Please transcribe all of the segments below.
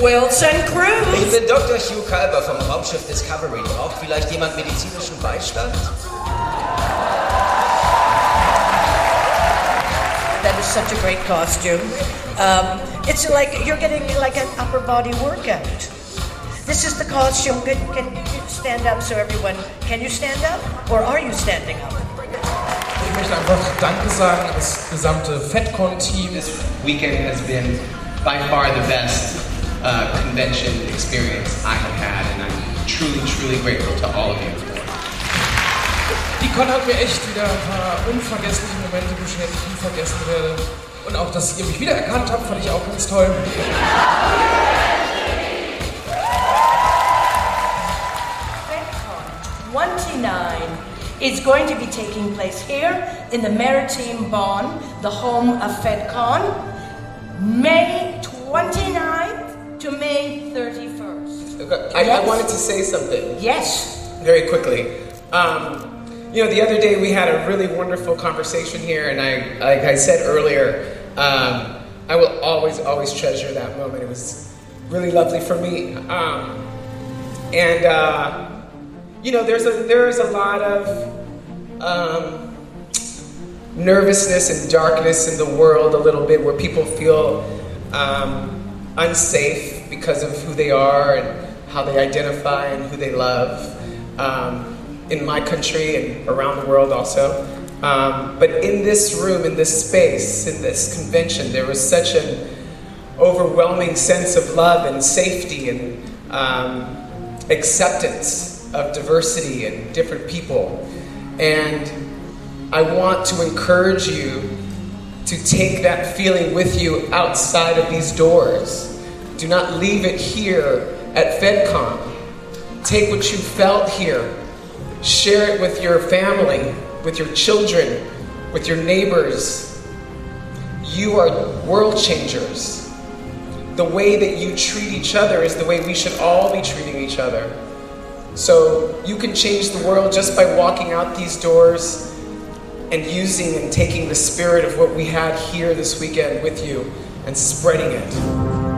lovely Wilson Ich bin Dr. Hugh Kalber vom Raumschiff Discovery. Braucht vielleicht jemand medizinischen Beistand? That is such a great costume. Um, it's like you're getting like an upper body workout. This is the costume. Can, can you stand up so everyone? Can you stand up, or are you standing up? Ich möchte einfach Danke sagen an das gesamte FedCon-Team. This weekend has been by far the best uh, convention experience I have had, and I'm truly, truly grateful to all of you. Die Con hat mir echt wieder ein paar unvergessliche Momente beschert, die ich nie vergessen werde. Und auch, dass ihr mich wiedererkannt habt, fand ich auch ganz toll. 29 is going to be taking place here in the Maritime Bonn, the home of FedCon, May 29th to May 31st. I, I wanted to say something Yes. very quickly. Um, you know, the other day we had a really wonderful conversation here, and I, like I said earlier, um, I will always, always treasure that moment. It was really lovely for me. Um, and uh, you know, there's a there's a lot of um, nervousness and darkness in the world a little bit, where people feel um, unsafe because of who they are and how they identify and who they love. Um, in my country and around the world also. Um, but in this room, in this space, in this convention, there was such an overwhelming sense of love and safety and um, acceptance of diversity and different people. And I want to encourage you to take that feeling with you outside of these doors. Do not leave it here at FedCon. Take what you felt here, share it with your family, with your children, with your neighbors. You are world changers. The way that you treat each other is the way we should all be treating each other. So you can change the world just by walking out these doors and using and taking the spirit of what we had here this weekend with you and spreading it.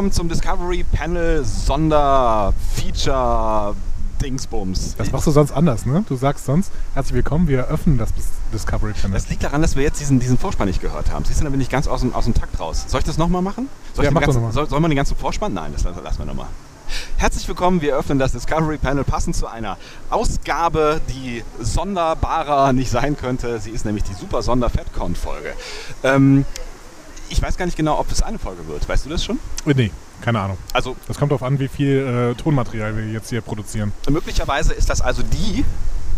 Willkommen zum Discovery Panel Sonderfeature Dingsbums. Das machst du sonst anders, ne? Du sagst sonst, herzlich willkommen, wir eröffnen das Discovery Panel. Das liegt daran, dass wir jetzt diesen, diesen Vorspann nicht gehört haben. Siehst du, da bin ich ganz aus dem, aus dem Takt raus. Soll ich das nochmal machen? Soll, Ja, mach ganzen, noch soll, soll man den ganzen Vorspann? Nein, das lassen wir nochmal. Herzlich willkommen, wir öffnen das Discovery Panel passend zu einer Ausgabe, die sonderbarer nicht sein könnte. Sie ist nämlich die Super Sonder FedCon Folge. Ähm, ich weiß gar nicht genau, ob es eine Folge wird. Weißt du das schon? Äh, nee, keine Ahnung. Also Das kommt darauf an, wie viel äh, Tonmaterial wir jetzt hier produzieren. Möglicherweise ist das also die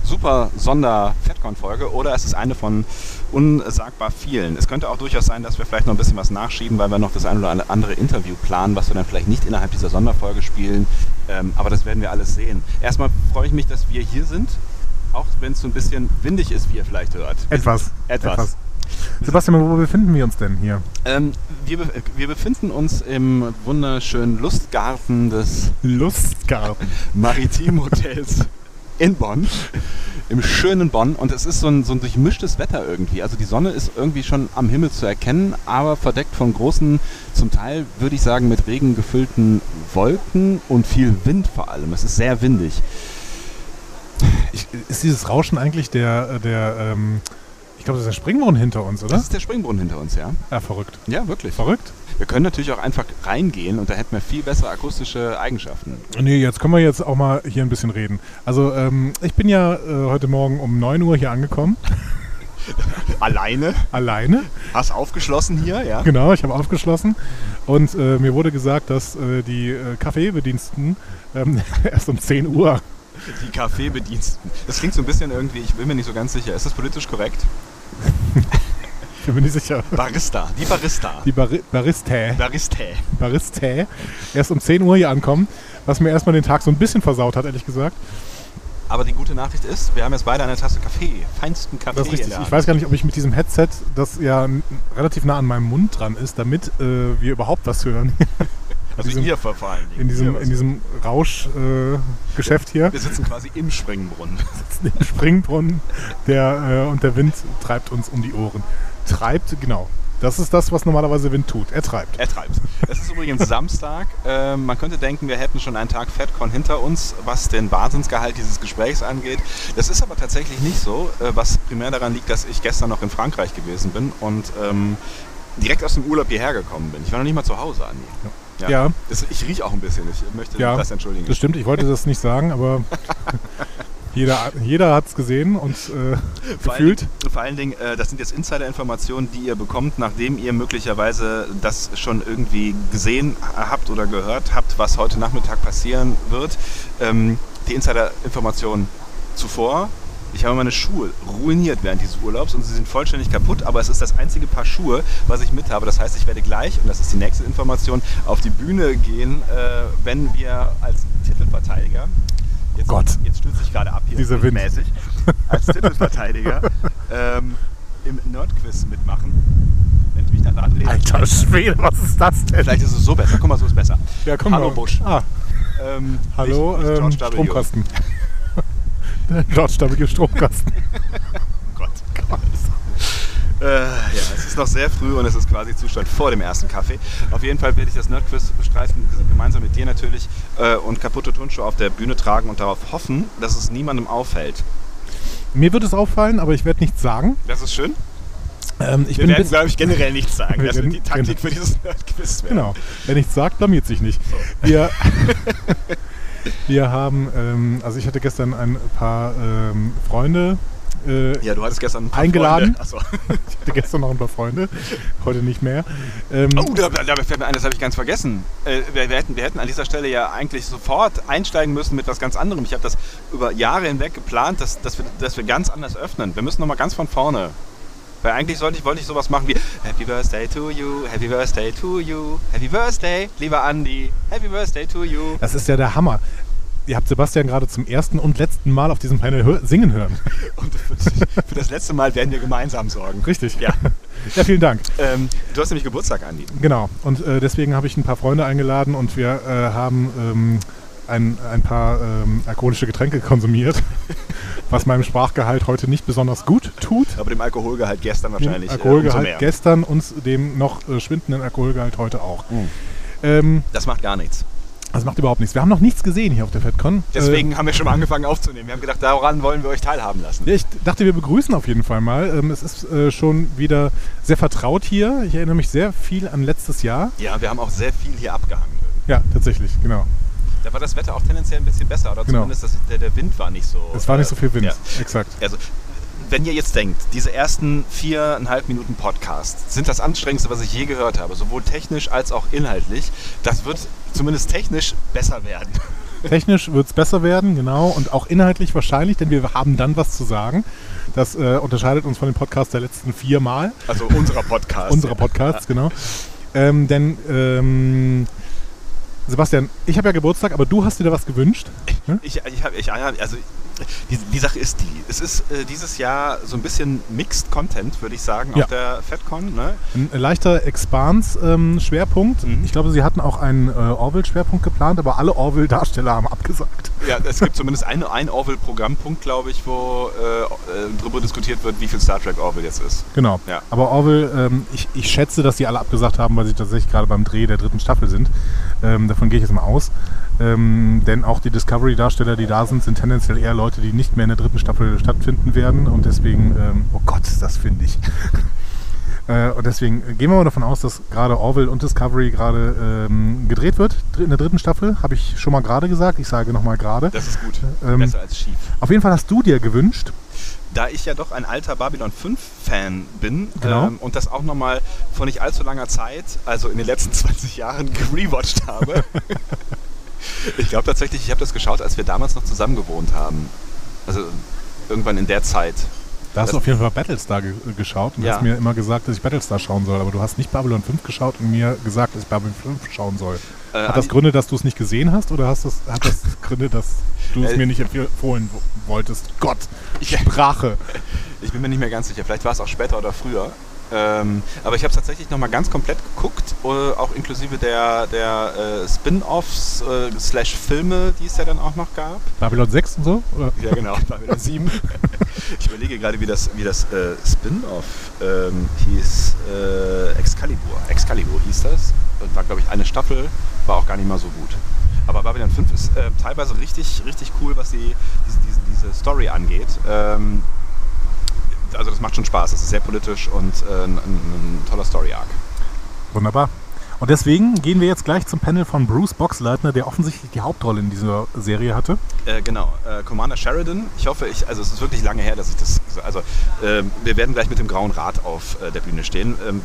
super Sonder-FedCon-Folge oder es ist eine von unsagbar vielen. Es könnte auch durchaus sein, dass wir vielleicht noch ein bisschen was nachschieben, weil wir noch das ein oder andere Interview planen, was wir dann vielleicht nicht innerhalb dieser Sonderfolge spielen. Ähm, aber das werden wir alles sehen. Erstmal freue ich mich, dass wir hier sind, auch wenn es so ein bisschen windig ist, wie ihr vielleicht hört. Etwas. Etwas. Sebastian, wo befinden wir uns denn hier? Ähm, wir, wir befinden uns im wunderschönen Lustgarten des Lustgarten. Maritim-Hotels in Bonn, im schönen Bonn. Und es ist so ein, so ein durchmischtes Wetter irgendwie. Also die Sonne ist irgendwie schon am Himmel zu erkennen, aber verdeckt von großen, zum Teil würde ich sagen mit Regen gefüllten Wolken und viel Wind vor allem. Es ist sehr windig. Ich, ist dieses Rauschen eigentlich der, äh, der ähm, ich glaube, das ist der Springbrunnen hinter uns, oder? Das ist der Springbrunnen hinter uns, ja? Ja, verrückt. Ja, wirklich. Verrückt? Wir können natürlich auch einfach reingehen und da hätten wir viel bessere akustische Eigenschaften. Nee, jetzt können wir jetzt auch mal hier ein bisschen reden. Also, ähm, ich bin ja äh, heute Morgen um 9 Uhr hier angekommen. Alleine? Alleine. Hast aufgeschlossen hier, ja? Genau, ich habe aufgeschlossen. Und äh, mir wurde gesagt, dass äh, die äh, Kaffeebediensten ähm, erst um 10 Uhr. Die Kaffeebediensten. Das klingt so ein bisschen irgendwie, ich bin mir nicht so ganz sicher. Ist das politisch korrekt? bin mir nicht sicher. Barista, die Barista. Die Bari Barista, Barista. Barista erst um 10 Uhr hier ankommen, was mir erstmal den Tag so ein bisschen versaut hat, ehrlich gesagt. Aber die gute Nachricht ist, wir haben jetzt beide eine Tasse Kaffee, feinsten Kaffee. Das ist richtig. Ich weiß gar nicht, ob ich mit diesem Headset, das ja relativ nah an meinem Mund dran ist, damit äh, wir überhaupt was hören. also diesem- ihr vor allen Dingen. In diesem, in diesem Rauschgeschäft äh, hier. Wir sitzen quasi im Springbrunnen. sitzen im Springbrunnen der, äh, und der Wind treibt uns um die Ohren. Treibt, genau. Das ist das, was normalerweise Wind tut. Er treibt. Er treibt. Es ist übrigens Samstag. Ähm, man könnte denken, wir hätten schon einen Tag FedCon hinter uns, was den Wahnsinnsgehalt dieses Gesprächs angeht. Das ist aber tatsächlich nicht so, äh, was primär daran liegt, dass ich gestern noch in Frankreich gewesen bin und ähm, direkt aus dem Urlaub hierher gekommen bin. Ich war noch nicht mal zu Hause, Andi. Ja. Das, ich rieche auch ein bisschen. Ich möchte Ja, das entschuldigen. Das stimmt, ich wollte das nicht sagen, aber jeder, jeder hat es gesehen und äh, Vor allen gefühlt. Dingen, vor allen Dingen äh, das sind jetzt Insider-Informationen, die ihr bekommt, nachdem ihr möglicherweise das schon irgendwie gesehen habt oder gehört habt, was heute Nachmittag passieren wird. Ähm, die Insider-Informationen zuvor. Ich habe meine Schuhe ruiniert während dieses Urlaubs und sie sind vollständig kaputt, aber es ist das einzige Paar Schuhe, was ich mit habe. Das heißt, ich werde gleich, und das ist die nächste Information, auf die Bühne gehen, äh, wenn wir als Titelverteidiger, jetzt, Gott. jetzt stürzt sich gerade ab hier, Dieser Wind. mäßig, als Titelverteidiger ähm, im Nerdquiz mitmachen. Wenn ich mich dann da drehe. Alter Schwede, was ist das denn? Vielleicht ist es so besser. Guck mal, so ist besser. Ja, komm Hallo mal. Busch. Ah, Ähm, hallo, nicht- nicht ähm. Stromkasten. George W. Stromkasten. Oh Gott. Äh, ja, es ist noch sehr früh und es ist quasi Zustand vor dem ersten Kaffee. Auf jeden Fall werde ich das Nerdquiz bestreiten, gemeinsam mit dir natürlich, äh, und kaputte Turnschuhe auf der Bühne tragen und darauf hoffen, dass es niemandem auffällt. Mir wird es auffallen, aber ich werde nichts sagen. Das ist schön. Ähm, ich Wir werden, glaube ich, generell nichts sagen. Das wird die Taktik genau. für dieses Nerdquiz werden. Genau. Wer nichts sagt, blamiert sich nicht. Wir, wir haben, ähm, also ich hatte gestern ein paar ähm, Freunde. Äh, Ja, du hattest gestern ein paar Eingeladen. Freunde. Achso. Ich hatte gestern noch ein paar Freunde, heute nicht mehr. Ähm, Oh, da, da fällt mir ein, das habe ich ganz vergessen. Äh, wir, wir, hätten, wir hätten an dieser Stelle ja eigentlich sofort einsteigen müssen mit was ganz anderem. Ich habe das über Jahre hinweg geplant, dass, dass, wir, dass wir ganz anders öffnen. Wir müssen nochmal ganz von vorne. Weil eigentlich sollte ich, wollte ich sowas machen wie Happy Birthday to you, Happy Birthday to you, Happy Birthday, lieber Andy, Happy Birthday to you. Das ist ja der Hammer. Ihr habt Sebastian gerade zum ersten und letzten Mal auf diesem Panel singen hören. Und für, für das letzte Mal werden wir gemeinsam sorgen. Richtig. Ja. Ja, vielen Dank. Ähm, du hast nämlich Geburtstag, Andy. Genau. Und äh, deswegen habe ich ein paar Freunde eingeladen und wir äh, haben ähm, ein, ein paar ähm, alkoholische Getränke konsumiert, was meinem Sprachgehalt heute nicht besonders gut tut. Aber dem Alkoholgehalt gestern wahrscheinlich Dem äh, Alkoholgehalt mehr. gestern und dem noch äh, schwindenden Alkoholgehalt heute auch. Mhm. Ähm, Das macht gar nichts. das macht überhaupt nichts. Wir haben noch nichts gesehen hier auf der FedCon. Deswegen haben wir schon mal angefangen aufzunehmen. Wir haben gedacht, daran wollen wir euch teilhaben lassen. Äh, ja, ich dachte, wir begrüßen auf jeden Fall mal. Ähm, es ist äh, schon wieder sehr vertraut hier. Ich erinnere mich sehr viel an letztes Jahr. Ja, wir haben auch sehr viel hier abgehangen. Ja, tatsächlich, genau. Da war das Wetter auch tendenziell ein bisschen besser, oder Genau. zumindest das, der, der Wind war nicht so. Es war nicht so viel Wind. Ja. Exakt. Also, wenn ihr jetzt denkt, diese ersten viereinhalb Minuten Podcast sind das anstrengendste, was ich je gehört habe, sowohl technisch als auch inhaltlich, das wird zumindest technisch besser werden. Technisch wird es besser werden, genau. Und auch inhaltlich wahrscheinlich, denn wir haben dann was zu sagen. Das äh, unterscheidet uns von dem Podcast der letzten vier Mal. Also unserer Podcast. Unserer Podcasts, genau. Ähm, denn, ähm, Sebastian, ich habe ja Geburtstag, aber du hast dir da was gewünscht. Hm? Ich, ich habe, ich, also die, die Sache ist die, es ist äh, dieses Jahr so ein bisschen Mixed Content, würde ich sagen, Ja. auf der FedCon. Ne? Ein leichter Expans-Schwerpunkt. Mhm. Ich glaube, sie hatten auch einen äh, Orville-Schwerpunkt geplant, aber alle Orville-Darsteller haben abgesagt. Ja, es gibt zumindest einen, einen Orville-Programmpunkt, glaube ich, wo äh, äh, darüber diskutiert wird, wie viel Star Trek Orville jetzt ist. Genau. Ja. Aber Orville, ähm, ich, ich schätze, dass sie alle abgesagt haben, weil sie tatsächlich gerade beim Dreh der dritten Staffel sind. Ähm, davon gehe ich jetzt mal aus. Ähm, denn auch die Discovery-Darsteller, die da sind, sind tendenziell eher Leute, die nicht mehr in der dritten Staffel stattfinden werden. Und deswegen, ähm, oh Gott, das finde ich. Äh, und deswegen gehen wir mal davon aus, dass gerade Orville und Discovery gerade ähm, gedreht wird in der dritten Staffel. Habe ich schon mal gerade gesagt. Ich sage nochmal gerade. Das ist gut. Ähm, Besser als schief. Auf jeden Fall hast du dir gewünscht, Da ich ja doch ein alter Babylon 5-Fan bin Genau. ähm, und das auch nochmal vor nicht allzu langer Zeit, also in den letzten 20 Jahren, gerewatcht habe. ich glaube tatsächlich, ich habe das geschaut, als wir damals noch zusammen gewohnt haben. Also irgendwann in der Zeit. Da hast du auf jeden Fall Battlestar ge geschaut und Ja. hast mir immer gesagt, dass ich Battlestar schauen soll, aber du hast nicht Babylon 5 geschaut und mir gesagt, dass ich Babylon 5 schauen soll. Äh, hat das Gründe, dass du es nicht gesehen hast oder hast das, hat das Gründe, dass du es Äh, mir nicht empfohlen wo- wolltest? Gott, Ja. Sprache. Ich bin mir nicht mehr ganz sicher. Vielleicht war es auch später oder früher. Ähm, aber ich habe es tatsächlich nochmal ganz komplett geguckt, äh, auch inklusive der, der äh, Spin-Offs äh, slash Filme, die es ja dann auch noch gab. Babylon 6 und so? Oder? Ja, genau, Babylon 7. Ich überlege gerade, wie das, wie das äh, Spin-Off ähm, hieß. Äh, Excalibur. Excalibur hieß das. Und war, glaube ich, eine Staffel, war auch gar nicht mal so gut. Aber Babylon 5 ist äh, teilweise richtig, richtig cool, was die, diese, diese, diese Story angeht. Ähm, also das macht schon Spaß. Das ist sehr politisch und äh, ein, ein toller Story-Arc. Wunderbar. Und deswegen gehen wir jetzt gleich zum Panel von Bruce Boxleitner, der offensichtlich die Hauptrolle in dieser Serie hatte. Äh, genau, äh, Commander Sheridan. Ich hoffe, ich, also es ist wirklich lange her, dass ich das, also ähm, wir werden gleich mit dem Grauen Rat auf äh, der Bühne stehen. Ähm,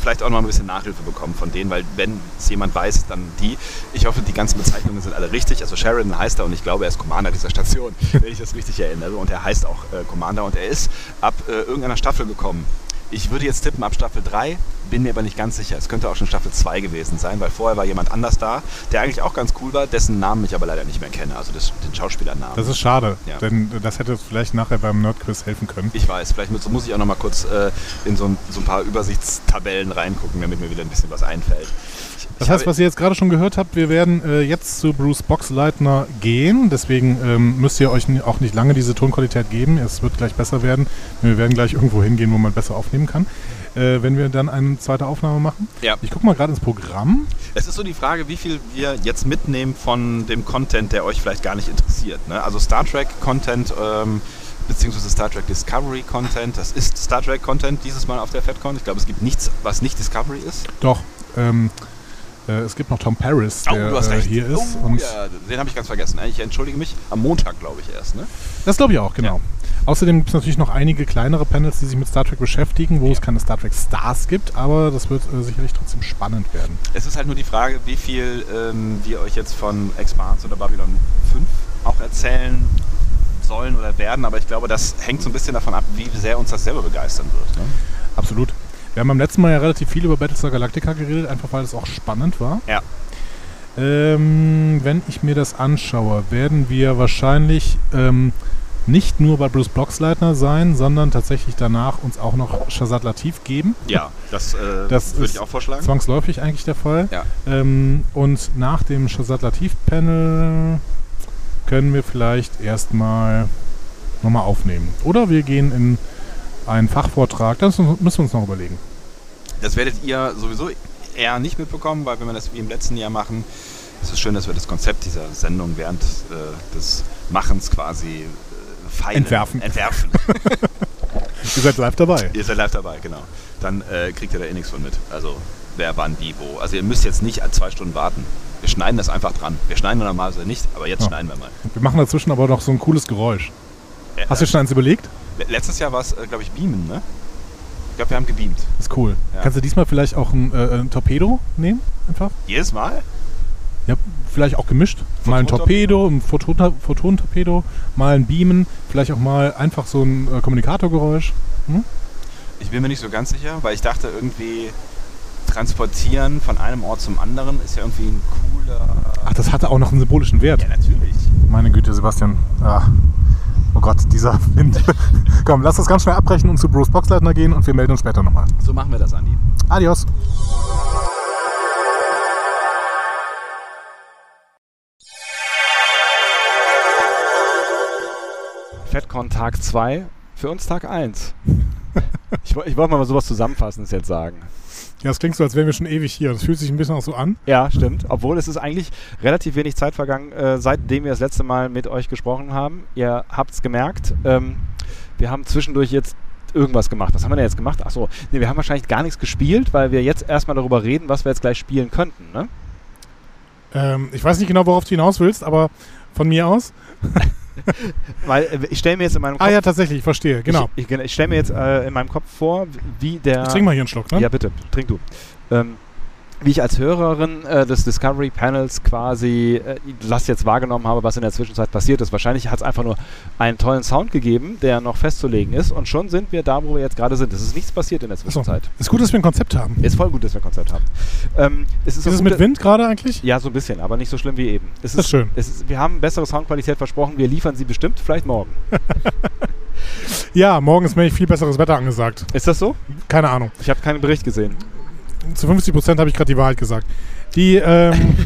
vielleicht auch noch ein bisschen Nachhilfe bekommen von denen, weil wenn es jemand weiß, dann die. Ich hoffe, die ganzen Bezeichnungen sind alle richtig. Also Sheridan heißt er und ich glaube, er ist Commander dieser Station, wenn ich das richtig erinnere. Und er heißt auch äh, Commander und er ist ab äh, irgendeiner Staffel gekommen. Ich würde jetzt tippen ab Staffel 3, bin mir aber nicht ganz sicher. Es könnte auch schon Staffel 2 gewesen sein, weil vorher war jemand anders da, der eigentlich auch ganz cool war, dessen Namen ich aber leider nicht mehr kenne, also das, den Schauspielernamen. Das ist schade, Ja. denn das hätte vielleicht nachher beim Nerdquiz helfen können. ich weiß, vielleicht muss, muss ich auch noch mal kurz äh, in so ein, so ein paar Übersichtstabellen reingucken, damit mir wieder ein bisschen was einfällt. Das heißt, was ihr jetzt gerade schon gehört habt, wir werden äh, jetzt zu Bruce Boxleitner gehen. Deswegen ähm, müsst ihr euch auch nicht lange diese Tonqualität geben. Es wird gleich besser werden. Wir werden gleich irgendwo hingehen, wo man besser aufnehmen kann. Äh, wenn wir dann eine zweite Aufnahme machen. Ja. Ich gucke mal gerade ins Programm. Es ist so die Frage, wie viel wir jetzt mitnehmen von dem Content, der euch vielleicht gar nicht interessiert. Ne? Also Star Trek Content ähm, beziehungsweise Star Trek Discovery Content. Das ist Star Trek Content dieses Mal auf der FedCon. Ich glaube, es gibt nichts, was nicht Discovery ist. Doch, ähm, äh, es gibt noch Tom Paris, der äh, hier ist. Oh, und ja, den habe ich ganz vergessen. ne? Ich entschuldige mich. Am Montag, glaube ich, erst. Ne? Das glaube ich auch, genau. Ja. Außerdem gibt es natürlich noch einige kleinere Panels, die sich mit Star Trek beschäftigen, wo es keine Star Trek Stars gibt, aber das wird äh, sicherlich trotzdem spannend werden. Es ist halt nur die Frage, wie viel ähm, wir euch jetzt von Expanse oder Babylon 5 auch erzählen sollen oder werden. Aber ich glaube, das hängt so ein bisschen davon ab, wie sehr uns das selber begeistern wird. Ne? Absolut. Wir haben beim letzten Mal ja relativ viel über Battlestar Galactica geredet, einfach weil es auch spannend war. Ja. Ähm, wenn ich mir das anschaue, werden wir wahrscheinlich ähm, nicht nur bei Bruce Boxleitner sein, sondern tatsächlich danach uns auch noch Shazad Latif geben. Ja, das, äh, Das würde ich auch vorschlagen. Zwangsläufig eigentlich der Fall. Ja. Ähm, und nach dem Shazad Latif-Panel können wir vielleicht erstmal nochmal aufnehmen. Oder wir gehen in einen Fachvortrag. Das müssen wir uns noch überlegen. Das werdet ihr sowieso eher nicht mitbekommen, weil wenn wir das wie im letzten Jahr machen, ist es schön, dass wir das Konzept dieser Sendung während äh, des Machens quasi äh, feilen. Entwerfen. Entwerfen. Ihr seid live dabei. ihr seid live dabei, genau. Dann äh, kriegt ihr da eh nichts von mit. Also wer wann wie wo. Also ihr müsst jetzt nicht zwei Stunden warten. Wir schneiden das einfach dran. Wir schneiden normalerweise nicht, aber jetzt Ja. schneiden wir mal. Wir machen dazwischen aber noch so ein cooles Geräusch. Äh, Hast du schon eins überlegt? Le- Letztes Jahr war es, äh, glaube ich, Beamen, ne? Ich glaube, wir haben gebeamt. Das ist cool. Ja. Kannst du diesmal vielleicht auch ein, äh, ein Torpedo nehmen? Einfach? Jedes Mal? Ja, vielleicht auch gemischt. Mal ein Torpedo, ein Photon- Photonentorpedo, mal ein Beamen, vielleicht auch mal einfach so ein äh, Kommunikatorgeräusch. Ich bin mir nicht so ganz sicher, weil ich dachte irgendwie transportieren von einem Ort zum anderen ist ja irgendwie ein cooler. Ach, das hatte auch noch einen symbolischen Wert. Ja, natürlich. Meine Güte, Sebastian. Ah. Oh Gott, dieser Wind. Komm, lass das ganz schnell abbrechen und zu Bruce Boxleitner gehen und wir melden uns später nochmal. So machen wir das, Andi. Adios. FedCon Tag 2, für uns Tag 1. ich ich wollte mal sowas Zusammenfassendes jetzt sagen. Ja, es klingt so, als wären wir schon ewig hier. Das fühlt sich ein bisschen auch so an. Ja, stimmt. Obwohl es ist eigentlich relativ wenig Zeit vergangen, äh, seitdem wir das letzte Mal mit euch gesprochen haben. Ihr habt es gemerkt. Ähm, wir haben zwischendurch jetzt irgendwas gemacht. Was haben wir denn jetzt gemacht? Achso, nee, wir haben wahrscheinlich gar nichts gespielt, weil wir jetzt erstmal darüber reden, was wir jetzt gleich spielen könnten. Ne? Ähm, ich weiß nicht genau, worauf du hinaus willst, aber von mir aus. Weil äh, ich stelle mir jetzt in meinem Kopf. Ah ja, tatsächlich, ich verstehe. Genau. Ich, ich, ich stelle mir jetzt äh, in meinem Kopf vor, wie der. Ich trinke mal hier einen Schluck, ne? Ja, bitte, trink du. Ähm, wie ich als Hörerin äh, des Discovery Panels quasi äh, das jetzt wahrgenommen habe, was in der Zwischenzeit passiert ist. Wahrscheinlich hat es einfach nur einen tollen Sound gegeben, der noch festzulegen ist und schon sind wir da, wo wir jetzt gerade sind. Es ist nichts passiert in der. Zwischenzeit. Ist gut, dass wir ein Konzept haben. Ist voll gut, dass wir ein Konzept haben. Ähm, es ist Ist auch es mit Wind gerade eigentlich? Ja, so ein bisschen, aber nicht so schlimm wie eben. Es Das ist schön. Ist, wir haben bessere Soundqualität versprochen, wir liefern sie bestimmt, vielleicht morgen. Ja, morgen ist nämlich viel besseres Wetter angesagt. Ist das so? Keine Ahnung. Ich habe keinen Bericht gesehen. Zu 50 Prozent habe ich gerade die Wahrheit gesagt. Die, ähm,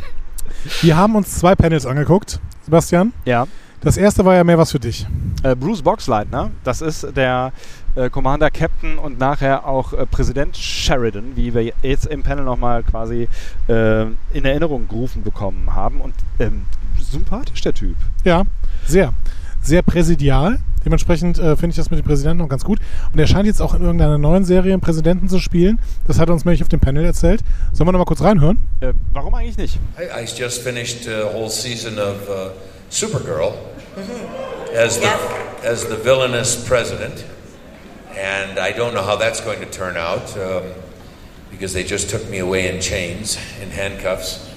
die haben uns zwei Panels angeguckt, Sebastian. Ja. Das erste war ja mehr was für dich. Äh, Bruce Boxleitner, das ist der äh, Commander Captain und nachher auch äh, Präsident Sheridan, wie wir jetzt im Panel nochmal quasi äh, in Erinnerung gerufen bekommen haben. Und ähm, sympathisch der Typ. Ja, sehr. Sehr präsidial. Dementsprechend äh, finde ich das mit dem Präsidenten noch ganz gut. Und er scheint jetzt auch in irgendeiner neuen Serie einen Präsidenten zu spielen. Das hat er uns nämlich auf dem Panel erzählt. Sollen wir noch mal kurz reinhören? Äh, warum eigentlich nicht? I, I just finished a whole season of uh, Supergirl as the as the villainous president, and I don't know how that's going to turn out um, because they just took me away in chains, in handcuffs,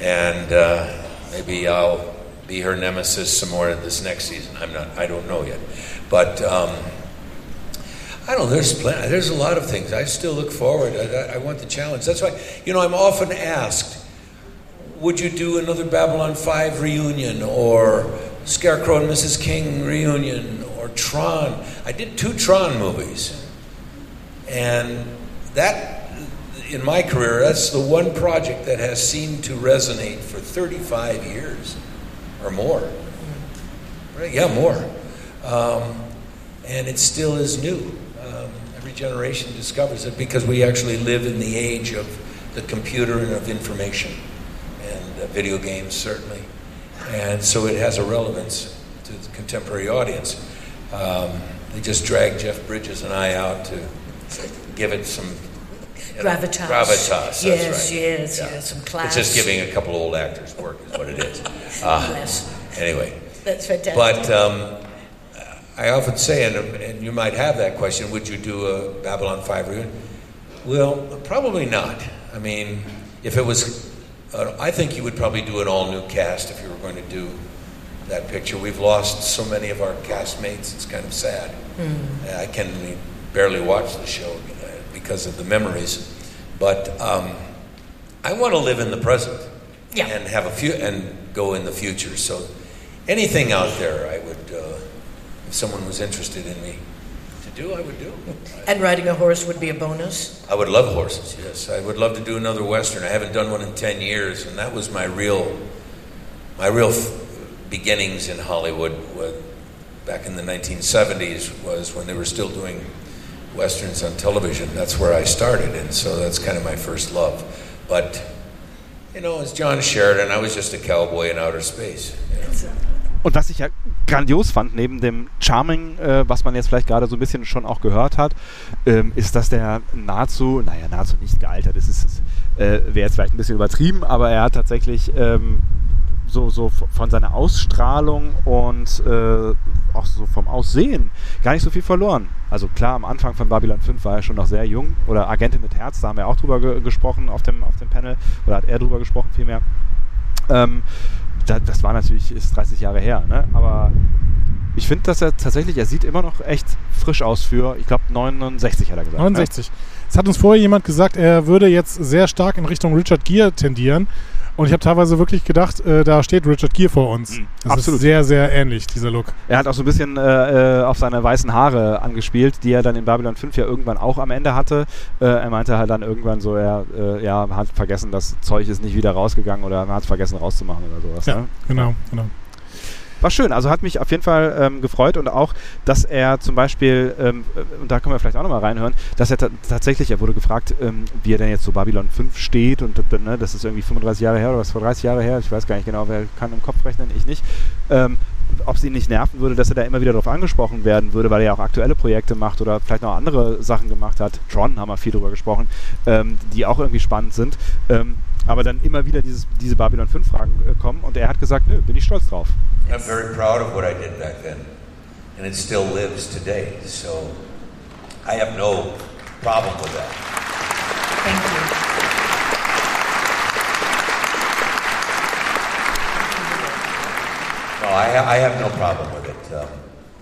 and uh, maybe I'll be her nemesis some more this next season. I'm not. I don't know yet, but. Um, I don't. There's plenty, there's a lot of things. I still look forward. I, I- I want the challenge. That's why, you know, I'm often asked, would you do another Babylon 5 reunion or Scarecrow and Mrs. King reunion or Tron? I did two Tron movies. And that, in my career, that's the one project that has seemed to resonate for 35 years or more. Yeah, more. Um, and it still is new. Um, every generation discovers it because we actually live in the age of the computer and of information, and uh, video games certainly. And so it has a relevance to the contemporary audience. Um, they just dragged Jeff Bridges and I out to give it some you know, Gravitas. Yes, right. yes, yes, some class. It's just giving a couple old actors work, is what it is. Uh, Yes. anyway. That's fantastic. But um, I often say, and, and you might have that question, would you do a Babylon 5 reunion? Well, probably not. I mean, if it was, uh, I think you would probably do an all new cast if you were going to do that picture. We've lost so many of our castmates, it's kind of sad. I can barely watch the show uh, because of the memories. But um, I want to live in the present Yeah. and have a few and go in the future. So anything out there, I would, uh, if someone was interested in me to do, I would do. and riding a horse would be a bonus. I would love horses. Yes, I would love to do another western. I haven't done one in ten years, and that was my real, my real f- beginnings in Hollywood. With, back in the 1970s was when they were still doing westerns on television. That's where I started, and so that's kind of my first love. But you know, as John Sheridan, I was just a cowboy in outer space. Und was ich ja grandios fand, neben dem Charming, äh, was man jetzt vielleicht gerade so ein bisschen schon auch gehört hat, ähm, ist, dass der nahezu, naja, nahezu nicht gealtert ist. Ist, äh, wäre jetzt vielleicht ein bisschen übertrieben, aber er hat tatsächlich ähm, so, so von seiner Ausstrahlung und äh, auch so vom Aussehen gar nicht so viel verloren. Also klar, am Anfang von Babylon 5 war er schon noch sehr jung. Oder Agentin mit Herz, da haben wir auch drüber ge gesprochen auf dem, auf dem Panel. Oder hat er drüber gesprochen vielmehr. Ähm, da, das war natürlich, ist 30 Jahre her, ne? aber ich finde, dass er tatsächlich, er sieht immer noch echt frisch aus für, ich glaube, 69 hat er gesagt. 69. Es hat uns vorher jemand gesagt, er würde jetzt sehr stark in Richtung Richard Gere tendieren. Und ich habe teilweise wirklich gedacht, äh, da steht Richard Gere vor uns. Mhm, Das absolut. ist sehr, sehr ähnlich, dieser Look. Er hat auch so ein bisschen äh, äh, auf seine weißen Haare angespielt, die er dann in Babylon 5 ja irgendwann auch am Ende hatte. Äh, er meinte halt dann irgendwann so, er äh, ja, hat vergessen, das Zeug ist nicht wieder rausgegangen oder man hat es vergessen rauszumachen oder sowas. Ja, Ne? genau, genau. War schön, also hat mich auf jeden Fall ähm, gefreut und auch, dass er zum Beispiel, ähm, äh, und da können wir vielleicht auch nochmal reinhören, dass er ta tatsächlich, er wurde gefragt, ähm, wie er denn jetzt zu Babylon 5 steht und ne, das ist irgendwie 35 Jahre her oder was vor 30 Jahre her, ich weiß gar nicht genau, wer kann im Kopf rechnen, ich nicht. Ähm, ob es ihn nicht nerven würde, dass er da immer wieder darauf angesprochen werden würde, weil er ja auch aktuelle Projekte macht oder vielleicht noch andere Sachen gemacht hat. Tron haben wir viel drüber gesprochen, ähm, die auch irgendwie spannend sind. Ähm, aber dann immer wieder dieses, diese Babylon 5 Fragen äh, kommen und er hat gesagt, nö, bin ich stolz drauf. I'm very proud of what I did back then and it still lives today. So I have no problem with that. Thank you. No, I, I have no problem with it. Um,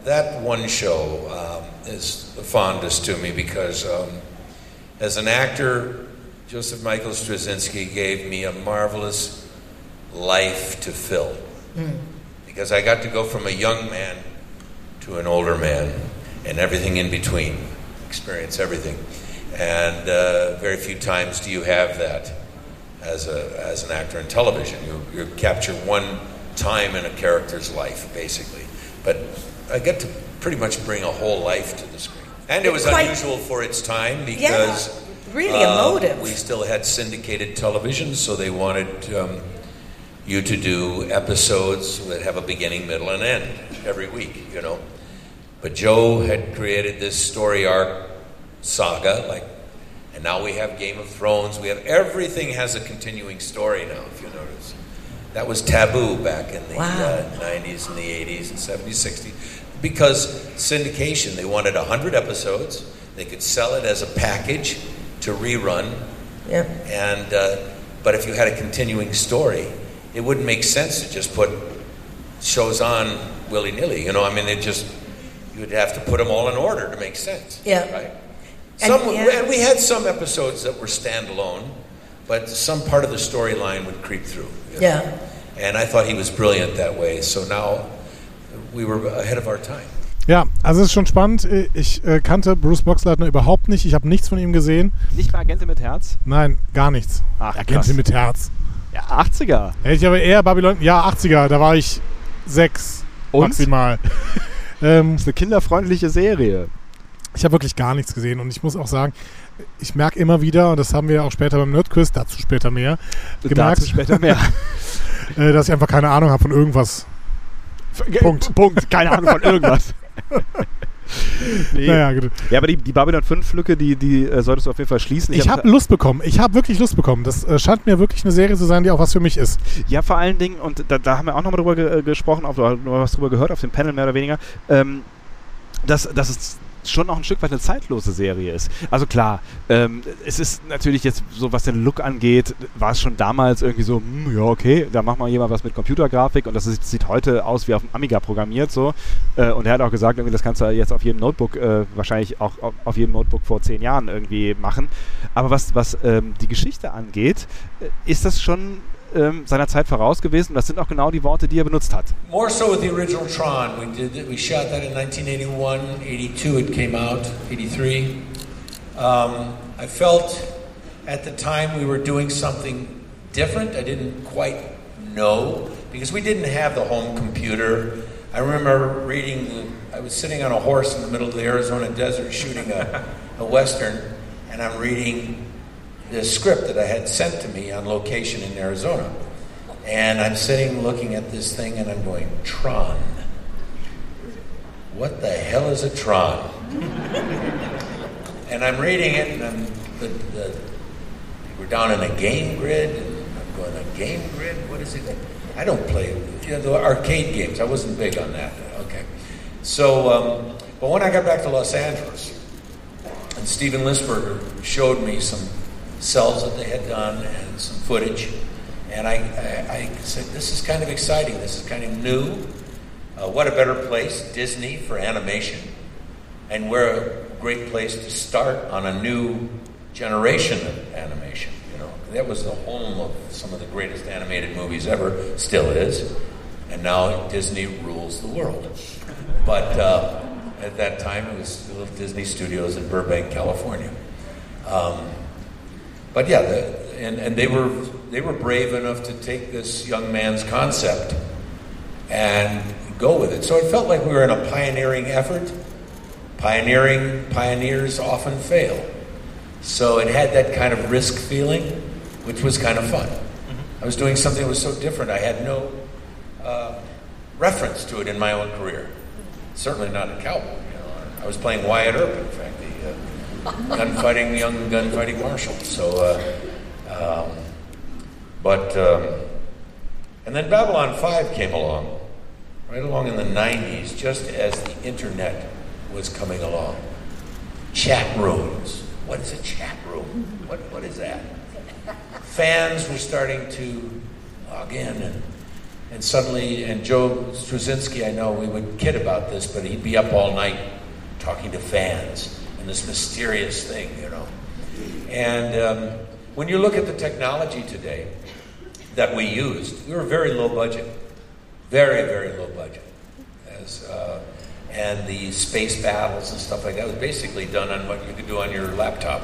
that one show um, is the fondest to me because um, as an actor, Joseph Michael Straczynski gave me a marvelous life to fill. Because I got to go from a young man to an older man and everything in between, experience everything. And uh, very few times do you have that as, a, as an actor in television. You, you capture one time in a character's life, basically. But I get to pretty much bring a whole life to the screen. And it was Quite- unusual for its time because really uh, emotive. we still had syndicated television, so they wanted um, you to do episodes that have a beginning, middle, and end every week, you know. But Joe had created this story arc saga, like, and now we have Game of Thrones. We have everything has a continuing story now, if you notice. That was taboo back in the Wow. uh, 90s and the 80s and 70s, 60s. Because syndication, they wanted 100 episodes. They could sell it as a package to rerun. Yeah. And, uh, but if you had a continuing story, it wouldn't make sense to just put shows on willy nilly. You know, I mean, it just, you would have to put them all in order to make sense. Yeah. Right? And- Some, yeah. and we had some episodes that were standalone, but some part of the storyline would creep through. you know. Yeah. And I thought he was brilliant that way. So now we were ahead of our time. Ja, also es ist schon spannend. Ich äh, kannte Bruce Boxleitner überhaupt nicht. Ich habe nichts von ihm gesehen. Nicht mal Agente mit Herz? Nein, gar nichts. Ach, krass. Agentin mit Herz. Ja, 80er. Hätte ich aber eher Babylon. Ja, 80er, da war ich sechs Und? maximal. ähm, Das ist eine kinderfreundliche Serie. ich habe wirklich gar nichts gesehen und ich muss auch sagen, ich merke immer wieder, und das haben wir auch später beim Nerdquiz, dazu später mehr, gemerkt, Dazu später mehr. äh, dass ich einfach keine Ahnung habe von irgendwas. Punkt. Punkt. Keine Ahnung von irgendwas. nee. Naja, gut. Ja, aber die, die Babylon 5-Lücke, die, die äh, solltest du auf jeden Fall schließen. Ich hab- habe Lust bekommen. Ich habe wirklich Lust bekommen. Das äh, scheint mir wirklich eine Serie zu sein, die auch was für mich ist. Ja, vor allen Dingen, und da, da haben wir auch nochmal drüber ge äh, gesprochen, oder was drüber gehört, auf dem Panel mehr oder weniger, ähm, dass, dass es schon auch ein Stück weit eine zeitlose Serie ist. Also klar, ähm, es ist natürlich jetzt so, was den Look angeht, war es schon damals irgendwie so, hm, ja okay, da macht mal jemand was mit Computergrafik und das ist, sieht heute aus wie auf dem Amiga programmiert so. Äh, und er hat auch gesagt, irgendwie, das kannst du jetzt auf jedem Notebook, äh, wahrscheinlich auch auf, auf jedem Notebook vor zehn Jahren irgendwie machen. Aber was, was ähm, die Geschichte angeht, äh, ist das schon ähm, seiner Zeit voraus gewesen. Und das sind auch genau die Worte, die er benutzt hat. More so with the original Tron. We did it, we shot that in 1981, 82 it came out, 83. Um, I felt at the time we were doing something different. I didn't quite know because we didn't have the home computer. I remember reading. I was sitting on a horse in the middle of the Arizona desert shooting a, a western, and I'm reading the script that I had sent to me on location in Arizona. And I'm sitting looking at this thing and I'm going, Tron. What the hell is a Tron? and I'm reading it and I'm, the, the, we're down in a game grid. And I'm going, a game grid? What is it? I don't play, you know, the arcade games. I wasn't big on that. Okay. So, um, but when I got back to Los Angeles, and Steven Lisberger showed me some cells that they had done and some footage. And I, I, I said, This is kind of exciting. This is kind of new. Uh, what a better place, Disney, for animation. And we're a great place to start on a new generation of animation. You know, that was the home of some of the greatest animated movies ever, still is. And now Disney rules the world. But uh, at that time, it was still Disney Studios in Burbank, California. Um, but yeah, the, and, and they were they were brave enough to take this young man's concept and go with it. So it felt like we were in a pioneering effort. Pioneering pioneers often fail. So it had that kind of risk feeling, which was kind of fun. I was doing something that was so different. I had no uh, reference to it in my own career. Certainly not a cowboy. You know. I was playing Wyatt Earp, in fact, gunfighting young gunfighting marshal. So, uh, um, but um, and then Babylon Five came along, right along in the '90s, just as the internet was coming along. Chat rooms. What is a chat room? What what is that? Fans were starting to log in and And suddenly, and Joe Struzinski, I know we would kid about this, but he'd be up all night talking to fans and this mysterious thing, you know. And um, when you look at the technology today that we used, we were very low budget, very, very low budget. As, uh, and the space battles and stuff like that was basically done on what you could do on your laptop,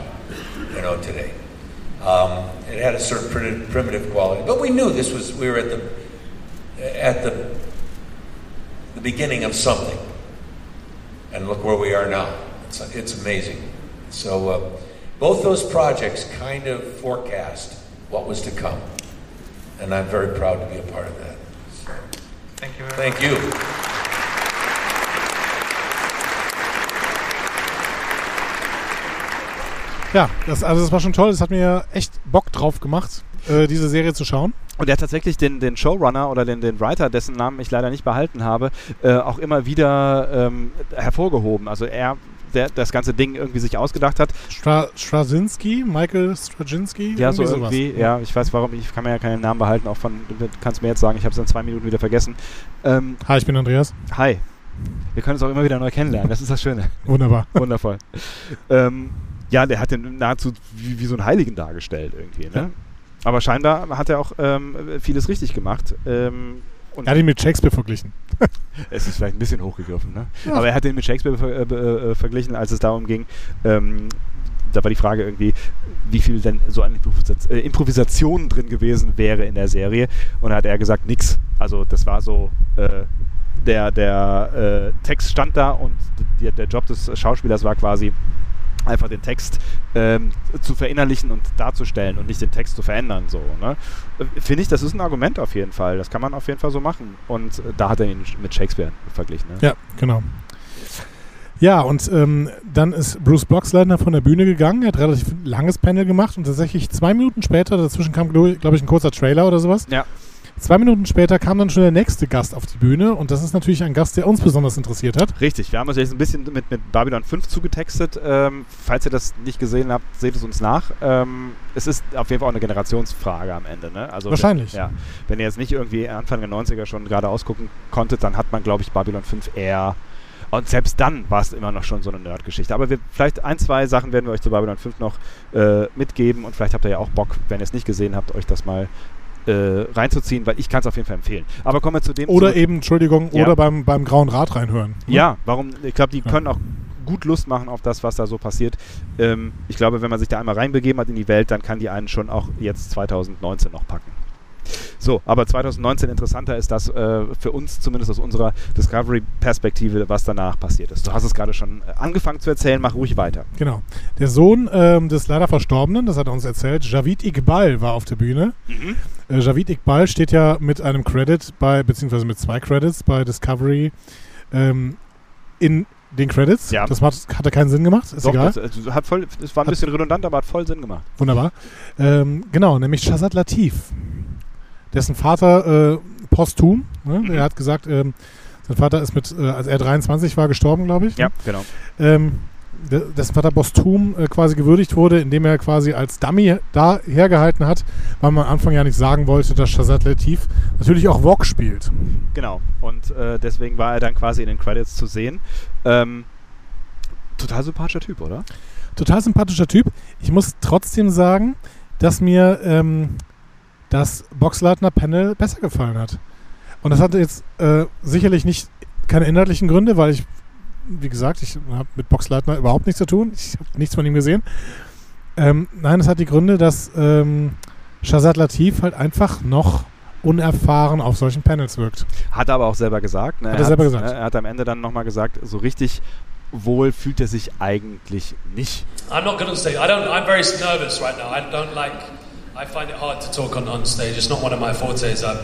you know, today. Um, it had a certain prim- primitive quality, but we knew this was we were at the at the the beginning of something, and look where we are now. It's, it's amazing. So uh, both those projects kind of forecast what was to come, and I'm very proud to be a part of that. So, Thank you. Very thank you. Ja, das, also das war schon toll. Das hat mir echt Bock drauf gemacht, äh, diese Serie zu schauen. Und er hat tatsächlich den, den Showrunner oder den, den Writer, dessen Namen ich leider nicht behalten habe, äh, auch immer wieder ähm, hervorgehoben. Also er, der das ganze Ding irgendwie sich ausgedacht hat. Stra Straczynski, Michael Straczynski? Ja, so sowas. irgendwie. Ja, ich weiß warum. Ich kann mir ja keinen Namen behalten. Auch von, du kannst mir jetzt sagen, ich habe es in zwei Minuten wieder vergessen. Ähm, Hi, ich bin Andreas. hi. Wir können uns auch immer wieder neu kennenlernen. Das ist das Schöne. Wunderbar. Wundervoll. ähm, ja, der hat den nahezu wie, wie so einen Heiligen dargestellt irgendwie. Ne? Aber scheinbar hat er auch ähm, vieles richtig gemacht. Ähm, und Er hat ihn mit Shakespeare verglichen. es ist vielleicht ein bisschen hochgegriffen, ne? Ja. Aber er hat den mit Shakespeare ver äh, äh, verglichen, als es darum ging. Ähm, da war die Frage irgendwie, wie viel denn so an Improvisaz äh, Improvisation drin gewesen wäre in der Serie. Und da hat er gesagt, nix. Also das war so, äh, der, der äh, Text stand da und der, der Job des Schauspielers war quasi einfach den Text ähm, zu verinnerlichen und darzustellen und nicht den Text zu verändern. So, ne? Finde ich, das ist ein Argument auf jeden Fall. Das kann man auf jeden Fall so machen. Und äh, da hat er ihn mit Shakespeare verglichen. Ne? Ja, genau. Ja, und ähm, dann ist Bruce Blocksleitner von der Bühne gegangen. Er hat relativ langes Panel gemacht und tatsächlich zwei Minuten später, dazwischen kam, glaube glaub ich, ein kurzer Trailer oder sowas. Ja. Zwei Minuten später kam dann schon der nächste Gast auf die Bühne und das ist natürlich ein Gast, der uns besonders interessiert hat. Richtig, wir haben uns jetzt ein bisschen mit, mit Babylon 5 zugetextet. Ähm, falls ihr das nicht gesehen habt, seht es uns nach. Ähm, es ist auf jeden Fall auch eine Generationsfrage am Ende. Ne? Also Wahrscheinlich. Wenn, ja, wenn ihr jetzt nicht irgendwie Anfang der 90er schon gerade ausgucken konntet, dann hat man, glaube ich, Babylon 5 eher. Und selbst dann war es immer noch schon so eine Nerd-Geschichte. Aber wir, vielleicht ein, zwei Sachen werden wir euch zu Babylon 5 noch äh, mitgeben und vielleicht habt ihr ja auch Bock, wenn ihr es nicht gesehen habt, euch das mal äh, reinzuziehen, weil ich kann es auf jeden Fall empfehlen. Aber kommen wir zu dem Oder zurück. eben, Entschuldigung, Ja. oder beim, beim Grauen Rad reinhören. ne? Ja, warum? Ich glaube, die Ja. können auch gut Lust machen auf das, was da so passiert. Ähm, ich glaube, wenn man sich da einmal reinbegeben hat in die Welt, dann kann die einen schon auch jetzt 2019 noch packen. So, aber 2019 interessanter ist das äh, für uns, zumindest aus unserer Discovery-Perspektive, was danach passiert ist. Du hast es gerade schon äh, angefangen zu erzählen, mach ruhig weiter. Genau. Der Sohn ähm, des leider Verstorbenen, das hat er uns erzählt, Javid Iqbal war auf der Bühne. Äh, Javid Iqbal steht ja mit einem Credit bei, beziehungsweise mit zwei Credits bei Discovery ähm, in den Credits. Ja. Das macht, hatte keinen Sinn gemacht, ist Doch, egal. das, äh, hat voll, es war ein Hat- bisschen redundant, aber hat voll Sinn gemacht. Wunderbar. Ähm, genau, nämlich Shazad Latif. Dessen Vater äh, posthum, ne? Mhm. er hat gesagt, ähm, sein Vater ist mit, äh, als er 23 war, gestorben, glaube ich. Ja, genau. ähm, dessen Vater posthum äh, quasi gewürdigt wurde, indem er quasi als Dummy da hergehalten hat, weil man am Anfang ja nicht sagen wollte, dass Shazad Latif natürlich auch Vogue spielt. Genau. Und äh, deswegen war er dann quasi in den Credits zu sehen. Ähm, total sympathischer Typ, oder? Total sympathischer Typ. Ich muss trotzdem sagen, dass mir ähm, das Boxleitner-Panel besser gefallen hat. Und das hatte jetzt äh, sicherlich nicht keine inhaltlichen Gründe, weil ich, wie gesagt, ich habe mit Boxleitner überhaupt nichts zu tun. Ich habe nichts von ihm gesehen. Ähm, nein, es hat die Gründe, dass ähm, Shazad Latif halt einfach noch unerfahren auf solchen Panels wirkt. Hat er aber auch selber gesagt. Ne? Hat er selber gesagt. ne, Er hat am Ende dann nochmal gesagt, so richtig wohl fühlt er sich eigentlich nicht. I'm not on stage. I don't. I'm very nervous right now. I don't like. I find it hard to talk on, on stage. It's not one of my fortes. I'm,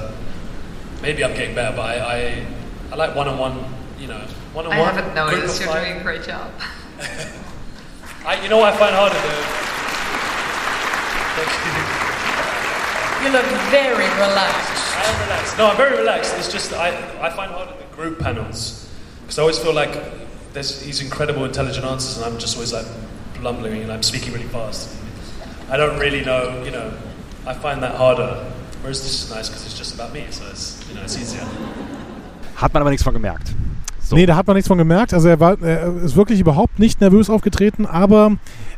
maybe I'm getting better, but I, I, I like one-on-one. You know, one-on-one. I haven't noticed. of You're doing a great job. I, you know what I find harder though. You look very relaxed. I am relaxed. No, I'm very relaxed. It's just I, I find harder the group panels because I always feel like there's these incredible intelligent answers, and I'm just always like blumbling and I'm speaking really fast. I don't really know. You know, I find that harder. Whereas this is nice because it's just about me, so it's you know it's easier. Hat man aber nichts von gemerkt. So. Nee, da hat man nichts von gemerkt. Also er, war, er ist wirklich überhaupt nicht nervös aufgetreten, aber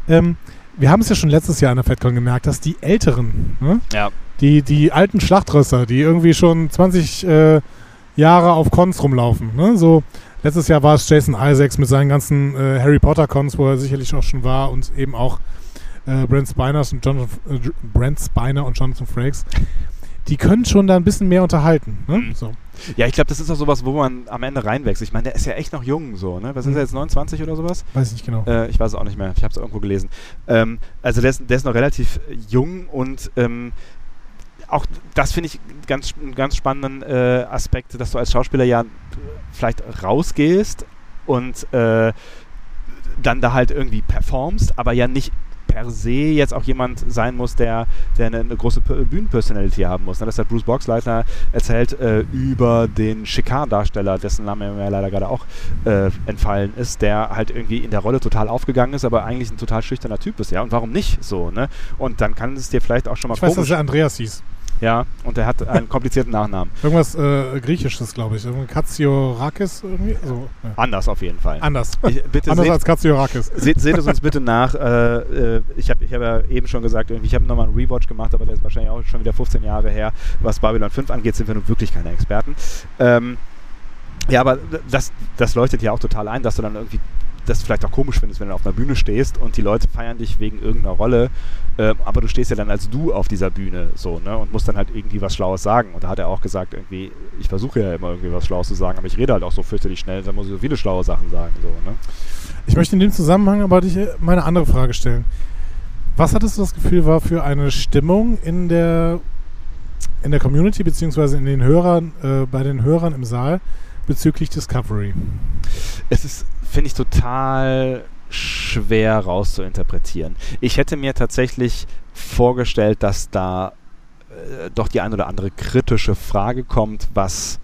ähm, wir haben es ja schon letztes Jahr an der FedCon gemerkt, dass die Älteren, ne? Ja. die, die alten Schlachtrösser, die irgendwie schon 20 äh, Jahre auf Cons rumlaufen, ne? so letztes Jahr war es Jason Isaacs mit seinen ganzen äh, Harry Potter Cons, wo er sicherlich auch schon war und eben auch äh, Brent und Jonathan, äh, Brent Spiner und Jonathan Frakes. Die können schon da ein bisschen mehr unterhalten. Ne? Mhm. So. Ja, ich glaube, das ist auch sowas, wo man am Ende reinwächst. Ich meine, der ist ja echt noch jung, so, ne? Was ist Mhm. er jetzt, 29 oder sowas? Weiß ich nicht genau. Äh, ich weiß es auch nicht mehr. Ich habe es irgendwo gelesen. Ähm, also der ist, der ist noch relativ jung und ähm, auch das finde ich ganz, einen ganz spannenden äh, Aspekt, dass du als Schauspieler ja vielleicht rausgehst und äh, dann da halt irgendwie performst, aber ja nicht per se jetzt auch jemand sein muss, der, der eine, eine große Bühnenpersonality haben muss. Ne? Das hat Bruce Boxleitner erzählt äh, über den Chicard-Darsteller, dessen Name mir leider gerade auch äh, entfallen ist, der halt irgendwie in der Rolle total aufgegangen ist, aber eigentlich ein total schüchterner Typ ist. Ja, und warum nicht so? Ne? Und dann kann es dir vielleicht auch schon mal Ich weiß, dass er Andreas hieß. Ja, und er hat einen komplizierten Nachnamen. Irgendwas äh, Griechisches, glaube ich. Irgendwie Katsiorakis irgendwie. So, ja. Anders auf jeden Fall. Anders. Ich, bitte Anders seht- als Katsiorakis. Seht, seht es uns bitte nach. Äh, äh, ich habe ich hab ja eben schon gesagt, ich habe nochmal einen Rewatch gemacht, aber der ist wahrscheinlich auch schon wieder 15 Jahre her. Was Babylon 5 angeht, sind wir nun wirklich keine Experten. Ähm, ja, aber das, das leuchtet ja auch total ein, dass du dann irgendwie das vielleicht auch komisch findest, wenn du auf einer Bühne stehst und die Leute feiern dich wegen irgendeiner Rolle, ähm, aber du stehst ja dann als du auf dieser Bühne so, ne, und musst dann halt irgendwie was Schlaues sagen. Und da hat er auch gesagt, irgendwie, ich versuche ja immer irgendwie was Schlaues zu sagen, aber ich rede halt auch so fürchterlich schnell, dann muss ich so viele schlaue Sachen sagen, so, ne. Ich möchte in dem Zusammenhang aber dich äh, mal eine andere Frage stellen. Was hattest du das Gefühl war für eine Stimmung in der, in der Community beziehungsweise in den Hörern, äh, bei den Hörern im Saal bezüglich Discovery? es ist, finde ich, total schwer rauszuinterpretieren. Ich hätte mir tatsächlich vorgestellt, dass da äh, doch die ein oder andere kritische Frage kommt, was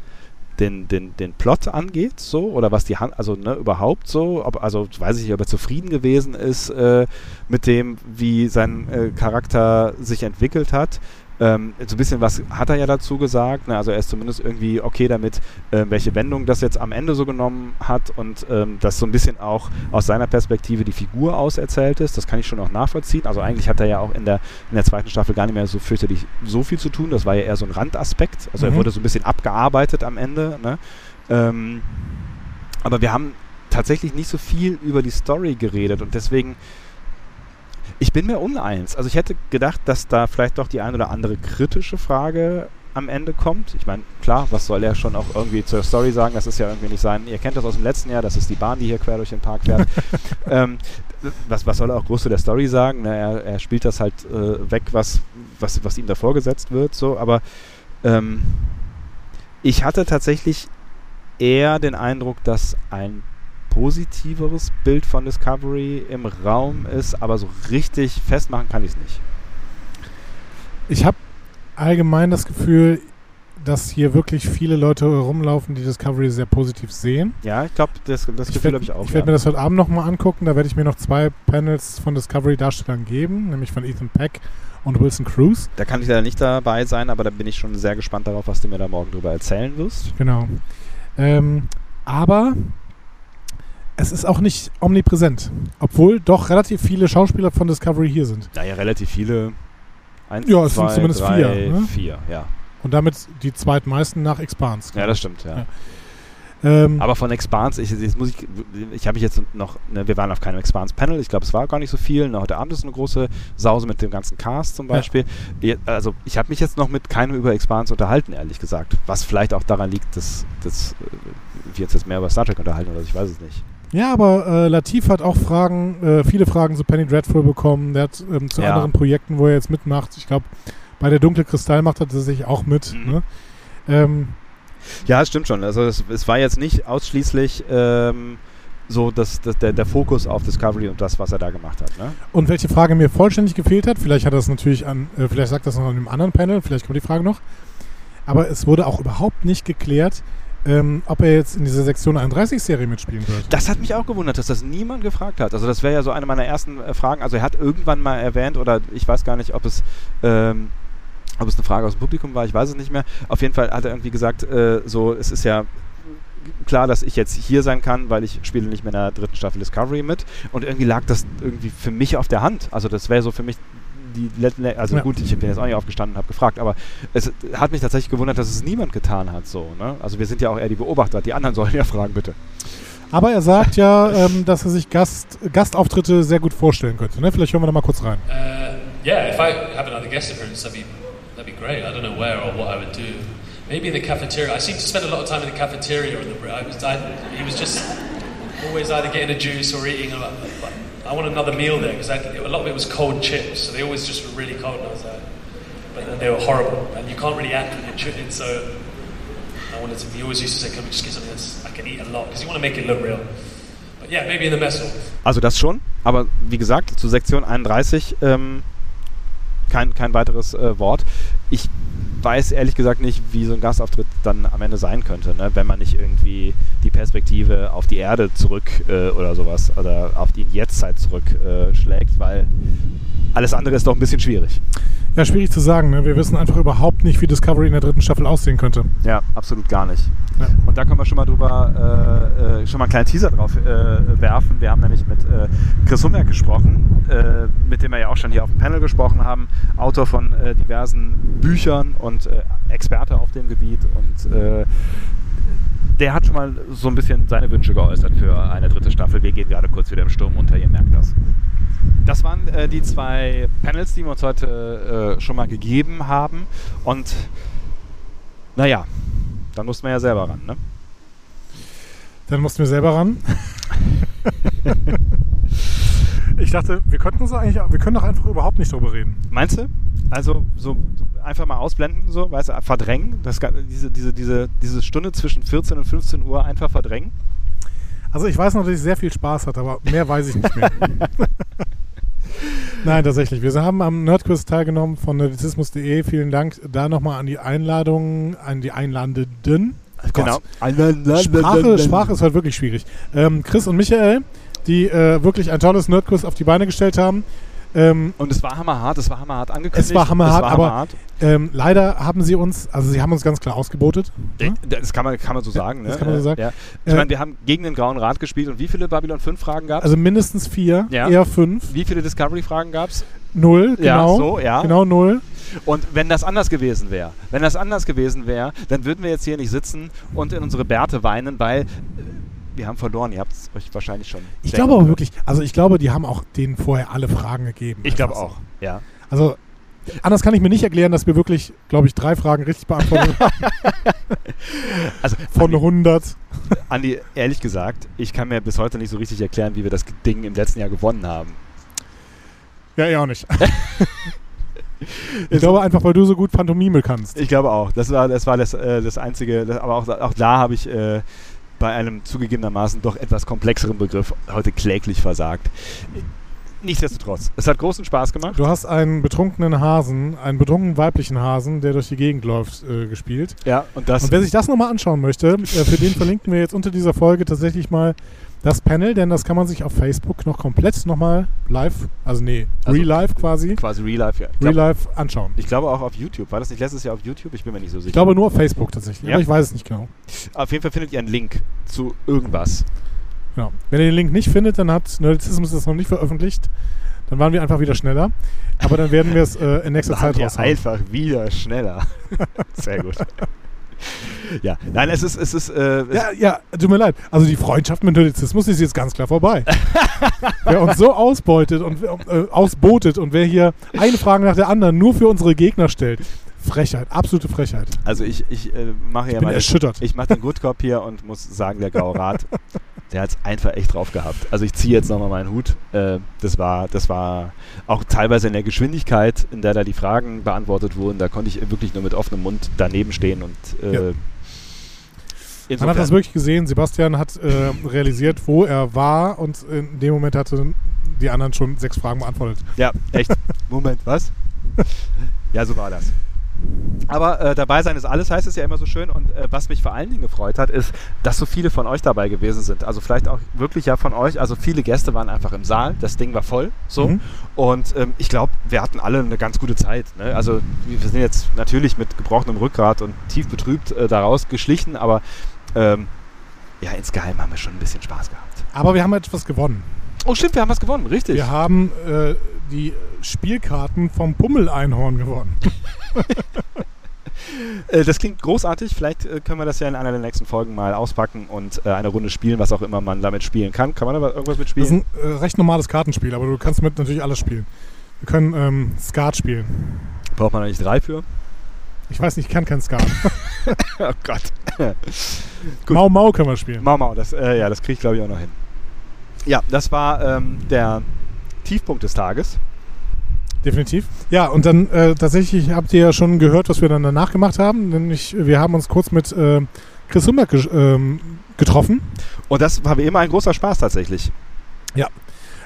den, den, den Plot angeht, so, oder was die Hand, also ne, überhaupt so, ob, also weiß ich nicht, ob er zufrieden gewesen ist äh, mit dem, wie sein äh, Charakter sich entwickelt hat. Ähm, so ein bisschen was hat er ja dazu gesagt, ne? also er ist zumindest irgendwie okay damit, äh, welche Wendung das jetzt am Ende so genommen hat und ähm, dass so ein bisschen auch aus seiner Perspektive die Figur auserzählt ist, das kann ich schon auch nachvollziehen. Also eigentlich hat er ja auch in der, in der zweiten Staffel gar nicht mehr so fürchterlich so viel zu tun, das war ja eher so ein Randaspekt, also Mhm. er wurde so ein bisschen abgearbeitet am Ende. Ne? Ähm, aber wir haben tatsächlich nicht so viel über die Story geredet und deswegen ich bin mir uneins. Also ich hätte gedacht, dass da vielleicht doch die ein oder andere kritische Frage am Ende kommt. Ich meine, klar, was soll er schon auch irgendwie zur Story sagen? Das ist ja irgendwie nicht sein. Ihr kennt das aus dem letzten Jahr, das ist die Bahn, die hier quer durch den Park fährt. ähm, was, was soll er auch groß zu der Story sagen? Na, er, er spielt das halt äh, weg, was, was, was ihm da vorgesetzt wird. So, aber ähm, ich hatte tatsächlich eher den Eindruck, dass ein positiveres Bild von Discovery im Raum ist, aber so richtig festmachen kann ich es nicht. Ich habe allgemein das Gefühl, dass hier wirklich viele Leute rumlaufen, die Discovery sehr positiv sehen. Ja, ich glaube, das, das Gefühl werde habe ich auch. ich werd ja. mir das heute Abend nochmal angucken. Da werde ich mir noch zwei Panels von Discovery-Darstellern geben, nämlich von Ethan Peck und Wilson Cruz. da kann ich leider nicht dabei sein, aber da bin ich schon sehr gespannt darauf, was du mir da morgen drüber erzählen wirst. Genau. Ähm, aber es ist auch nicht omnipräsent, obwohl doch relativ viele Schauspieler von Discovery hier sind. Naja, relativ viele. Eins, Ja, es sind zwei, zumindest drei, vier, ne? Vier, ja. Und damit die zweitmeisten nach Expanse. Ja, das stimmt, ja. Ja. Ähm, Aber von Expanse, ich, jetzt muss ich, ich habe mich jetzt noch, ne, wir waren auf keinem Expanse-Panel, ich glaube, es war gar nicht so viel. Ne, heute Abend ist eine große Sause mit dem ganzen Cast zum Ja. Beispiel. Je- Also, ich habe mich jetzt noch mit keinem über Expanse unterhalten, ehrlich gesagt. Was vielleicht auch daran liegt, dass, dass äh, wir uns jetzt mehr über Star Trek unterhalten oder ich weiß es nicht. Ja, aber äh, Latif hat auch Fragen, äh, viele Fragen zu Penny Dreadful bekommen. Der hat ähm, zu Ja. anderen Projekten, wo er jetzt mitmacht. Ich glaube, bei der Dunkle Kristall macht er tatsächlich auch mit. Mhm. Ne? Ähm, Ja, stimmt schon. Also, es, es war jetzt nicht ausschließlich ähm, so dass, dass der, der Fokus auf Discovery und das, was er da gemacht hat. Ne? und welche Frage mir vollständig gefehlt hat, vielleicht hat es natürlich an, äh, vielleicht sagt er es noch an einem anderen Panel, vielleicht kommt die Frage noch. Aber es wurde auch überhaupt nicht geklärt, ähm, ob er jetzt in dieser Sektion 31-Serie mitspielen wird. Das hat mich auch gewundert, dass das niemand gefragt hat. Also das wäre ja so eine meiner ersten äh, Fragen. Also er hat irgendwann mal erwähnt, oder ich weiß gar nicht, ob es ähm, ob es eine Frage aus dem Publikum war, ich weiß es nicht mehr. Auf jeden Fall hat er irgendwie gesagt, äh, so, es ist ja klar, dass ich jetzt hier sein kann, weil ich spiele nicht mehr in der dritten Staffel Discovery mit. Und irgendwie lag das irgendwie für mich auf der Hand. Also das wäre so für mich die letzte, also Ja. gut, ich bin jetzt auch nicht aufgestanden und habe gefragt, aber es hat mich tatsächlich gewundert, dass es niemand getan hat so. Ne? Also wir sind ja auch eher die Beobachter, die anderen sollen ja fragen, bitte. Aber er sagt ja, ähm, dass er sich Gast, Gastauftritte sehr gut vorstellen könnte. Ne? Vielleicht hören wir da mal kurz rein. Uh, yeah, if I have another guest appearance, that'd be that'd be great. I don't know where or what I would do. Maybe in the cafeteria. I seem to spend a lot of time in the cafeteria in the. I was, I, he was just always either getting a juice or eating. A I want another meal there because a lot of it was cold chips, so they always just were really cold. And I was like, but they were horrible, and you can't really act when you're chewing. So I wanted to. He always used to say, "Can we just get something that's I can eat a lot?" Because you want to make it look real. But yeah, maybe in the mess hall. Also das schon, aber wie gesagt, zu Sektion 31 ähm, kein, kein weiteres äh, Wort. Ich weiß ehrlich gesagt nicht, wie so ein Gastauftritt dann am Ende sein könnte, ne? wenn man nicht irgendwie die Perspektive auf die Erde zurück äh, oder sowas oder auf die Jetztzeit zurückschlägt, äh, weil alles andere ist doch ein bisschen schwierig. Ja, schwierig zu sagen. Ne? Wir wissen einfach überhaupt nicht, wie Discovery in der dritten Staffel aussehen könnte. Ja, absolut gar nicht. Ja. Und da können wir schon mal drüber, äh, äh, schon mal einen kleinen Teaser drauf äh, werfen. Wir haben nämlich mit äh, Chris Humberg gesprochen, äh, mit dem wir ja auch schon hier auf dem Panel gesprochen haben, Autor von diversen Büchern und Experte auf dem Gebiet und äh, der hat schon mal so ein bisschen seine Wünsche geäußert für eine dritte Staffel. Wir gehen gerade kurz wieder im Sturm unter, ihr merkt das. Das waren äh, die zwei Panels, die wir uns heute äh, schon mal gegeben haben. Und naja, dann mussten wir ja selber ran, ne? Dann mussten wir selber ran. ich dachte, wir könnten uns eigentlich, wir können doch einfach überhaupt nicht drüber reden. Meinst du? Also so einfach mal ausblenden, so, weißt du, verdrängen, das, diese, diese, diese, diese Stunde zwischen 14 und 15 Uhr einfach verdrängen. Also ich weiß noch, dass ich sehr viel Spaß hatte, aber mehr weiß ich nicht mehr. Nein, tatsächlich. Wir haben am Nerdquiz teilgenommen von nerdizismus.de. Vielen Dank da nochmal an die Einladung, an die Einladenden. Genau. Sprache, Sprache ist halt wirklich schwierig. Ähm, Chris und Michael, die äh, wirklich ein tolles Nerdquiz auf die Beine gestellt haben. Ähm, Und es war hammerhart, es war hammerhart angekündigt. es war hammerhart, es war aber hammerhart. ähm, leider haben sie uns, also sie haben uns ganz klar ausgebotet. Ich- Das kann man, kann man so sagen, ne? das kann man so sagen. Ja. Ich Äh, meine, wir haben gegen den Grauen Rat gespielt und wie viele Babylon 5 Fragen gab es? Also mindestens vier, Ja. eher fünf. wie viele Discovery-Fragen gab es? Null, Ja, genau. so, ja. Genau, null. Und wenn das anders gewesen wäre, wenn das anders gewesen wäre, dann würden wir jetzt hier nicht sitzen und in unsere Bärte weinen, weil äh, wir haben verloren. Ihr habt es euch wahrscheinlich schon. Ich glaube aber wirklich, also ich glaube, die haben auch denen vorher alle Fragen gegeben. Ich glaube auch, ja. Also anders kann ich mir nicht erklären, dass wir wirklich, glaube ich, drei Fragen richtig beantwortet haben. Also Von Andi, 100. Andi, ehrlich gesagt, ich kann mir bis heute nicht so richtig erklären, wie wir das Ding im letzten Jahr gewonnen haben. Ja, ich auch nicht. ich glaube einfach, weil du so gut Pantomime kannst. Ich glaube auch. Das war das, war das, äh, das Einzige. Das, aber auch, auch da habe ich äh, bei einem zugegebenermaßen doch etwas komplexeren Begriff heute kläglich versagt. Nichtsdestotrotz, es hat großen Spaß gemacht. Du hast einen betrunkenen Hasen, einen betrunkenen weiblichen Hasen, der durch die Gegend läuft, äh, gespielt. Ja, und das. Und wer sich das nochmal anschauen möchte, äh, für den verlinken wir jetzt unter dieser Folge tatsächlich mal das Panel, denn das kann man sich auf Facebook noch komplett nochmal live, also nee, Also real live quasi, quasi Real Life. Ja. Ich real life anschauen. ich glaube auch auf YouTube. War das nicht letztes Jahr auf YouTube? Ich bin mir nicht so sicher. Ich glaube nur auf Facebook tatsächlich, Ja. aber ich weiß es nicht genau. auf jeden Fall findet ihr einen Link zu irgendwas. Genau. Wenn ihr den Link nicht findet, dann hat Nerdizismus das noch nicht veröffentlicht. Dann waren wir einfach wieder schneller. Aber dann werden wir es äh, in nächster Zeit raushauen. einfach wieder schneller. Sehr gut. ja, nein, es ist, es ist, äh, es Ja, ja, tut mir leid. Also die Freundschaft mit Nerdizismus ist jetzt ganz klar vorbei. wer uns so ausbeutet und äh, ausbotet und wer hier eine Frage nach der anderen nur für unsere Gegner stellt. Frechheit, absolute Frechheit. Also ich, ich äh, mache ja bin mal erschüttert. Ich mache den Good Cop hier und muss sagen, der Graue Rat, der hat es einfach echt drauf gehabt. Also ich ziehe jetzt nochmal meinen Hut. Äh, das war, das war auch teilweise in der Geschwindigkeit, in der da die Fragen beantwortet wurden. Da konnte ich wirklich nur mit offenem Mund daneben stehen und äh, Ja. Man hat das wirklich gesehen. Sebastian hat äh, realisiert, wo er war und in dem Moment hatte die anderen schon sechs Fragen beantwortet. Ja, echt. Moment, was? ja, so war das. Aber äh, dabei sein ist alles, heißt es ja immer so schön. Und äh, was mich vor allen Dingen gefreut hat, ist, dass so viele von euch dabei gewesen sind. Also vielleicht auch wirklich ja von euch. Also viele Gäste waren einfach im Saal. Das Ding war voll. So. Mhm. Und ähm, ich glaube, wir hatten alle eine ganz gute Zeit. Ne? Also wir sind jetzt natürlich mit gebrochenem Rückgrat und tief betrübt äh, daraus geschlichen, aber ähm, ja, insgeheim haben wir schon ein bisschen Spaß gehabt. Aber wir haben etwas gewonnen. Oh stimmt, wir haben was gewonnen, richtig. Wir haben äh, die Spielkarten vom Pummel-Einhorn gewonnen. Äh, das klingt großartig. Vielleicht äh, können wir das ja in einer der nächsten Folgen mal auspacken und äh, eine Runde spielen, was auch immer man damit spielen kann. Kann man aber irgendwas Das ist mitspielen? ein recht normales Kartenspiel, aber du kannst mit natürlich alles spielen. Wir können ähm, Skat spielen. Braucht man da nicht drei für? Ich weiß nicht, ich kann kein Skat. oh Gott. Mau Mau können wir spielen. Mau Mau, das, äh, ja, das kriege ich glaube ich auch noch hin. Ja, das war ähm, der Tiefpunkt des Tages. Definitiv. Ja, und dann äh, tatsächlich habt ihr ja schon gehört, was wir dann danach gemacht haben. Nämlich, wir haben uns kurz mit äh, Chris Humberg ge ähm, getroffen. Und das war wie immer ein großer Spaß tatsächlich. Ja.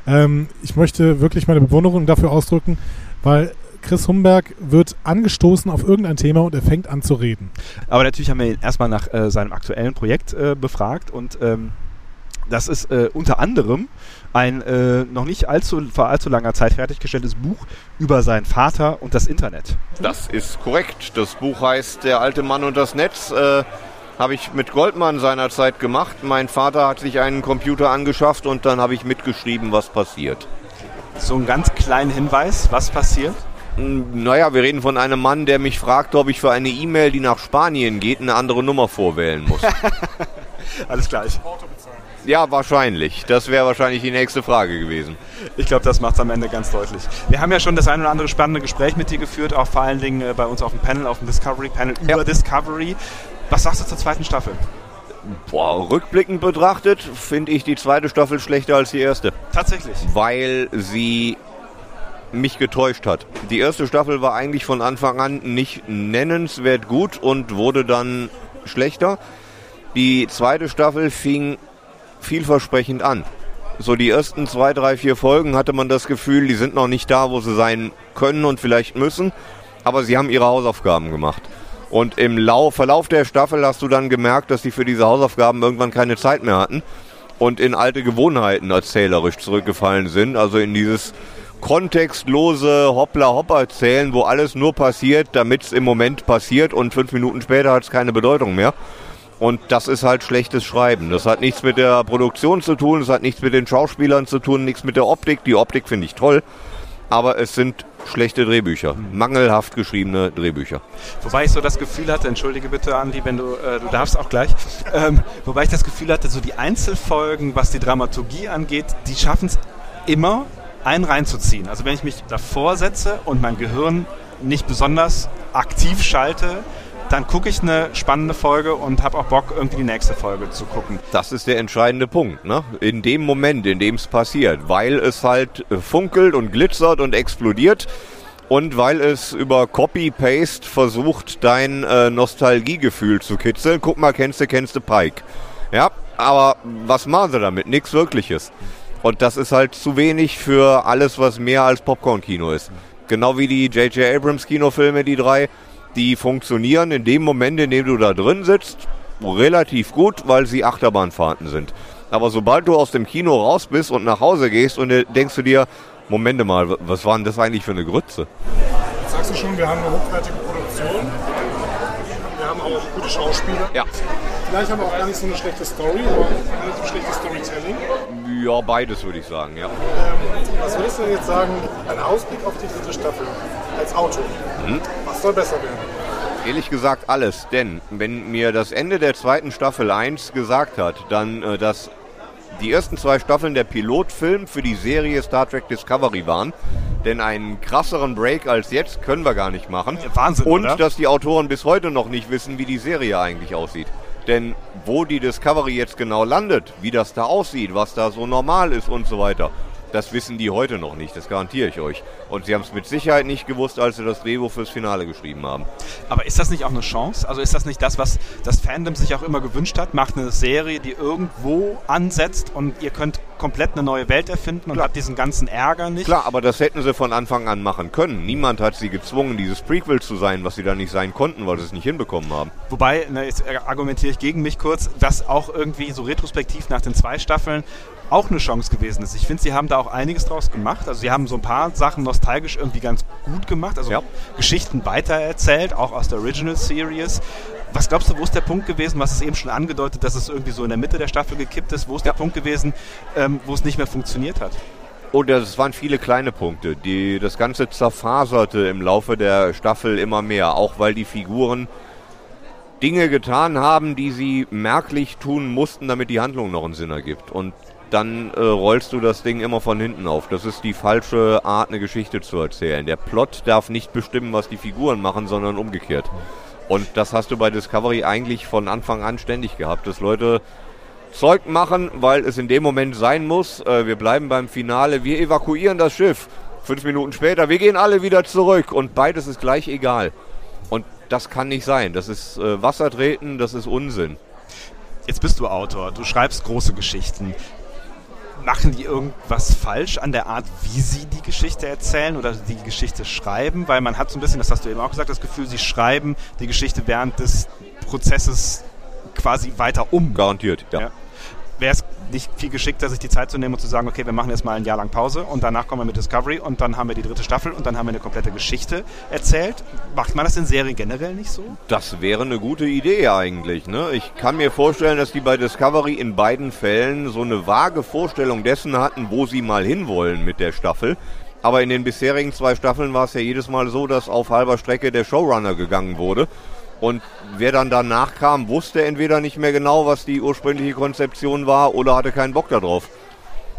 Ähm, ich möchte wirklich meine Bewunderung dafür ausdrücken, weil Chris Humberg wird angestoßen auf irgendein Thema und er fängt an zu reden. Aber natürlich haben wir ihn erstmal nach äh, seinem aktuellen Projekt äh, befragt und ähm, das ist äh, unter anderem ein äh, noch nicht allzu, vor allzu langer Zeit fertiggestelltes Buch über seinen Vater und das Internet. Das ist korrekt. Das Buch heißt Der alte Mann und das Netz. Äh, habe ich mit Goldmann seinerzeit gemacht. Mein Vater hat sich einen Computer angeschafft und dann habe ich mitgeschrieben, was passiert. So einen ganz kleinen Hinweis, was passiert? Hm, Naja, wir reden von einem Mann, der mich fragte, ob ich für eine E-Mail, die nach Spanien geht, eine andere Nummer vorwählen muss. Alles gleich. Ja, wahrscheinlich. Das wäre wahrscheinlich die nächste Frage gewesen. Ich glaube, das macht es am Ende ganz deutlich. Wir haben ja schon das ein oder andere spannende Gespräch mit dir geführt, auch vor allen Dingen äh, bei uns auf dem Panel, auf dem Discovery-Panel über Discovery. Was sagst du zur zweiten Staffel? Boah, rückblickend betrachtet finde ich die zweite Staffel schlechter als die erste. Tatsächlich. weil sie mich getäuscht hat. Die erste Staffel war eigentlich von Anfang an nicht nennenswert gut und wurde dann schlechter. Die zweite Staffel fing vielversprechend an. So die ersten zwei, drei, vier Folgen hatte man das Gefühl, die sind noch nicht da, wo sie sein können und vielleicht müssen, aber sie haben ihre Hausaufgaben gemacht. Und im Lau Verlauf der Staffel hast du dann gemerkt, dass sie für diese Hausaufgaben irgendwann keine Zeit mehr hatten und in alte Gewohnheiten erzählerisch zurückgefallen sind. Also in dieses kontextlose Hoppla-Hopp-Erzählen, wo alles nur passiert, damit es im Moment passiert und fünf Minuten später hat es keine Bedeutung mehr. Und das ist halt schlechtes Schreiben. Das hat nichts mit der Produktion zu tun, das hat nichts mit den Schauspielern zu tun, nichts mit der Optik. Die Optik finde ich toll, aber es sind schlechte Drehbücher, mangelhaft geschriebene Drehbücher. Wobei ich so das Gefühl hatte, entschuldige bitte, Andi, wenn du, äh, du darfst auch gleich, ähm, wobei ich das Gefühl hatte, so die Einzelfolgen, was die Dramaturgie angeht, die schaffen es immer, einen reinzuziehen. Also wenn ich mich davor setze und mein Gehirn nicht besonders aktiv schalte, dann gucke ich eine spannende Folge und habe auch Bock, irgendwie die nächste Folge zu gucken. Das ist der entscheidende Punkt, ne? In dem Moment, in dem es passiert, weil es halt äh, funkelt und glitzert und explodiert und weil es über Copy-Paste versucht, dein äh, Nostalgiegefühl zu kitzeln. Guck mal, kennst du, kennst du Pike. Ja, aber was machen sie damit? Nichts Wirkliches. Und das ist halt zu wenig für alles, was mehr als Popcorn-Kino ist. Genau wie die J.J. Abrams Kinofilme, die drei, die funktionieren in dem Moment, in dem du da drin sitzt, relativ gut, weil sie Achterbahnfahrten sind. Aber sobald du aus dem Kino raus bist und nach Hause gehst und äh, denkst du dir, Momente mal, was war denn das eigentlich für eine Grütze? Jetzt sagst du schon, wir haben eine hochwertige Produktion. Wir haben auch gute Schauspieler. Ja. Vielleicht haben wir auch gar nicht so eine schlechte Story, aber relativ schlechtes Storytelling. Ja, beides würde ich sagen, ja. Ähm, was würdest du jetzt sagen, ein Ausblick auf die dritte Staffel als Autor? Hm? Was soll besser werden? Ehrlich gesagt alles, denn wenn mir das Ende der zweiten Staffel 1 gesagt hat, dann, äh, dass die ersten zwei Staffeln der Pilotfilm für die Serie Star Trek Discovery waren, denn einen krasseren Break als jetzt können wir gar nicht machen. Wahnsinn, Und oder? dass die Autoren bis heute noch nicht wissen, wie die Serie eigentlich aussieht. Denn wo die Discovery jetzt genau landet, wie das da aussieht, was da so normal ist und so weiter, Das wissen die heute noch nicht, das garantiere ich euch. Und sie haben es mit Sicherheit nicht gewusst, als sie das Drehbuch fürs Finale geschrieben haben. Aber ist das nicht auch eine Chance? Also ist das nicht das, was das Fandom sich auch immer gewünscht hat? Macht eine Serie, die irgendwo ansetzt und ihr könnt komplett eine neue Welt erfinden und Klar. habt diesen ganzen Ärger nicht? Klar, aber das hätten sie von Anfang an machen können. Niemand hat sie gezwungen, dieses Prequel zu sein, was sie da nicht sein konnten, weil sie es nicht hinbekommen haben. Wobei, ne, jetzt argumentiere ich gegen mich kurz, dass auch irgendwie so retrospektiv nach den zwei Staffeln auch eine Chance gewesen ist. Ich finde, sie haben da auch einiges draus gemacht. Also sie haben so ein paar Sachen nostalgisch irgendwie ganz gut gemacht. Also Ja. Geschichten weitererzählt, auch aus der Original Series. Was glaubst du, wo ist der Punkt gewesen? Was ist eben schon angedeutet, dass es irgendwie so in der Mitte der Staffel gekippt ist. Wo ist der Punkt gewesen, ähm, wo es nicht mehr funktioniert hat? Und es waren viele kleine Punkte, die das Ganze zerfaserte im Laufe der Staffel immer mehr, auch weil die Figuren Dinge getan haben, die sie merklich tun mussten, damit die Handlung noch einen Sinn ergibt. Und dann äh, rollst du das Ding immer von hinten auf. Das ist die falsche Art, eine Geschichte zu erzählen. Der Plot darf nicht bestimmen, was die Figuren machen, sondern umgekehrt. Und das hast du bei Discovery eigentlich von Anfang an ständig gehabt, dass Leute Zeug machen, weil es in dem Moment sein muss. Äh, wir bleiben beim Finale, wir evakuieren das Schiff. Fünf Minuten später, wir gehen alle wieder zurück und beides ist gleich egal. Und das kann nicht sein. Das ist äh, Wassertreten, das ist Unsinn. Jetzt bist du Autor, du schreibst große Geschichten. Machen die irgendwas falsch an der Art, wie sie die Geschichte erzählen oder die Geschichte schreiben? Weil man hat so ein bisschen, das hast du eben auch gesagt, das Gefühl, sie schreiben die Geschichte während des Prozesses quasi weiter um. Garantiert, ja. Ja. Wäre es nicht viel geschickter, sich die Zeit zu nehmen und zu sagen, okay, wir machen jetzt mal ein Jahr lang Pause und danach kommen wir mit Discovery und dann haben wir die dritte Staffel und dann haben wir eine komplette Geschichte erzählt. Macht man das in Serien generell nicht so? Das wäre eine gute Idee eigentlich. Ne? Ich kann mir vorstellen, dass die bei Discovery in beiden Fällen so eine vage Vorstellung dessen hatten, wo sie mal hinwollen mit der Staffel. Aber in den bisherigen zwei Staffeln war es ja jedes Mal so, dass auf halber Strecke der Showrunner gegangen wurde. Und wer dann danach kam, wusste entweder nicht mehr genau, was die ursprüngliche Konzeption war oder hatte keinen Bock darauf.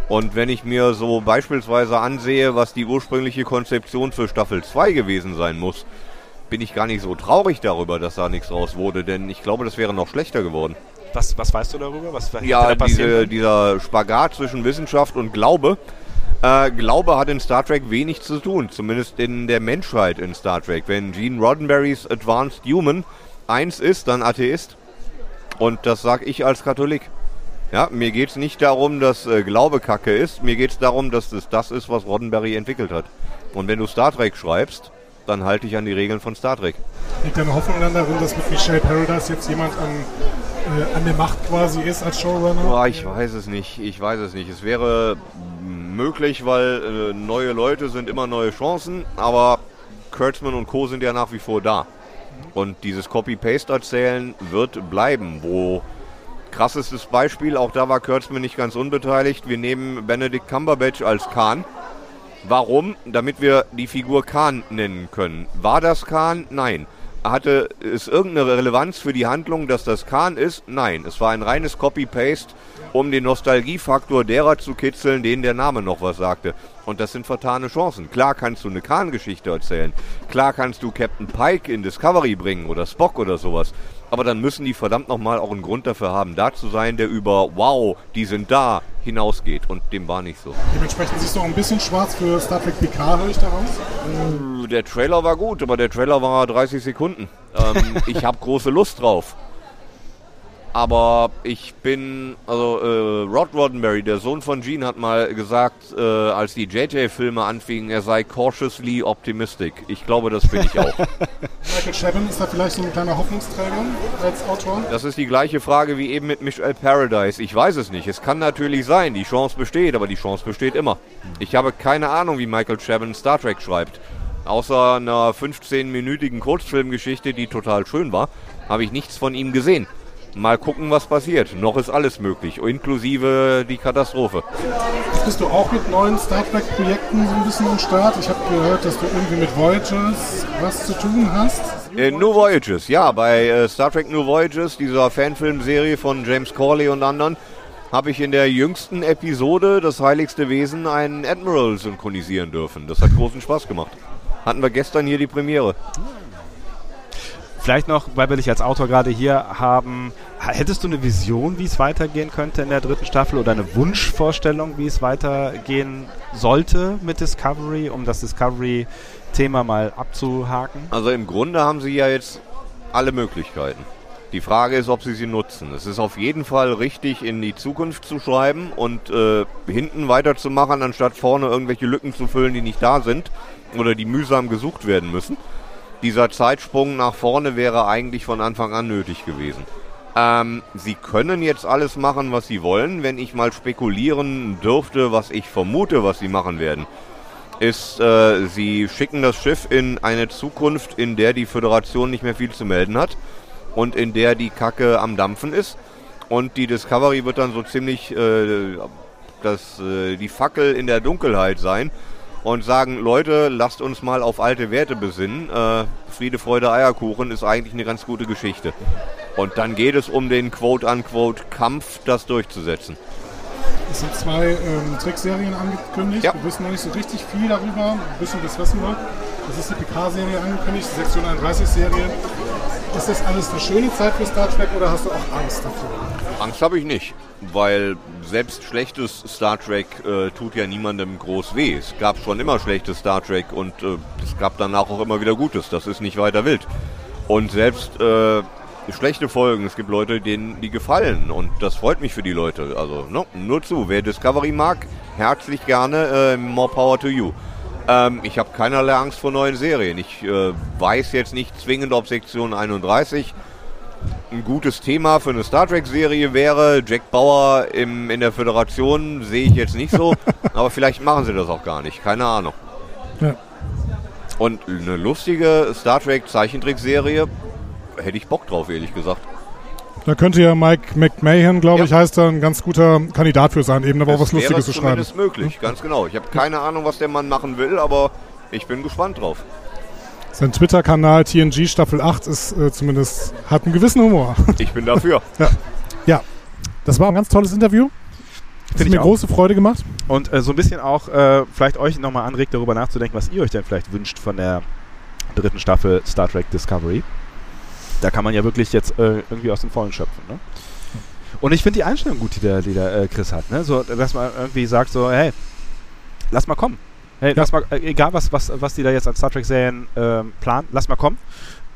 Und wenn ich mir so beispielsweise ansehe, was die ursprüngliche Konzeption für Staffel 2 gewesen sein muss, bin ich gar nicht so traurig darüber, dass da nichts raus wurde, denn ich glaube, das wäre noch schlechter geworden. Was, was weißt du darüber? Was Ja, da diese, dieser Spagat zwischen Wissenschaft und Glaube. Äh, Glaube hat in Star Trek wenig zu tun, zumindest in der Menschheit in Star Trek. Wenn Gene Roddenberrys Advanced Human eins ist, dann Atheist. Und das sag ich als Katholik. Ja, mir geht's nicht darum, dass äh, Glaube Kacke ist. Mir geht's darum, dass es das ist, was Roddenberry entwickelt hat. Und wenn du Star Trek schreibst, dann halte ich an die Regeln von Star Trek. Liegt deine Hoffnung dann darin, dass mit Michelle Paradise jetzt jemand an, äh, an der Macht quasi ist als Showrunner? Boah, ich weiß es nicht. Ich weiß es nicht. Es wäre möglich, weil äh, neue Leute sind immer neue Chancen, aber Kurtzman und Co. sind ja nach wie vor da. Und dieses Copy-Paste-Erzählen wird bleiben. Wo krassestes Beispiel, auch da war Kurtzman nicht ganz unbeteiligt. Wir nehmen Benedict Cumberbatch als Khan. Warum? Damit wir die Figur Khan nennen können. War das Khan? Nein. Hatte es irgendeine Relevanz für die Handlung, dass das Khan ist? Nein. Es war ein reines Copy-Paste, um den Nostalgiefaktor derer zu kitzeln, denen der Name noch was sagte. Und das sind vertane Chancen. Klar kannst du eine Khan-Geschichte erzählen. Klar kannst du Captain Pike in Discovery bringen oder Spock oder sowas. Aber dann müssen die verdammt nochmal auch einen Grund dafür haben, da zu sein, der über Wow, die sind da hinausgeht. Und dem war nicht so. Dementsprechend siehst du auch ein bisschen schwarz für Star Trek PK, höre ich daraus. Der Trailer war gut, aber der Trailer war 30 Sekunden. Ähm, ich habe große Lust drauf. Aber ich bin, also äh, Rod Roddenberry, der Sohn von Gene, hat mal gesagt, äh, als die JJ-Filme anfingen, er sei cautiously optimistic. Ich glaube, das bin ich auch. Michael Chabon ist da vielleicht so ein kleiner Hoffnungsträger als Autor. Das ist die gleiche Frage wie eben mit Michelle Paradise. Ich weiß es nicht. Es kann natürlich sein, die Chance besteht, aber die Chance besteht immer. Ich habe keine Ahnung, wie Michael Chabon Star Trek schreibt. Außer einer 15-minütigen Kurzfilmgeschichte, die total schön war, habe ich nichts von ihm gesehen. Mal gucken, was passiert. Noch ist alles möglich, inklusive die Katastrophe. Jetzt bist du auch mit neuen Star Trek-Projekten so ein bisschen am Start. Ich habe gehört, dass du irgendwie mit Voyagers was zu tun hast. Äh, New Voyages, ja, bei äh, Star Trek New Voyages, dieser Fanfilmserie von James Corley und anderen, habe ich in der jüngsten Episode Das heiligste Wesen einen Admiral synchronisieren dürfen. Das hat großen Spaß gemacht. Hatten wir gestern hier die Premiere. Vielleicht noch, weil wir dich als Autor gerade hier haben, hättest du eine Vision, wie es weitergehen könnte in der dritten Staffel oder eine Wunschvorstellung, wie es weitergehen sollte mit Discovery, um das Discovery-Thema mal abzuhaken? Also im Grunde haben sie ja jetzt alle Möglichkeiten. Die Frage ist, ob sie sie nutzen. Es ist auf jeden Fall richtig, in die Zukunft zu schreiben und äh, hinten weiterzumachen, anstatt vorne irgendwelche Lücken zu füllen, die nicht da sind oder die mühsam gesucht werden müssen. Dieser Zeitsprung nach vorne wäre eigentlich von Anfang an nötig gewesen. Ähm, sie können jetzt alles machen, was sie wollen. Wenn ich mal spekulieren dürfte, was ich vermute, was sie machen werden, ist, äh, sie schicken das Schiff in eine Zukunft, in der die Föderation nicht mehr viel zu melden hat und in der die Kacke am Dampfen ist. Und die Discovery wird dann so ziemlich äh, das, äh, die Fackel in der Dunkelheit sein und sagen, Leute, lasst uns mal auf alte Werte besinnen. Äh, Friede, Freude, Eierkuchen ist eigentlich eine ganz gute Geschichte. Und dann geht es um den Quote-unquote Kampf, das durchzusetzen. Es sind zwei ähm, Trickserien angekündigt. Ja. Wir wissen noch nicht so richtig viel darüber. Ein bisschen das wissen wir. Das ist die PK-Serie angekündigt, die Sektion 31-Serie. Ist das alles eine schöne Zeit für Star Trek oder hast du auch Angst davor? Angst habe ich nicht, weil selbst schlechtes Star Trek äh, tut ja niemandem groß weh. Es gab schon immer schlechtes Star Trek und äh, es gab danach auch immer wieder Gutes. Das ist nicht weiter wild. Und selbst äh, schlechte Folgen, es gibt Leute, denen die gefallen und das freut mich für die Leute. Also no, nur zu, wer Discovery mag, herzlich gerne, äh, more power to you. Ähm, ich habe keinerlei Angst vor neuen Serien. Ich äh, weiß jetzt nicht zwingend, ob Sektion 31 ein gutes Thema für eine Star Trek-Serie wäre. Jack Bauer im, in der Föderation sehe ich jetzt nicht so, aber vielleicht machen sie das auch gar nicht. Keine Ahnung. Ja. Und eine lustige Star Trek-Zeichentrickserie hätte ich Bock drauf, ehrlich gesagt. Da könnte ja Mike McMahon, glaube ich, heißt er, ein ganz guter Kandidat für sein, eben aber auch was Lustiges zu schreiben. zumindest möglich, ganz genau. Ich habe keine Ahnung, was der Mann machen will, aber ich bin gespannt drauf. Sein Twitter-Kanal TNG Staffel 8 ist äh, zumindest, hat einen gewissen Humor. Ich bin dafür. ja. ja, das war ein ganz tolles Interview. Hat Finde ich mir auch. große Freude gemacht. Und äh, so ein bisschen auch äh, vielleicht euch nochmal anregt, darüber nachzudenken, was ihr euch denn vielleicht wünscht von der dritten Staffel Star Trek Discovery. Da kann man ja wirklich jetzt äh, irgendwie aus dem Vollen schöpfen. Ne? Und ich finde die Einstellung gut, die der, die der äh, Chris hat. Ne? So, dass man irgendwie sagt so, hey, lass mal kommen. Hey, lass mal, äh, egal was, was, was die da jetzt an Star Trek-Serien ähm, planen, lass mal kommen.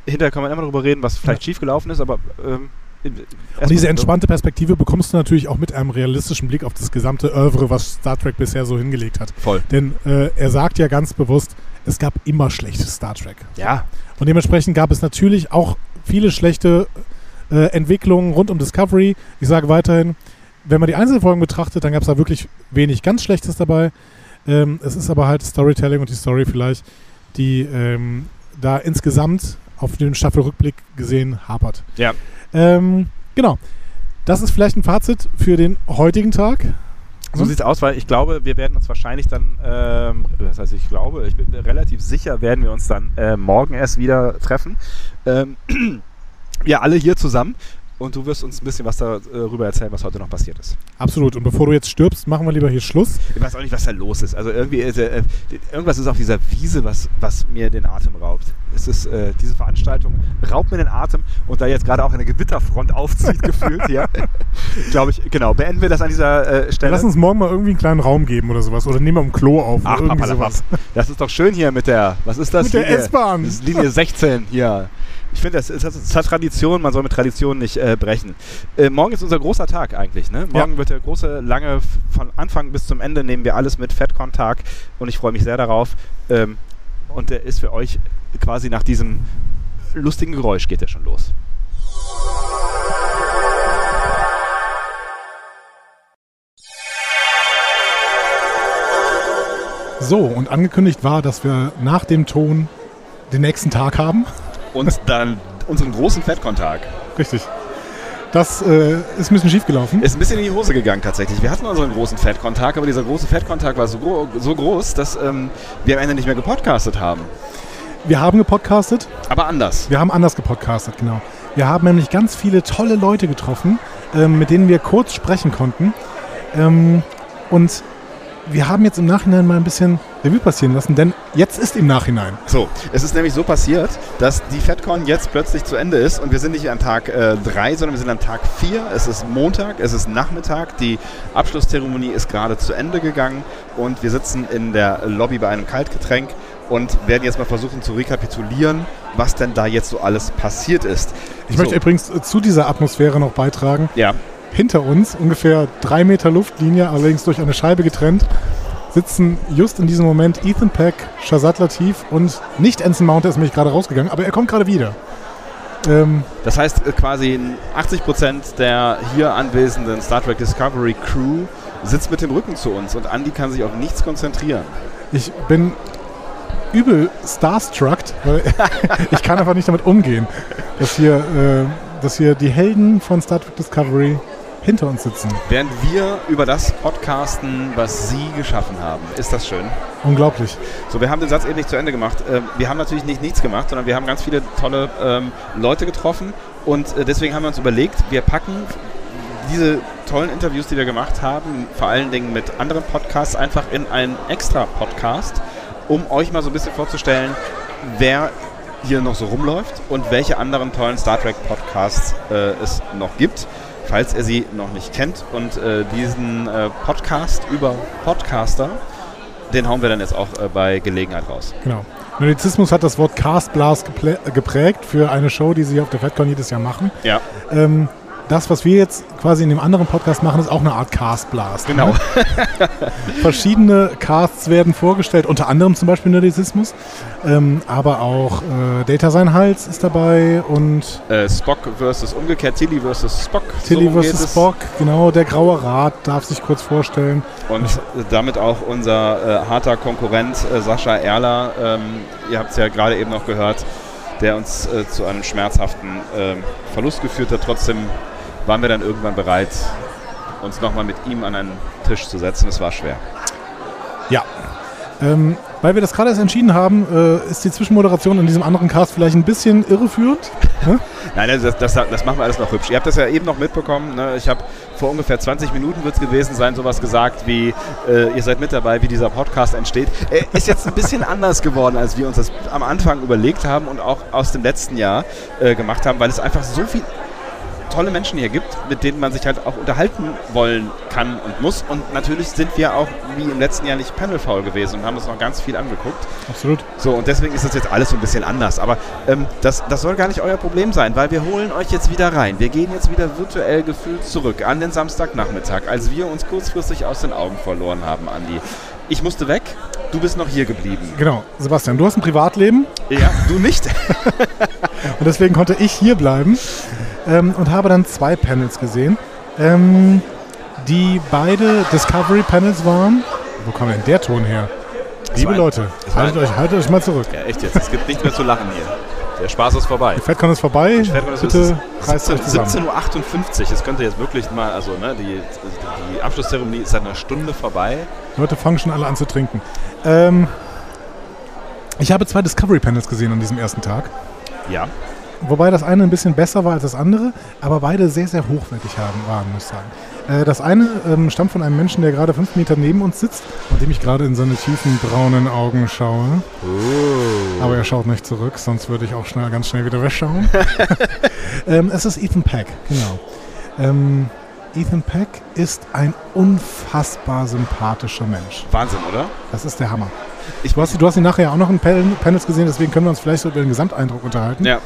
Hinterher kann man immer darüber reden, was vielleicht schiefgelaufen ist, aber ähm, Und diese entspannte Perspektive bekommst du natürlich auch mit einem realistischen Blick auf das gesamte Oeuvre, was Star Trek bisher so hingelegt hat. Voll. Denn äh, er sagt ja ganz bewusst, es gab immer schlechtes Star Trek. Ja. Und dementsprechend gab es natürlich auch viele schlechte äh, Entwicklungen rund um Discovery. Ich sage weiterhin, wenn man die Einzelfolgen betrachtet, dann gab es da wirklich wenig ganz Schlechtes dabei. Ähm, es ist aber halt Storytelling und die Story vielleicht, die ähm, da insgesamt auf den Staffelrückblick gesehen hapert. Ja. Ähm, genau. Das ist vielleicht ein Fazit für den heutigen Tag. So sieht's aus, weil ich glaube, wir werden uns wahrscheinlich dann, ähm, das heißt, ich glaube, ich bin relativ sicher, werden wir uns dann äh, morgen erst wieder treffen. Ähm, ja, alle hier zusammen. Und du wirst uns ein bisschen was darüber erzählen, was heute noch passiert ist. Absolut. Und bevor du jetzt stirbst, machen wir lieber hier Schluss. Ich weiß auch nicht, was da los ist. Also irgendwie, äh, irgendwas ist auf dieser Wiese, was, was mir den Atem raubt. Es ist, äh, diese Veranstaltung raubt mir den Atem und da jetzt gerade auch eine Gewitterfront aufzieht, gefühlt hier, glaube ich, genau, beenden wir das an dieser äh, Stelle. Lass uns morgen mal irgendwie einen kleinen Raum geben oder sowas. Oder nehmen wir im Klo auf. Ach, oder irgendwie sowas. Das ist doch schön hier mit der, was ist das? Mit der Linie- S-Bahn. Das ist Linie 16 hier. Ich finde, das, ist- das ist das Tradition, man soll mit Tradition nicht äh, brechen. Äh, morgen ist unser großer Tag eigentlich. Ne? Morgen wird der große, lange, von Anfang bis zum Ende nehmen wir alles mit FedCon-Tag und ich freue mich sehr darauf. Ähm, und der ist für euch quasi nach diesem lustigen Geräusch geht er schon los. So, und angekündigt war, dass wir nach dem Ton den nächsten Tag haben. Und dann unseren großen FedCon-Tag. Richtig. Das äh, ist ein bisschen schief gelaufen. Ist ein bisschen in die Hose gegangen tatsächlich. Wir hatten unseren großen FedCon-Tag, aber dieser große FedCon-Tag war so, gro so groß, dass ähm, wir am Ende nicht mehr gepodcastet haben. Wir haben gepodcastet. Aber anders. Wir haben anders gepodcastet, genau. Wir haben nämlich ganz viele tolle Leute getroffen, ähm, mit denen wir kurz sprechen konnten. Ähm, und wir haben jetzt im Nachhinein mal ein bisschen Revue passieren lassen, denn jetzt ist im Nachhinein. So, es ist nämlich so passiert, dass die FedCon jetzt plötzlich zu Ende ist und wir sind nicht an Tag 3, äh, sondern wir sind an Tag 4. Es ist Montag, es ist Nachmittag, die Abschlusszeremonie ist gerade zu Ende gegangen und wir sitzen in der Lobby bei einem Kaltgetränk und werden jetzt mal versuchen zu rekapitulieren, was denn da jetzt so alles passiert ist. Ich so. möchte übrigens zu dieser Atmosphäre noch beitragen. Ja. Hinter uns, ungefähr drei Meter Luftlinie, allerdings durch eine Scheibe getrennt, sitzen just in diesem Moment Ethan Peck, Shazad Latif und nicht Anson Mount, der ist nämlich gerade rausgegangen, aber er kommt gerade wieder. Ähm, das heißt äh, quasi 80% der hier anwesenden Star Trek Discovery Crew sitzt mit dem Rücken zu uns und Andy kann sich auf nichts konzentrieren. Ich bin übel starstruck, weil ich kann einfach nicht damit umgehen, dass hier, äh, dass hier die Helden von Star Trek Discovery hinter uns sitzen. Während wir über das podcasten, was Sie geschaffen haben. Ist das schön? Unglaublich. So, wir haben den Satz eben nicht zu Ende gemacht. Ähm, wir haben natürlich nicht nichts gemacht, sondern wir haben ganz viele tolle ähm, Leute getroffen und äh, deswegen haben wir uns überlegt, wir packen diese tollen Interviews, die wir gemacht haben, vor allen Dingen mit anderen Podcasts, einfach in einen extra Podcast, um euch mal so ein bisschen vorzustellen, wer hier noch so rumläuft und welche anderen tollen Star Trek Podcasts äh, es noch gibt falls ihr sie noch nicht kennt. Und äh, diesen äh, Podcast über Podcaster, den hauen wir dann jetzt auch äh, bei Gelegenheit raus. Genau. Nerdizismus hat das Wort Castblast geprägt für eine Show, die sie auf der FedCon jedes Jahr machen. Ja. Ähm, das, was wir jetzt quasi in dem anderen Podcast machen, ist auch eine Art Castblast. Genau. Ne? Verschiedene Casts werden vorgestellt, unter anderem zum Beispiel Nerdizismus, ähm, aber auch äh, Data sein Hals ist dabei und äh, Spock versus umgekehrt Tilly versus Spock. Tilly so versus Spock, genau. Der graue Rat darf sich kurz vorstellen. Und damit auch unser äh, harter Konkurrent äh, Sascha Erler. Ähm, ihr habt es ja gerade eben noch gehört der uns äh, zu einem schmerzhaften äh, Verlust geführt hat. Trotzdem waren wir dann irgendwann bereit, uns nochmal mit ihm an einen Tisch zu setzen. Es war schwer. Ja. Ähm, weil wir das gerade erst entschieden haben, äh, ist die Zwischenmoderation in diesem anderen Cast vielleicht ein bisschen irreführend. Ne? Nein, das, das, das, machen wir alles noch hübsch. Ihr habt das ja eben noch mitbekommen. Ne? Ich habe vor ungefähr 20 Minuten wird es gewesen sein, sowas gesagt wie, äh, ihr seid mit dabei, wie dieser Podcast entsteht. Er ist jetzt ein bisschen anders geworden, als wir uns das am Anfang überlegt haben und auch aus dem letzten Jahr äh, gemacht haben, weil es einfach so viel tolle Menschen hier gibt, mit denen man sich halt auch unterhalten wollen kann und muss. Und natürlich sind wir auch wie im letzten Jahr nicht panelfaul gewesen und haben uns noch ganz viel angeguckt. Absolut. So, und deswegen ist das jetzt alles so ein bisschen anders. Aber ähm, das, das soll gar nicht euer Problem sein, weil wir holen euch jetzt wieder rein. Wir gehen jetzt wieder virtuell gefühlt zurück an den Samstagnachmittag, als wir uns kurzfristig aus den Augen verloren haben, Andi. Ich musste weg, du bist noch hier geblieben. Genau. Sebastian, du hast ein Privatleben. Ja, du nicht. und deswegen konnte ich hier bleiben ähm, und habe dann zwei Panels gesehen, ähm, die beide Discovery Panels waren. Wo kam denn der Ton her? Liebe ein, Leute, haltet euch, haltet euch mal zurück. Ja, echt jetzt. Es gibt nichts mehr zu lachen hier. Der Spaß ist vorbei. Die FedCon ist vorbei. FedCon Bitte reißt euch zusammen. 17.58 Uhr. Es könnte jetzt wirklich mal, also ne, die, die Abschlusszeremonie ist seit einer Stunde vorbei. Leute fangen schon alle an zu trinken. Ähm, ich habe zwei Discovery Panels gesehen an diesem ersten Tag. Ja. Wobei das eine ein bisschen besser war als das andere, aber beide sehr, sehr hochwertig haben, waren, muss ich sagen. Äh, das eine ähm, stammt von einem Menschen, der gerade fünf Meter neben uns sitzt und dem ich gerade in seine tiefen braunen Augen schaue. Oh. Aber er schaut nicht zurück, sonst würde ich auch schnell, ganz schnell wieder wegschauen. ähm, es ist Ethan Peck, genau. Ähm, Ethan Peck ist ein unfassbar sympathischer Mensch. Wahnsinn, oder? Das ist der Hammer. Ich, du, hast, du hast ihn nachher auch noch in Panels gesehen, deswegen können wir uns vielleicht so über den Gesamteindruck unterhalten. Ja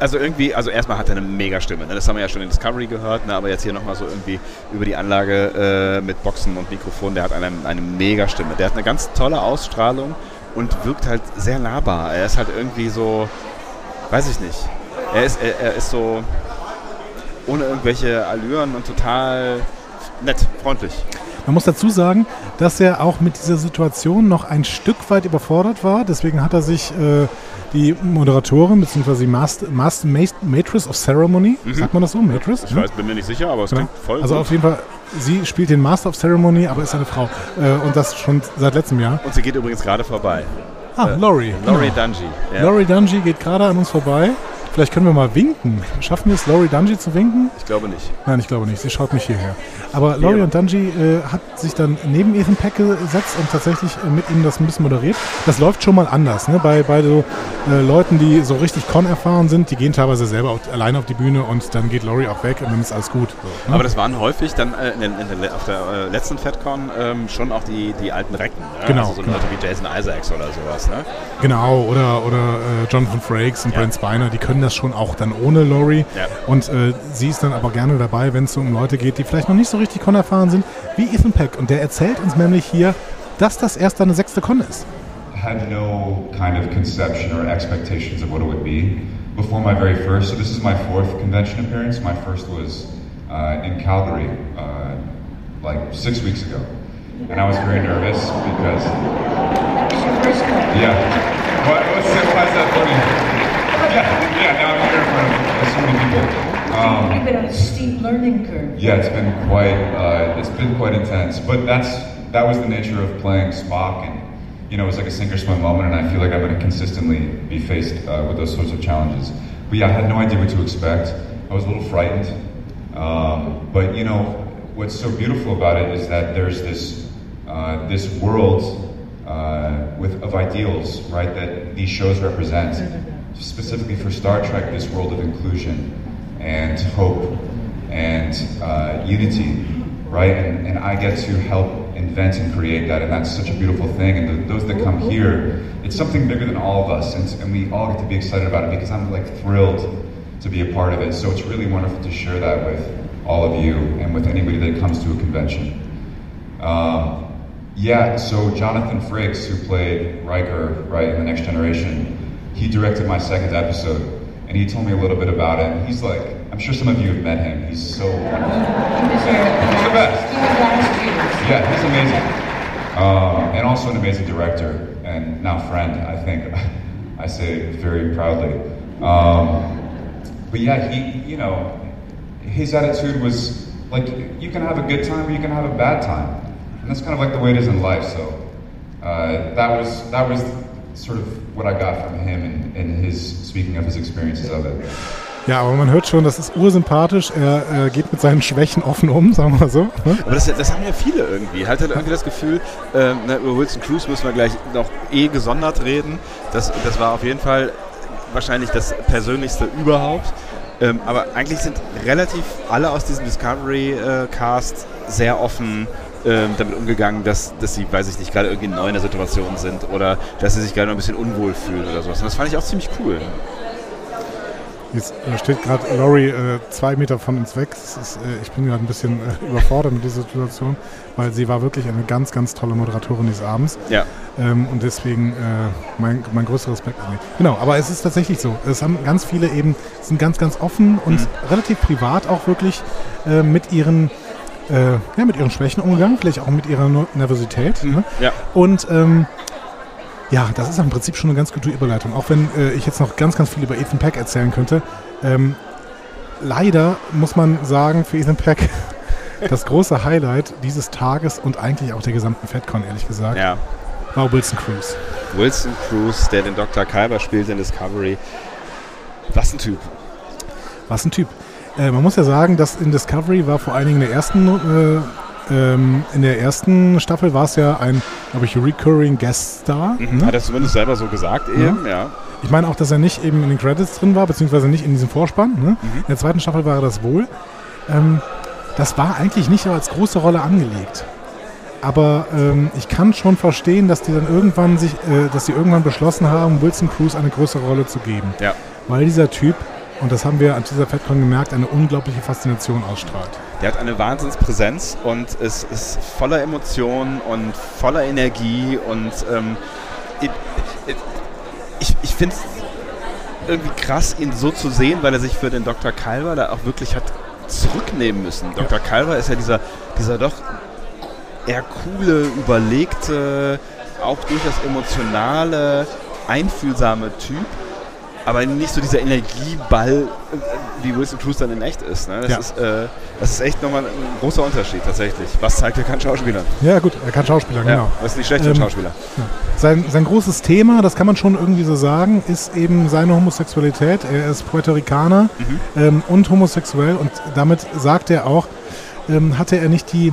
also irgendwie, also erstmal hat er eine mega Stimme. Ne? Das haben wir ja schon in Discovery gehört, ne? aber jetzt hier nochmal so irgendwie über die Anlage äh, mit Boxen und Mikrofon, der hat eine, eine mega. Der hat eine ganz tolle Ausstrahlung und wirkt halt sehr nahbar. Er ist halt irgendwie so, weiß ich nicht. Er ist, er, er ist so ohne irgendwelche Allüren und total nett, freundlich. Man muss dazu sagen, dass er auch mit dieser Situation noch ein Stück weit überfordert war. Deswegen hat er sich äh, die Moderatorin bzw. Master, Master Matrix of Ceremony, mhm. sagt man das so? Matrix? Ich weiß, bin mir nicht sicher, aber es genau. klingt voll Also gut. auf jeden Fall, sie spielt den Master of Ceremony, aber ist eine Frau. Äh, und das schon seit letztem Jahr. Und sie geht übrigens gerade vorbei. Ah, Laurie. Laurie genau. Dungy. Ja. Laurie Dungy geht gerade an uns vorbei. Vielleicht können wir mal winken. Schaffen wir es, Laurie Dungy zu winken? Ich glaube nicht. Nein, ich glaube nicht. Sie schaut nicht hierher. Aber Laurie und Dungy äh, hat sich dann neben Ethan Peck gesetzt und tatsächlich äh, mit ihm das ein bisschen moderiert. Das läuft schon mal anders. Ne? Bei, bei so äh, Leuten, die so richtig Con-erfahren sind, die gehen teilweise selber auf, alleine auf die Bühne und dann geht Laurie auch weg und dann ist alles gut. So, ne? Aber das waren häufig dann äh, in, in der, auf der äh, letzten FedCon ähm, schon auch die, die alten Recken. Ne? Genau, Also so genau. Leute wie Jason Isaacs oder sowas. Ne? Genau, oder, oder äh, Jonathan Frakes und Ja. Brent Spiner, die können das schon auch dann ohne Laurie. Ja. Und äh, sie ist dann aber gerne dabei, wenn es um Leute geht, die vielleicht noch nicht so richtig Con erfahren sind, wie Ethan Peck. Und der erzählt uns nämlich hier, dass das erst seine sechste Con ist. had no kind of conception or expectations of what it would be before my very first. So this is my fourth convention appearance. My first was uh, in Calgary, uh, like six weeks ago, and I was very nervous because. Yeah. What, what's that, why is that funny? Yeah, yeah. Now I'm here in front of so many people. Um, You've been on a steep learning curve. yeah, it's been quite uh, it's been quite intense, but that's that was the nature of playing Spock, and you know it was like a sink or swim moment, and I feel like I'm going to consistently be faced uh, with those sorts of challenges. But yeah, I had no idea what to expect. I was a little frightened, um, but you know what's so beautiful about it is that there's this uh, this world uh, with of ideals, right? That these shows represent, specifically for Star Trek, this world of inclusion and hope and uh, unity, right? And, and I get to help invent and create that, and that's such a beautiful thing. And the, those that come here, it's something bigger than all of us, and, and we all get to be excited about it because I'm like thrilled to be a part of it. So it's really wonderful to share that with all of you and with anybody that comes to a convention. Um, yeah, so Jonathan Frakes, who played Riker, right, in The Next Generation, he directed my second episode, and he told me a little bit about it. He's like, I'm sure some of you have met him. He's so wonderful. He was here. He's the best. He was last year. Yeah, he's amazing. Um, and also an amazing director and now friend, I think. I say very proudly. Um, but yeah, he, you know, his attitude was like, you can have a good time or you can have a bad time. And that's kind of like the way it is in life. So uh, that was that was sort of what I got from him and, and his speaking of his experiences of it. Ja, aber man hört schon, das ist ursympathisch. Er äh, geht mit seinen Schwächen offen um, sagen wir mal so. Ne? Aber das, das haben ja viele irgendwie. Halt hat irgendwie das Gefühl, na, über Wilson Cruz müssen wir gleich noch eh gesondert reden. Das, das war auf jeden Fall wahrscheinlich das Persönlichste überhaupt. Ähm, aber eigentlich sind relativ alle aus diesem Discovery-Cast sehr offen ähm, damit umgegangen, dass, dass sie, weiß ich nicht, gerade irgendwie neu in der Situation sind oder dass sie sich gerade noch ein bisschen unwohl fühlen oder sowas. Und das fand ich auch ziemlich cool. Jetzt äh, steht gerade Laurie äh, zwei Meter von uns weg. Ist, äh, ich bin gerade ein bisschen äh, überfordert mit dieser Situation, weil sie war wirklich eine ganz, ganz tolle Moderatorin des Abends. Ja. Ähm, und deswegen äh, mein, mein größter Respekt an sie. Genau, aber es ist tatsächlich so. Es haben ganz viele eben, sind ganz, ganz offen und relativ privat auch wirklich äh, mit ihren äh, ja, mit ihren Schwächen umgegangen, vielleicht auch mit ihrer Nervosität. Ne? Ja. Und ähm, ja, das ist im Prinzip schon eine ganz gute Überleitung. Auch wenn äh, ich jetzt noch ganz, ganz viel über Ethan Peck erzählen könnte. Ähm, leider muss man sagen, für Ethan Peck das große Highlight dieses Tages und eigentlich auch der gesamten FedCon, ehrlich gesagt, Ja. war Wilson Cruz. Wilson Cruz, der den Dr. Kyber spielt in Discovery. Was ein Typ. Was ein Typ. Äh, man muss ja sagen, dass in Discovery war vor allen Dingen in der ersten, äh, ähm, in der ersten Staffel war es ja ein, glaube ich, recurring Guest Star. ne? Hat er zumindest selber so gesagt eben, ja. Ich meine auch, dass er nicht eben in den Credits drin war, beziehungsweise nicht in diesem Vorspann. Ne? In der zweiten Staffel war er das wohl. Ähm, das war eigentlich nicht als große Rolle angelegt. Aber ähm, ich kann schon verstehen, dass die dann irgendwann sich, äh, dass sie irgendwann beschlossen haben, Wilson Cruz eine größere Rolle zu geben. Ja. Weil dieser Typ, und das haben wir an dieser FedCon gemerkt, eine unglaubliche Faszination ausstrahlt. Der hat eine Wahnsinnspräsenz und es ist voller Emotionen und voller Energie und ähm, ich, ich, ich finde es irgendwie krass, ihn so zu sehen, weil er sich für den Dr. Calver da auch wirklich hat zurücknehmen müssen. Dr. Calver ist ja dieser, dieser doch eher coole, überlegte, auch durchaus emotionale, einfühlsame Typ. Aber nicht so dieser Energieball, äh, wie Wilson Cruz dann in echt ist. Ne? Das, Ja. ist äh, das ist echt nochmal ein großer Unterschied tatsächlich. Was zeigt er kein Schauspieler? Ja, gut, er kann Schauspieler, Ja, genau. das ist nicht schlecht für Ähm, Schauspieler. Ja. Sein, sein großes Thema, das kann man schon irgendwie so sagen, ist eben seine Homosexualität. Er ist Puerto Ricaner ähm, und homosexuell und damit sagt er auch, ähm, hatte er nicht die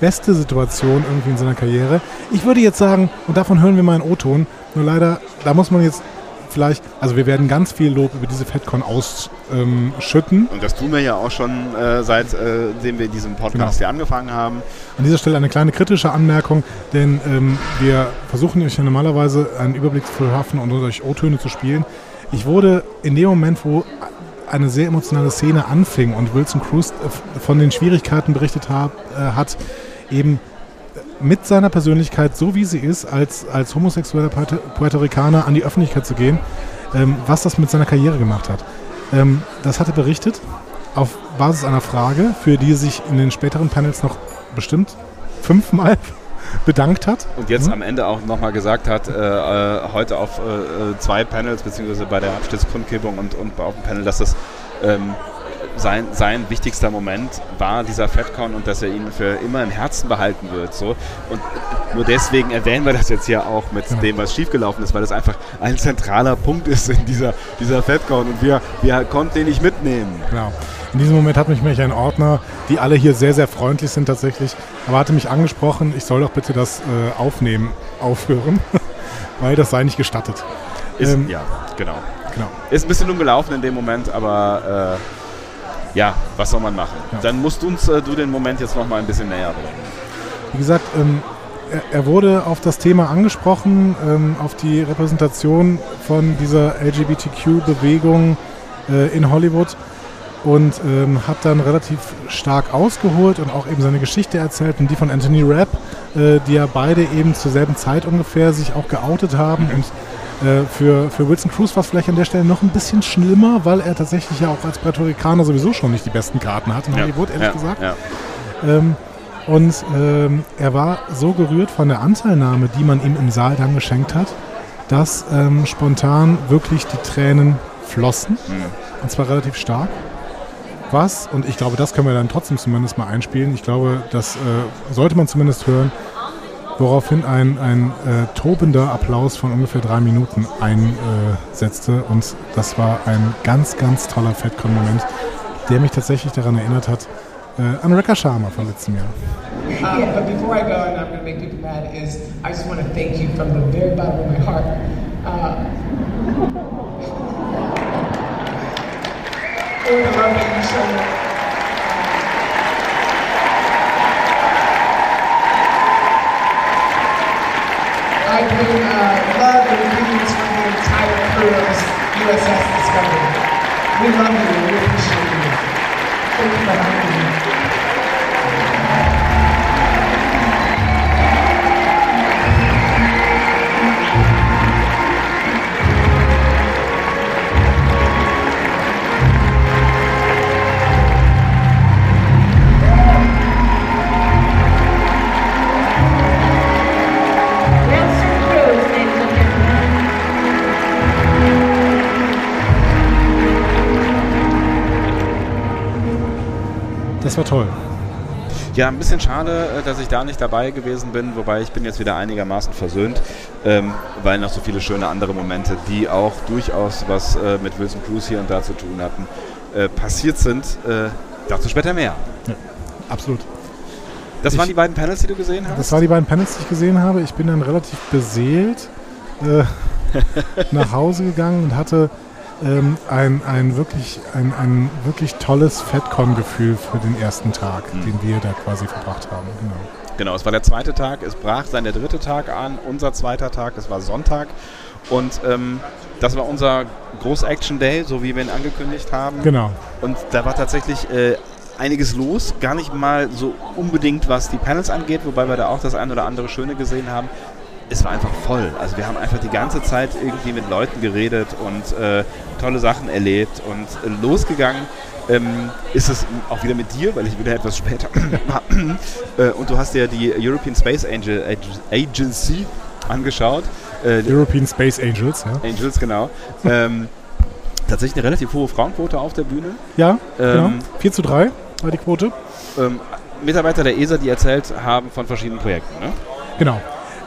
beste Situation irgendwie in seiner Karriere. Ich würde jetzt sagen, und davon hören wir mal einen O-Ton, nur leider, da muss man jetzt vielleicht, also wir werden ganz viel Lob über diese FedCon ausschütten. Und das tun wir ja auch schon äh, seitdem wir diesen Podcast Genau. hier angefangen haben. An dieser Stelle eine kleine kritische Anmerkung, denn ähm, wir versuchen euch ja normalerweise einen Überblick zu verschaffen und euch O-Töne zu spielen. Ich wurde in dem Moment, wo eine sehr emotionale Szene anfing und Wilson Cruz äh, von den Schwierigkeiten berichtet hab, äh, hat, eben mit seiner Persönlichkeit, so wie sie ist, als, als homosexueller Puerto, Ricaner an die Öffentlichkeit zu gehen, ähm, was das mit seiner Karriere gemacht hat. Ähm, das hat er berichtet auf Basis einer Frage, für die er sich in den späteren Panels noch bestimmt fünfmal bedankt hat. Und jetzt am Ende auch nochmal gesagt hat, äh, äh, heute auf äh, äh, zwei Panels, beziehungsweise bei der Abstiegskundgebung und, und auf dem Panel, dass das ähm, sein, sein wichtigster Moment war, dieser FedCon, und dass er ihn für immer im Herzen behalten wird. So. Und nur deswegen erwähnen wir das jetzt hier auch mit dem, was schiefgelaufen ist, weil das einfach ein zentraler Punkt ist in dieser, dieser FedCon und wir, wir konnten den nicht mitnehmen. Genau. In diesem Moment hat mich nämlich ein Ordner, die alle hier sehr, sehr freundlich sind tatsächlich, aber hatte mich angesprochen, ich soll doch bitte das äh, Aufnehmen aufhören, weil das sei nicht gestattet. Ist, Ähm, ja, genau. genau. Ist ein bisschen dumm gelaufen in dem Moment, aber äh, ja, was soll man machen? Dann musst du uns äh, du den Moment jetzt noch mal ein bisschen näher bringen. Wie gesagt, ähm, er, er wurde auf das Thema angesprochen, ähm, auf die Repräsentation von dieser LGBTQ-Bewegung äh, in Hollywood und ähm, hat dann relativ stark ausgeholt und auch eben seine Geschichte erzählt und die von Anthony Rapp, äh, die ja beide eben zur selben Zeit ungefähr sich auch geoutet haben und äh, für, für Wilson Cruz war es vielleicht an der Stelle noch ein bisschen schlimmer, weil er tatsächlich ja auch als Puerto Ricaner sowieso schon nicht die besten Karten hat in Ja, Hollywood, ehrlich ja, gesagt. ja. Ähm, und ähm, er war so gerührt von der Anteilnahme, die man ihm im Saal dann geschenkt hat, dass ähm, spontan wirklich die Tränen flossen. Und zwar relativ stark. Was, und ich glaube, das können wir dann trotzdem zumindest mal einspielen. Ich glaube, das äh, sollte man zumindest hören, woraufhin ein, ein äh, tobender Applaus von ungefähr drei Minuten einsetzte. und das war ein ganz, ganz toller FedCon-Moment, der mich tatsächlich daran erinnert hat, äh, an Rekha Sharma von letztem Jahr. Um, but before I go, and I'm going to make people mad, is I just want to thank you from the very bottom of. I bring uh, love and greetings from the entire crew of USS Discovery. We love you and we appreciate you. Thank you for having me. War toll. Ja, ein bisschen schade, äh, dass ich da nicht dabei gewesen bin, wobei ich bin jetzt wieder einigermaßen versöhnt, ähm, weil noch so viele schöne andere Momente, die auch durchaus was äh, mit Wilson Cruz hier und da zu tun hatten, äh, passiert sind. Äh, dazu später mehr. Absolut. Das Ich- waren die beiden Panels, die du gesehen hast? Das waren die beiden Panels, die ich gesehen habe. Ich bin dann relativ beseelt äh, nach Hause gegangen und hatte ähm, ein, ein, wirklich, ein, ein wirklich tolles FedCon-Gefühl für den ersten Tag, den wir da quasi verbracht haben. Genau. Genau, es war der zweite Tag, es brach dann der dritte Tag an, unser zweiter Tag, es war Sonntag. Und ähm, das war unser Groß-Action-Day, so wie wir ihn angekündigt haben. Genau. Und da war tatsächlich äh, einiges los, gar nicht mal so unbedingt, was die Panels angeht, wobei wir da auch das ein oder andere Schöne gesehen haben. Es war einfach voll. Also wir haben einfach die ganze Zeit irgendwie mit Leuten geredet und äh, tolle Sachen erlebt und äh, losgegangen ähm, ist es auch wieder mit dir, weil ich wieder etwas später war. äh, und du hast dir die European Space Angel Ag- Agency angeschaut. Äh, European Space Angels, ja. Angels, genau. ähm, tatsächlich eine relativ hohe Frauenquote auf der Bühne. Ja, genau. Ähm, 4 zu 3 war die Quote. Ähm, Mitarbeiter der ESA, die erzählt haben von verschiedenen Projekten. Ne? Genau.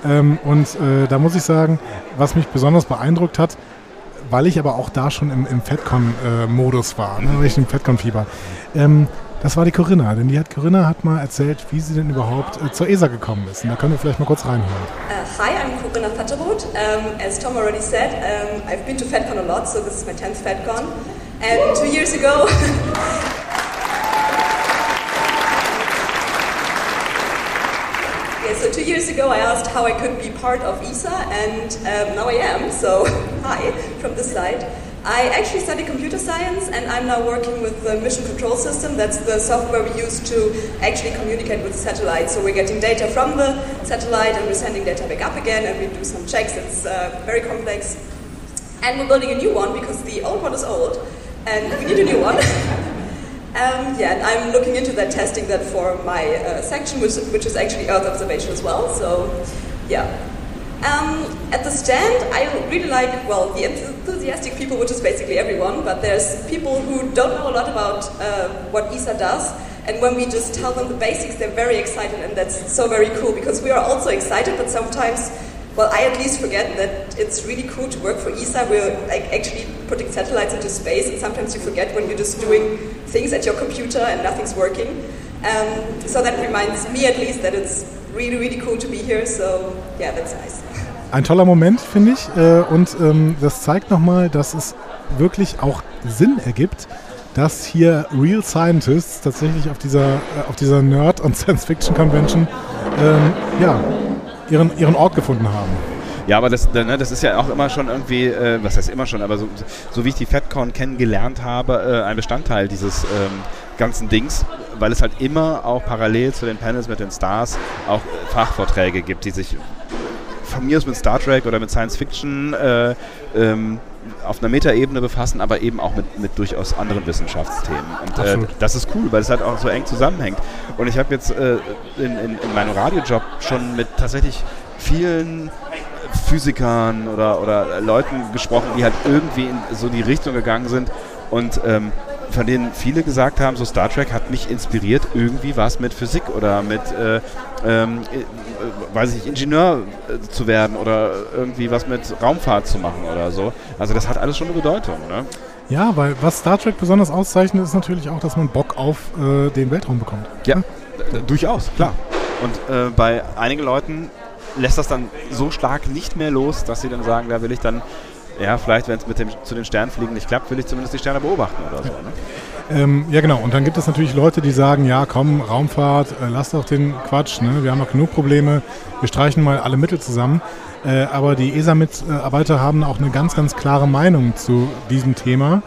Ähm, und äh, da muss ich sagen, was mich besonders beeindruckt hat, weil ich aber auch da schon im, im FedCon-Modus war, ne, weil ich im FedCon-Fieber. Ähm, das war die Corinna, denn die hat Corinna hat mal erzählt, wie sie denn überhaupt äh, zur ESA gekommen ist. Und da können wir vielleicht mal kurz reinhören. Uh, hi, I'm Corinna Vetterroth. Um, as Tom already said, um, I've been to FedCon a lot, so this is my 10th FedCon. And two years ago, so two years ago I asked how I could be part of ESA, and um, now I am. So, hi from this side. I actually study computer science, and I'm now working with the Mission Control System. That's the software we use to actually communicate with the satellite. So we're getting data from the satellite, and we're sending data back up again, and we do some checks. It's uh, very complex, and we're building a new one because the old one is old, and we need a new one. Um, yeah, and I'm looking into that, testing that for my uh, section, which, which is actually Earth observation as well. So, yeah. Um, at the stand, I really like, well, the enthusiastic people, which is basically everyone, but there's people who don't know a lot about uh, what ESA does. And when we just tell them the basics, they're very excited, and that's so very cool because we are also excited, but sometimes well, I at least forget that it's really cool to work for ESA. We're like actually putting satellites into space, and sometimes you forget when you're just doing things at your computer and nothing's working. Um, so that reminds me at least that it's really, really cool to be here. So yeah, that's nice. Ein toller Moment, finde ich. Äh, Und ähm, das zeigt nochmal, dass es wirklich auch Sinn ergibt, dass hier Real Scientists tatsächlich auf dieser, äh, auf dieser Nerd- und Science-Fiction-Convention ähm, ja, ihren, ihren Ort gefunden haben. Ja, aber das, ne, das ist ja auch immer schon irgendwie, äh, was heißt immer schon, aber so, so wie ich die FedCon kennengelernt habe, äh, ein Bestandteil dieses ähm, ganzen Dings, weil es halt immer auch parallel zu den Panels mit den Stars auch äh, Fachvorträge gibt, die sich von mir aus mit Star Trek oder mit Science Fiction äh, ähm, auf einer Metaebene befassen, aber eben auch mit, mit durchaus anderen Wissenschaftsthemen. Und äh, das ist cool, weil es halt auch so eng zusammenhängt. Und ich habe jetzt äh, in, in, in meinem Radiojob schon mit tatsächlich vielen Physikern oder, oder Leuten gesprochen, die halt irgendwie in so die Richtung gegangen sind und ähm, von denen viele gesagt haben, so Star Trek hat mich inspiriert, irgendwie was mit Physik oder mit, äh, ähm, äh, weiß ich, Ingenieur äh, zu werden oder irgendwie was mit Raumfahrt zu machen oder so. Also das hat alles schon eine Bedeutung, ne? Ja, weil was Star Trek besonders auszeichnet, ist natürlich auch, dass man Bock auf äh, den Weltraum bekommt. Ja, d- durchaus, klar. Und äh, bei einigen Leuten lässt das dann so stark nicht mehr los, dass sie dann sagen, da will ich dann, ja, vielleicht, wenn es mit dem zu den Sternfliegen nicht klappt, will ich zumindest die Sterne beobachten oder so. Ne? Ähm, ja, genau. Und dann gibt es natürlich Leute, die sagen, ja, komm, Raumfahrt, äh, lass doch den Quatsch, ne? wir haben noch genug Probleme, wir streichen mal alle Mittel zusammen. Äh, aber die ESA-Mitarbeiter haben auch eine ganz, ganz klare Meinung zu diesem Thema.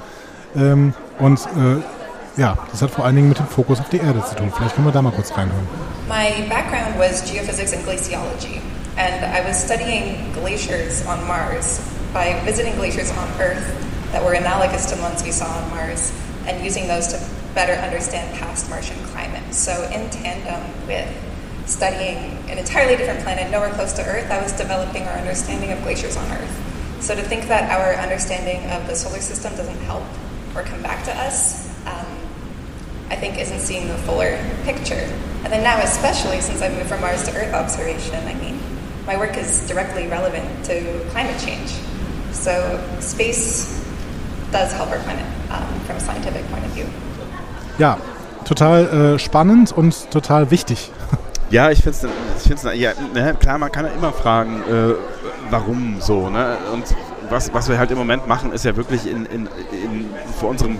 Ähm, und äh, ja, das hat vor allen Dingen mit dem Fokus auf die Erde zu tun. Vielleicht können wir da mal kurz reinhören. My background was geophysics and glaciology, and I was studying glaciers on Mars by visiting glaciers on Earth that were analogous to ones we saw on Mars and using those to better understand past Martian climate. So, in tandem with studying an entirely different planet nowhere close to Earth, I was developing our understanding of glaciers on Earth. So, to think that our understanding of the solar system doesn't help or come back to us um, I think isn't seeing the fuller picture. And then now, especially since I've moved from Mars to Earth observation, I mean, my work is directly relevant to climate change. So space does help our planet um, from a scientific point of view. Ja, total äh, spannend und total wichtig. Ja, ich finde es, ich find's, ja, ne, klar, man kann ja immer fragen, äh, warum so. Ne? Und was, was wir halt im Moment machen, ist ja wirklich in, in, in, vor unserem,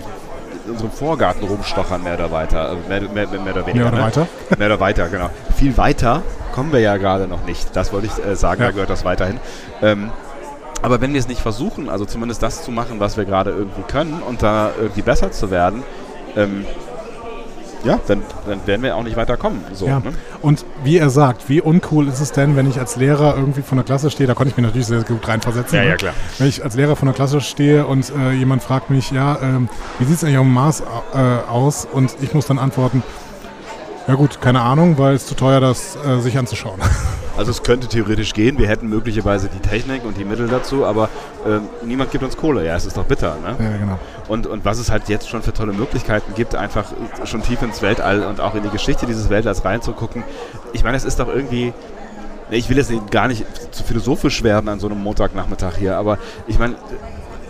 in unserem Vorgarten rumstochern, mehr oder weiter. Also mehr, mehr, mehr oder weniger. Mehr oder ne? weiter? Mehr oder weiter, genau. Viel weiter kommen wir ja gerade noch nicht. Das wollte ich äh, sagen, Ja. da gehört das weiterhin. Ähm, aber wenn wir es nicht versuchen, also zumindest das zu machen, was wir gerade irgendwie können und da irgendwie besser zu werden, ähm, ja, dann, dann werden wir auch nicht weiterkommen. So, ja. ne? Und wie er sagt, wie uncool ist es denn, wenn ich als Lehrer irgendwie vor der Klasse stehe, da konnte ich mich natürlich sehr gut reinversetzen. Ja, ne? ja, klar. Wenn ich als Lehrer vor der Klasse stehe und äh, jemand fragt mich, ja, ähm, wie sieht es eigentlich auf dem Mars äh, aus? Und ich muss dann antworten, ja gut, keine Ahnung, weil es zu teuer, das äh, sich anzuschauen. Also es könnte theoretisch gehen, wir hätten möglicherweise die Technik und die Mittel dazu, aber äh, niemand gibt uns Kohle. Ja, es ist doch bitter. Ne? Ja, genau. Und, und was es halt jetzt schon für tolle Möglichkeiten gibt, einfach schon tief ins Weltall und auch in die Geschichte dieses Weltalls reinzugucken. Ich meine, es ist doch irgendwie ich will jetzt gar nicht zu philosophisch werden an so einem Montagnachmittag hier, aber ich meine,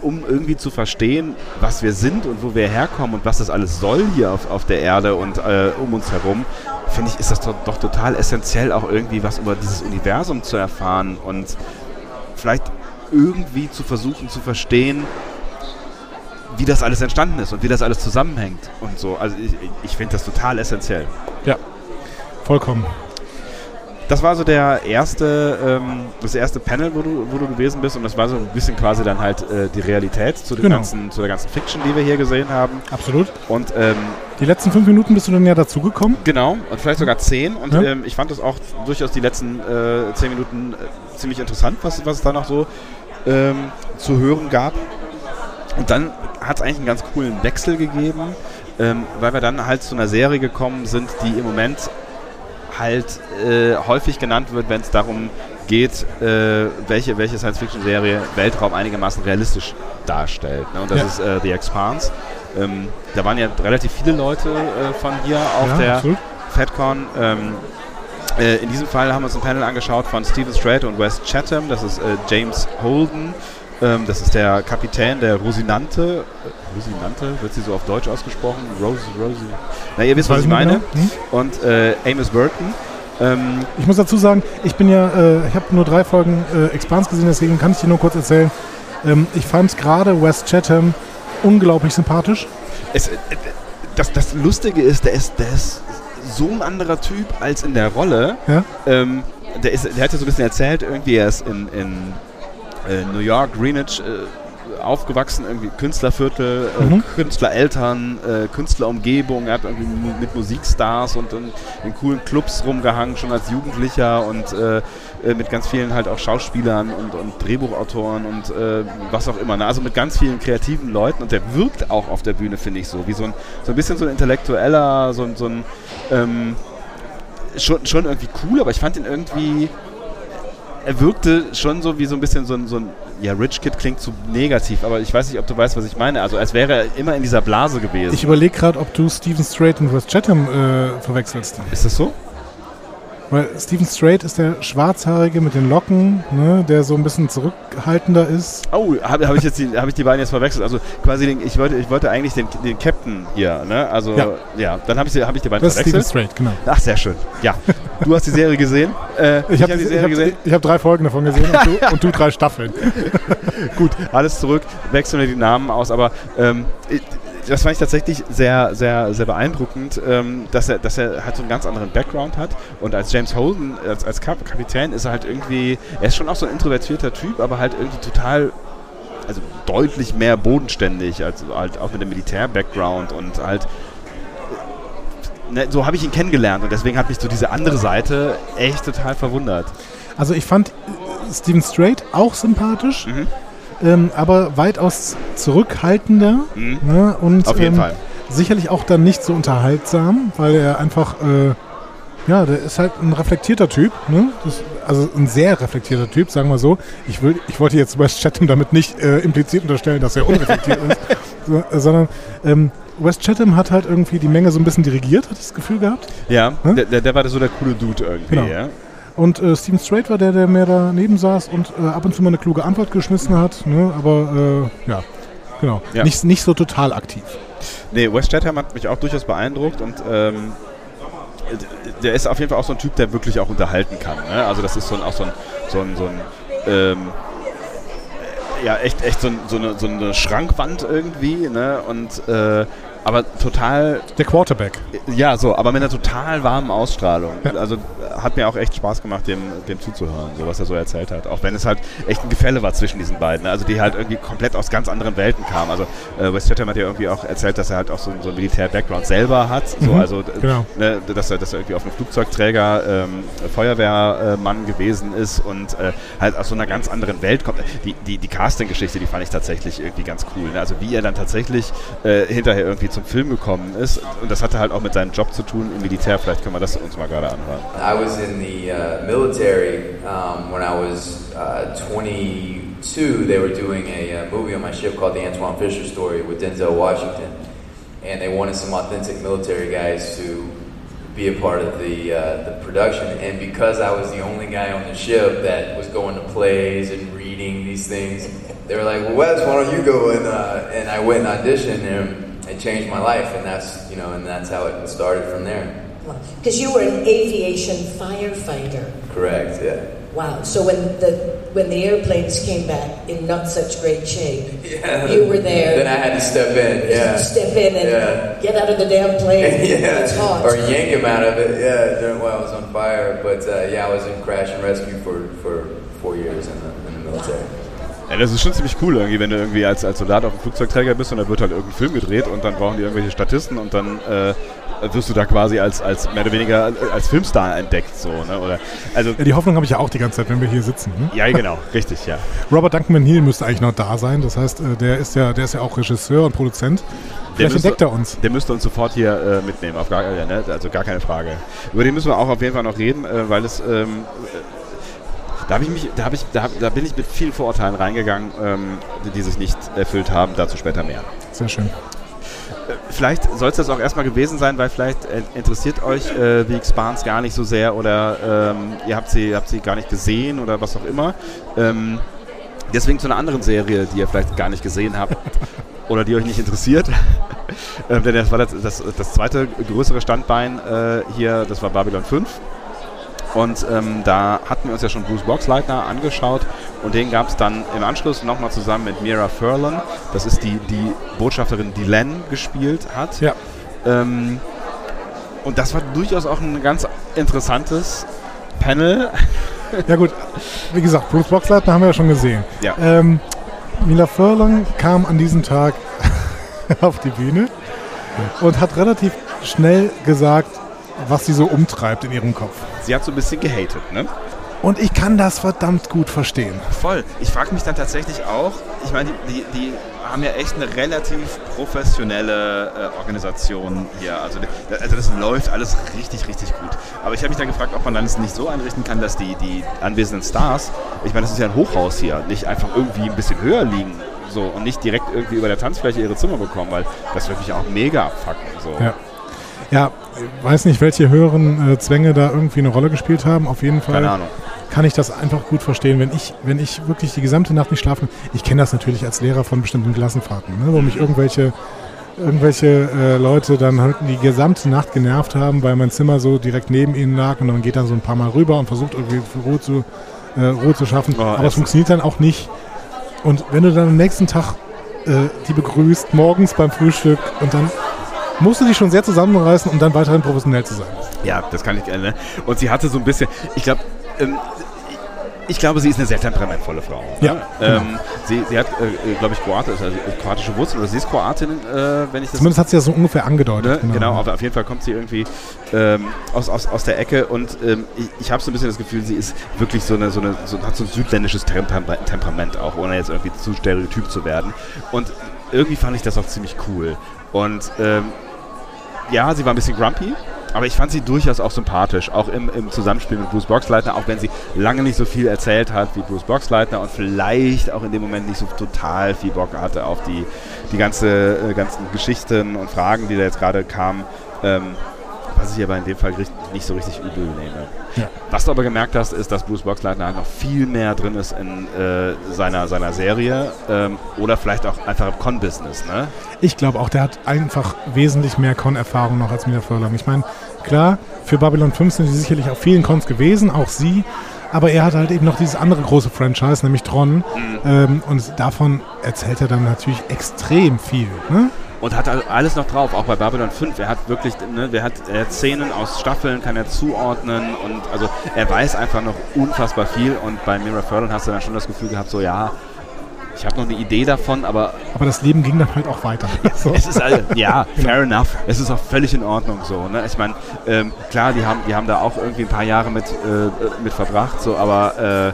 um irgendwie zu verstehen, was wir sind und wo wir herkommen und was das alles soll hier auf, auf der Erde und äh, um uns herum, finde ich, ist das doch, doch total essentiell, auch irgendwie was über dieses Universum zu erfahren und vielleicht irgendwie zu versuchen zu verstehen, wie das alles entstanden ist und wie das alles zusammenhängt und so. Also ich, ich finde das total essentiell. Ja, vollkommen. Das war so der erste, ähm, das erste Panel, wo du, wo du gewesen bist und das war so ein bisschen quasi dann halt äh, die Realität zu, Genau. ganzen, zu der ganzen Fiction, die wir hier gesehen haben. Absolut. Und ähm, Die letzten fünf Minuten bist du dann ja dazugekommen. Genau, und vielleicht sogar zehn. Und Ja. ähm, ich fand das auch durchaus die letzten äh, zehn Minuten äh, ziemlich interessant, was, was es da noch so ähm, zu hören gab. Und dann hat es eigentlich einen ganz coolen Wechsel gegeben, ähm, weil wir dann halt zu einer Serie gekommen sind, die im Moment halt äh, häufig genannt wird, wenn es darum geht, äh, welche, welche Science-Fiction-Serie Weltraum einigermaßen realistisch darstellt. Ne? Und das Ja. ist äh, The Expanse. Ähm, da waren ja relativ viele Leute äh, von hier auf Ja, der absolut. FedCon. Ähm, äh, in diesem Fall haben wir uns ein Panel angeschaut von Stephen Strait und Wes Chatham. Das ist äh, James Holden. Ähm, das ist der Kapitän der Rosinante. Äh, Rosinante? Wird sie so auf Deutsch ausgesprochen? Rose, Rosie. Na, ihr wisst, was ich meine. genau. Hm? Und äh, Amos Burton. Ähm, Ich muss dazu sagen, ich bin ja, äh, ich habe nur drei Folgen äh, Expans gesehen, deswegen kann ich dir nur kurz erzählen. Ähm, ich fand gerade Wes Chatham unglaublich sympathisch. es, äh, das, das Lustige ist der, ist, der ist so ein anderer Typ als in der Rolle. Ja. Ähm, der, ist, der hat ja so ein bisschen erzählt, irgendwie er ist in, in äh, New York, Greenwich äh, aufgewachsen, irgendwie Künstlerviertel, äh, Mhm. Künstlereltern, äh, Künstlerumgebung. Er hat irgendwie mit Musikstars und in, in coolen Clubs rumgehangen, schon als Jugendlicher und äh, äh, mit ganz vielen halt auch Schauspielern und, und Drehbuchautoren und äh, was auch immer. Ne? Also mit ganz vielen kreativen Leuten und der wirkt auch auf der Bühne, finde ich so, wie so ein, so ein bisschen so ein intellektueller, so, ein- so ein ähm, schon, schon irgendwie cool, aber ich fand ihn irgendwie er wirkte schon so wie so ein bisschen so ein, so ein ja, Rich Kid klingt zu negativ, aber ich weiß nicht, ob du weißt, was ich meine. Also als wäre er immer in dieser Blase gewesen. Ich überlege gerade, ob du Stephen Strait und Wes Chatham äh, verwechselst. Ist das so? Weil Stephen Strait ist der Schwarzhaarige mit den Locken, ne, der so ein bisschen zurückhaltender ist. Oh, habe hab ich jetzt die, hab ich die beiden jetzt verwechselt? Also quasi, den, ich, wollte, ich wollte eigentlich den, den Captain hier, ne? Also Ja. ja, dann habe ich, die- hab ich die beiden Das ist verwechselt. Stephen Strait, genau. Ach, sehr schön. Ja, du hast die Serie gesehen. Äh, Ich habe hab ich hab, ich hab drei Folgen davon gesehen und du, und du drei Staffeln. Gut, alles zurück, wechseln wir die Namen aus, aber ähm, ich- das fand ich tatsächlich sehr, sehr, sehr beeindruckend, ähm, dass, er, dass er halt so einen ganz anderen Background hat. Und als James Holden, als, als Kap Kapitän, ist er halt irgendwie, er ist schon auch so ein introvertierter Typ, aber halt irgendwie total, also deutlich mehr bodenständig, als halt auch mit dem Militär-Background und halt. Ne, so habe ich ihn kennengelernt und deswegen hat mich so diese andere Seite echt total verwundert. Also ich fand Stephen Strait auch sympathisch, Mhm. Ähm, aber weitaus zurückhaltender. Mhm. Ne, und, Auf jeden ähm, Fall. Sicherlich auch dann nicht so unterhaltsam, weil er einfach, äh, ja, der ist halt ein reflektierter Typ. Ne? Das, also ein sehr reflektierter Typ, sagen wir so. Ich, will, ich wollte jetzt Wes Chatham damit nicht äh, implizit unterstellen, dass er unreflektiert ist, so, äh, sondern ähm, Wes Chatham hat halt irgendwie die Menge so ein bisschen dirigiert, hat ich das Gefühl gehabt. Ja, der, der, der war so der coole Dude irgendwie, Genau. ja. Und äh, Stephen Strait war der, der mehr daneben saß und äh, ab und zu mal eine kluge Antwort geschmissen hat. Ne? Aber äh, ja, genau. Ja. Nicht, nicht so total aktiv. Nee, Wes Chatham hat mich auch durchaus beeindruckt und ähm, der ist auf jeden Fall auch so ein Typ, der wirklich auch unterhalten kann. Ne? Also das ist so ein, auch so ein, so ein, so ein ähm, ja, echt, echt so, ein, so, eine, so eine Schrankwand irgendwie, ne? Und äh, aber total. Der Quarterback. Ja, so, aber mit einer total warmen Ausstrahlung. Also hat mir auch echt Spaß gemacht, dem, dem zuzuhören, so was er so erzählt hat. Auch wenn es halt echt ein Gefälle war zwischen diesen beiden. Ne? Also die halt irgendwie komplett aus ganz anderen Welten kamen. Also äh, Wes Chatham hat ja irgendwie auch erzählt, dass er halt auch so, so einen Militär-Background selber hat. So, Mhm, also, genau. ne, dass, er, dass er irgendwie auf einem Flugzeugträger ähm, Feuerwehrmann gewesen ist und äh, halt aus so einer ganz anderen Welt kommt. Die, die, die Casting-Geschichte, die fand ich tatsächlich irgendwie ganz cool. Ne? Also wie er dann tatsächlich äh, hinterher irgendwie zum Film gekommen ist. Und das hatte halt auch mit seinem Job zu tun im Militär. Vielleicht können wir das uns mal gerade anhören. I was in the uh, military um, when I was uh, 22. They were doing a uh, movie on my ship called The Antoine Fisher Story with Denzel Washington. And they wanted some authentic military guys to be a part of the, uh, the production. And because I was the only guy on the ship that was going to plays and reading these things, they were like, well, Wes, why don't you go? And, uh, and I went and auditioned and it changed my life. And that's, you know, and that's how it started from there. Because you were an aviation firefighter. Correct, yeah. Wow. So when the when the airplanes came back in not such great shape, Yeah. you were there. Then I had to step in, yeah. Step in and Yeah. get out of the damn plane. yeah, It's hot. or yank him out of it. Yeah, during while I was on fire. But uh, yeah, I was in crash and rescue for, for four years in the, in the military. Ja, das ist schon ziemlich cool irgendwie, wenn du irgendwie als, als Soldat auf dem Flugzeugträger bist und da wird halt irgendein Film gedreht und dann brauchen die irgendwelche Statisten und dann äh, wirst du da quasi als, als mehr oder weniger als Filmstar entdeckt. So, ne? oder, also, Ja, die Hoffnung habe ich ja auch die ganze Zeit, wenn wir hier sitzen. Ne? ja, genau, richtig, ja. Robert Duncan McNeil müsste eigentlich noch da sein. Das heißt, äh, der ist ja, der ist ja auch Regisseur und Produzent. Vielleicht müsste- entdeckt er uns. Der müsste uns sofort hier äh, mitnehmen, auf gar, äh, ne? also gar keine Frage. Über den müssen wir auch auf jeden Fall noch reden, äh, weil es ähm, äh, da, ich mich, da, ich, da, da bin ich mit vielen Vorurteilen reingegangen, ähm, die, sich nicht erfüllt haben. Dazu später mehr. Sehr schön. Vielleicht soll es das auch erstmal gewesen sein, weil vielleicht äh, interessiert euch äh, The Expanse gar nicht so sehr oder ähm, ihr habt sie, habt sie gar nicht gesehen oder was auch immer. Ähm, deswegen zu einer anderen Serie, die ihr vielleicht gar nicht gesehen habt oder die euch nicht interessiert. ähm, denn das war das, das, das zweite größere Standbein äh, hier, das war Babylon 5. Und ähm, da hatten wir uns ja schon Bruce Boxleitner angeschaut und den gab es dann im Anschluss nochmal zusammen mit Mira Furlan. Das ist die, die Botschafterin, die Len gespielt hat. Ja. Ähm, und das war durchaus auch ein ganz interessantes Panel. Ja gut, wie gesagt, Bruce Boxleitner haben wir ja schon gesehen. Ja. Ähm, Mila Furlong kam an diesem Tag auf die Bühne und hat relativ schnell gesagt, was sie so umtreibt in ihrem Kopf. Sie hat so ein bisschen gehatet, ne? Und ich kann das verdammt gut verstehen. Voll. Ich frage mich dann tatsächlich auch, ich meine, die, die, die haben ja echt eine relativ professionelle äh, Organisation hier. Also, also das läuft alles richtig, richtig gut. Aber ich habe mich dann gefragt, ob man dann es nicht so einrichten kann, dass die, die anwesenden Stars, ich meine, das ist ja ein Hochhaus hier, nicht einfach irgendwie ein bisschen höher liegen so, und nicht direkt irgendwie über der Tanzfläche ihre Zimmer bekommen, weil das würde mich auch mega abfacken. So. Ja. Ja, weiß nicht, welche höheren äh, Zwänge da irgendwie eine Rolle gespielt haben. Auf jeden Fall kann ich das einfach gut verstehen. Wenn ich, wenn ich wirklich die gesamte Nacht nicht schlafen, ich kenne das natürlich als Lehrer von bestimmten Klassenfahrten, ne, wo mich irgendwelche, irgendwelche äh, Leute dann halt die gesamte Nacht genervt haben, weil mein Zimmer so direkt neben ihnen lag und dann geht dann so ein paar Mal rüber und versucht irgendwie Ruhe zu, äh, Ruhe zu schaffen. Aber es funktioniert dann auch nicht. Und wenn du dann am nächsten Tag äh, die begrüßt, morgens beim Frühstück und dann musst du dich schon sehr zusammenreißen, um dann weiterhin professionell zu sein. Ja, das kann ich gerne. Und sie hatte so ein bisschen, ich glaube, ähm, ich glaube, sie ist eine sehr temperamentvolle Frau. Ja, Ne? genau. Ähm, sie, sie hat, äh, glaube ich, Kroate, also kroatische Wurzeln oder sie ist Kroatin, äh, wenn ich das Zumindest hat sie ja so ungefähr angedeutet. Ne? Genau, aber auf jeden Fall kommt sie irgendwie ähm, aus, aus, aus der Ecke und ähm, ich, ich habe so ein bisschen das Gefühl, sie ist wirklich so eine, so eine so, hat so ein südländisches Temper Temperament auch, ohne jetzt irgendwie zu stereotyp zu werden. Und irgendwie fand ich das auch ziemlich cool. Und ähm, ja, sie war ein bisschen grumpy, aber ich fand sie durchaus auch sympathisch, auch im, im Zusammenspiel mit Bruce Boxleitner, auch wenn sie lange nicht so viel erzählt hat wie Bruce Boxleitner und vielleicht auch in dem Moment nicht so total viel Bock hatte auf die, die ganze, äh, ganzen Geschichten und Fragen, die da jetzt gerade kamen, ähm, was ich aber in dem Fall nicht so richtig übel nehme. Ja. Was du aber gemerkt hast, ist, dass Bruce Boxleitner halt noch viel mehr drin ist in äh, seiner, seiner Serie ähm, oder vielleicht auch einfach im Con-Business. Ne? Ich glaube auch, der hat einfach wesentlich mehr Con-Erfahrung noch als Mila Furlong. Ich meine, klar, für Babylon 5 sind sie sicherlich auf vielen Cons gewesen, auch sie. Aber er hat halt eben noch dieses andere große Franchise, nämlich Tron. Ähm, und davon erzählt er dann natürlich extrem viel. Ne? Und hat alles noch drauf, auch bei Babylon 5. Er hat wirklich, ne, er hat, er hat Szenen aus Staffeln, kann er zuordnen und also er weiß einfach noch unfassbar viel. Und bei Mira Furlan hast du dann schon das Gefühl gehabt, so ja, ich habe noch eine Idee davon, aber Aber das Leben ging dann halt auch weiter. So. es ist also, ja, fair enough. Es ist auch völlig in Ordnung so. Ne? Ich meine, ähm, klar, die haben, die haben da auch irgendwie ein paar Jahre mit, äh, mit verbracht, so, aber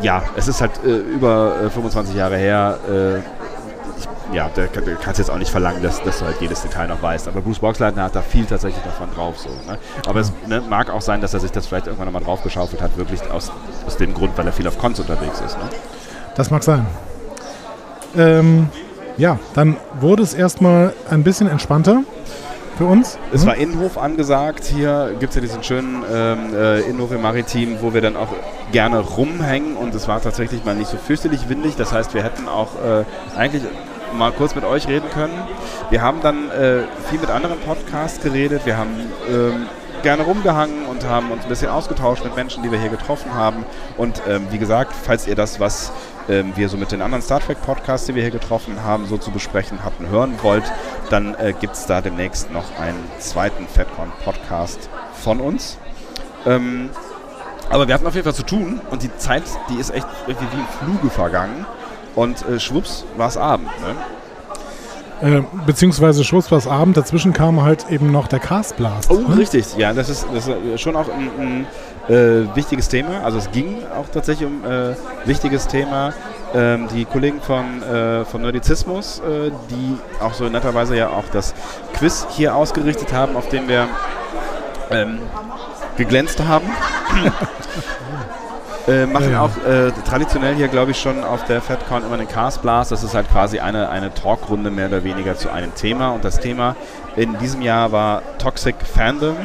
äh, ja, es ist halt äh, über äh, 25 Jahre her. Ich, ja, da kannst du jetzt auch nicht verlangen, dass, dass du halt jedes Detail noch weißt. Aber Bruce Boxleitner hat da viel tatsächlich davon drauf. So, ne? Aber es ne, mag auch sein, dass er sich das vielleicht irgendwann nochmal draufgeschaufelt hat, wirklich aus, aus dem Grund, weil er viel auf Cons unterwegs ist. Ne? Das mag sein. Ähm, ja, dann wurde es erstmal ein bisschen entspannter für uns. Es Mhm. war Innenhof angesagt. Hier gibt es ja diesen schönen ähm, äh, Innenhof im Maritim, wo wir dann auch gerne rumhängen. Und es war tatsächlich mal nicht so fürchterlich windig. Das heißt, wir hätten auch äh, eigentlich mal kurz mit euch reden können. Wir haben dann äh, viel mit anderen Podcasts geredet. Wir haben ähm, gerne rumgehangen und haben uns ein bisschen ausgetauscht mit Menschen, die wir hier getroffen haben. Und ähm, wie gesagt, falls ihr das, was ähm, wir so mit den anderen Star Trek Podcasts, die wir hier getroffen haben, so zu besprechen hatten, hören wollt, dann äh, gibt es da demnächst noch einen zweiten FedCon Podcast von uns. Ähm, aber wir hatten auf jeden Fall zu tun und die Zeit, die ist echt irgendwie wie im Fluge vergangen. Und äh, schwupps war es Abend. Ne? Äh, beziehungsweise Schluss war es Abend, dazwischen kam halt eben noch der Castblast. Oh, ne? richtig. Ja, das ist, das ist schon auch ein, ein äh, wichtiges Thema. Also es ging auch tatsächlich um äh, wichtiges Thema. Ähm, die Kollegen von, äh, von Nerdizismus, äh, die auch so netterweise ja auch das Quiz hier ausgerichtet haben, auf dem wir ähm, geglänzt haben. Äh, machen Ja, auch äh, traditionell hier, glaube ich, schon auf der FedCon immer einen Cast Blast. Das ist halt quasi eine, eine Talkrunde mehr oder weniger zu einem Thema. Und das Thema in diesem Jahr war Toxic Fandom.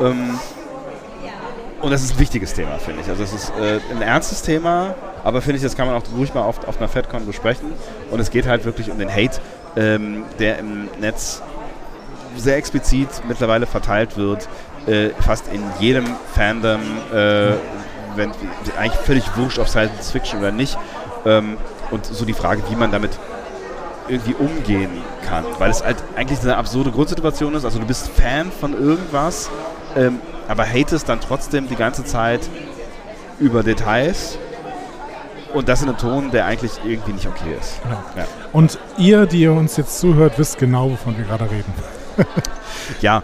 Ähm, und das ist ein wichtiges Thema, finde ich. Also es ist äh, ein ernstes Thema, aber finde ich, das kann man auch ruhig mal auf, auf einer FedCon besprechen. Und es geht halt wirklich um den Hate, ähm, der im Netz sehr explizit mittlerweile verteilt wird, äh, fast in jedem Fandom, äh, wenn, eigentlich völlig wurscht, ob Science Fiction oder nicht. Ähm, und so die Frage, wie man damit irgendwie umgehen kann. Weil es halt eigentlich eine absurde Grundsituation ist. Also du bist Fan von irgendwas, ähm, aber hatest dann trotzdem die ganze Zeit über Details. Und das in einem Ton, der eigentlich irgendwie nicht okay ist. Genau. Ja. Und ihr, die ihr uns jetzt zuhört, wisst genau, wovon wir gerade reden. Ja,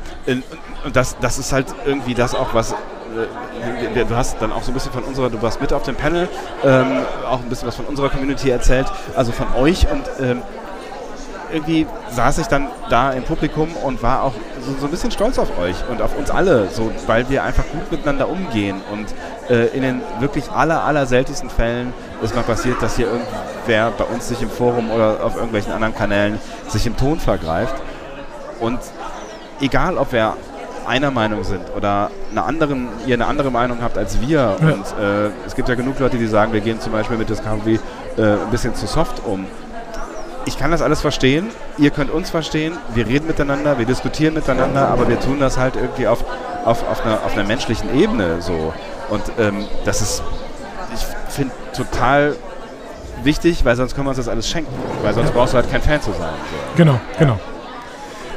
und das, das ist halt irgendwie das auch, was. Äh, Du hast dann auch so ein bisschen von unserer, du warst mit auf dem Panel, ähm, auch ein bisschen was von unserer Community erzählt, also von euch und ähm, irgendwie saß ich dann da im Publikum und war auch so, so ein bisschen stolz auf euch und auf uns alle, so, weil wir einfach gut miteinander umgehen und äh, in den wirklich aller, aller seltensten Fällen ist mal passiert, dass hier irgendwer bei uns sich im Forum oder auf irgendwelchen anderen Kanälen sich im Ton vergreift und egal, ob wir einer Meinung sind oder eine anderen, ihr eine andere Meinung habt als wir. Ja. Und äh, es gibt ja genug Leute, die sagen, wir gehen zum Beispiel mit Discovery äh, ein bisschen zu soft um. Ich kann das alles verstehen, ihr könnt uns verstehen, wir reden miteinander, wir diskutieren miteinander, aber wir tun das halt irgendwie auf, auf, auf, einer, auf einer menschlichen Ebene so. Und ähm, das ist, ich finde, total wichtig, weil sonst können wir uns das alles schenken. Weil sonst brauchst du halt kein Fan zu sein. So. Genau, genau.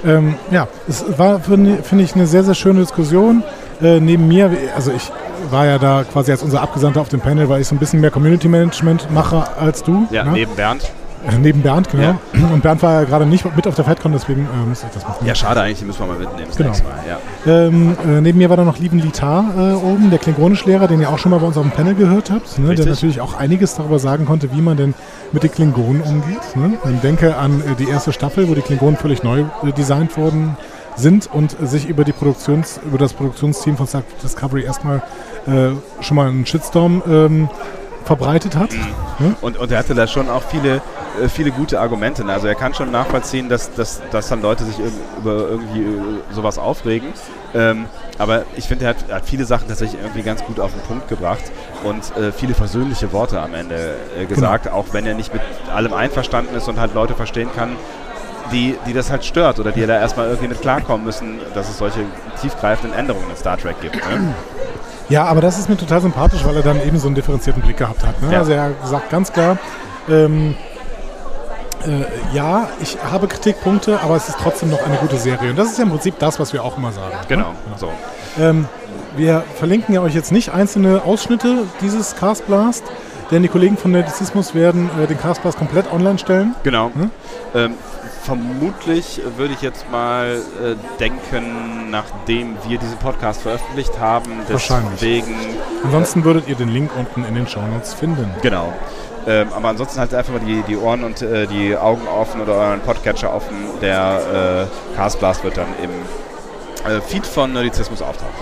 Ähm, ja, es war, finde ich, eine sehr, sehr schöne Diskussion. Äh, neben mir, also ich war ja da quasi als unser Abgesandter auf dem Panel, weil ich so ein bisschen mehr Community Management mache als du. Ja, ne? neben Bernd. Äh, Neben Bernd, genau. Ja. Und Bernd war ja gerade nicht mit auf der FedCon, deswegen äh, musste ich das machen. Ja, schade eigentlich, die müssen wir mal mitnehmen Genau. Ja. Ähm, äh, neben mir war dann noch Lieben Litar äh, oben, der Klingonischlehrer, den ihr auch schon mal bei uns auf dem Panel gehört habt, ne, der natürlich auch einiges darüber sagen konnte, wie man denn mit den Klingonen umgeht. Ne? Ich denke an äh, die erste Staffel, wo die Klingonen völlig neu äh, designt worden sind und sich über, die Produktions, über das Produktionsteam von Star Discovery erstmal äh, schon mal einen Shitstorm ähm, verbreitet hat. Ne? Und, und er hatte da schon auch viele, viele gute Argumente. ne? Also er kann schon nachvollziehen, dass, dass, dass dann Leute sich über irgendwie äh, sowas aufregen. Ähm, aber ich finde, er hat, hat viele Sachen tatsächlich irgendwie ganz gut auf den Punkt gebracht und äh, viele versöhnliche Worte am Ende äh, gesagt, auch wenn er nicht mit allem einverstanden ist und halt Leute verstehen kann, die, die das halt stört oder die da erstmal irgendwie mit klarkommen müssen, dass es solche tiefgreifenden Änderungen in Star Trek gibt. Ne? Ja, aber das ist mir total sympathisch, weil er dann eben so einen differenzierten Blick gehabt hat. Ne? Ja. Also er sagt ganz klar, ähm, äh, ja, ich habe Kritikpunkte, aber es ist trotzdem noch eine gute Serie. Und das ist ja im Prinzip das, was wir auch immer sagen. Genau, Ne? so. Ähm, wir verlinken ja euch jetzt nicht einzelne Ausschnitte dieses Castblast, denn die Kollegen von Nerdizismus werden äh, den Castblast komplett online stellen. Genau. Ähm, vermutlich würde ich jetzt mal äh, denken, nachdem wir diesen Podcast veröffentlicht haben, Wahrscheinlich. deswegen Ansonsten würdet ihr den Link unten in den Shownotes finden. Genau. Ähm, aber ansonsten halt einfach mal die, die Ohren und äh, die Augen offen oder euren Podcatcher offen. Der äh, Castblast wird dann im äh, Feed von Nerdizismus auftauchen.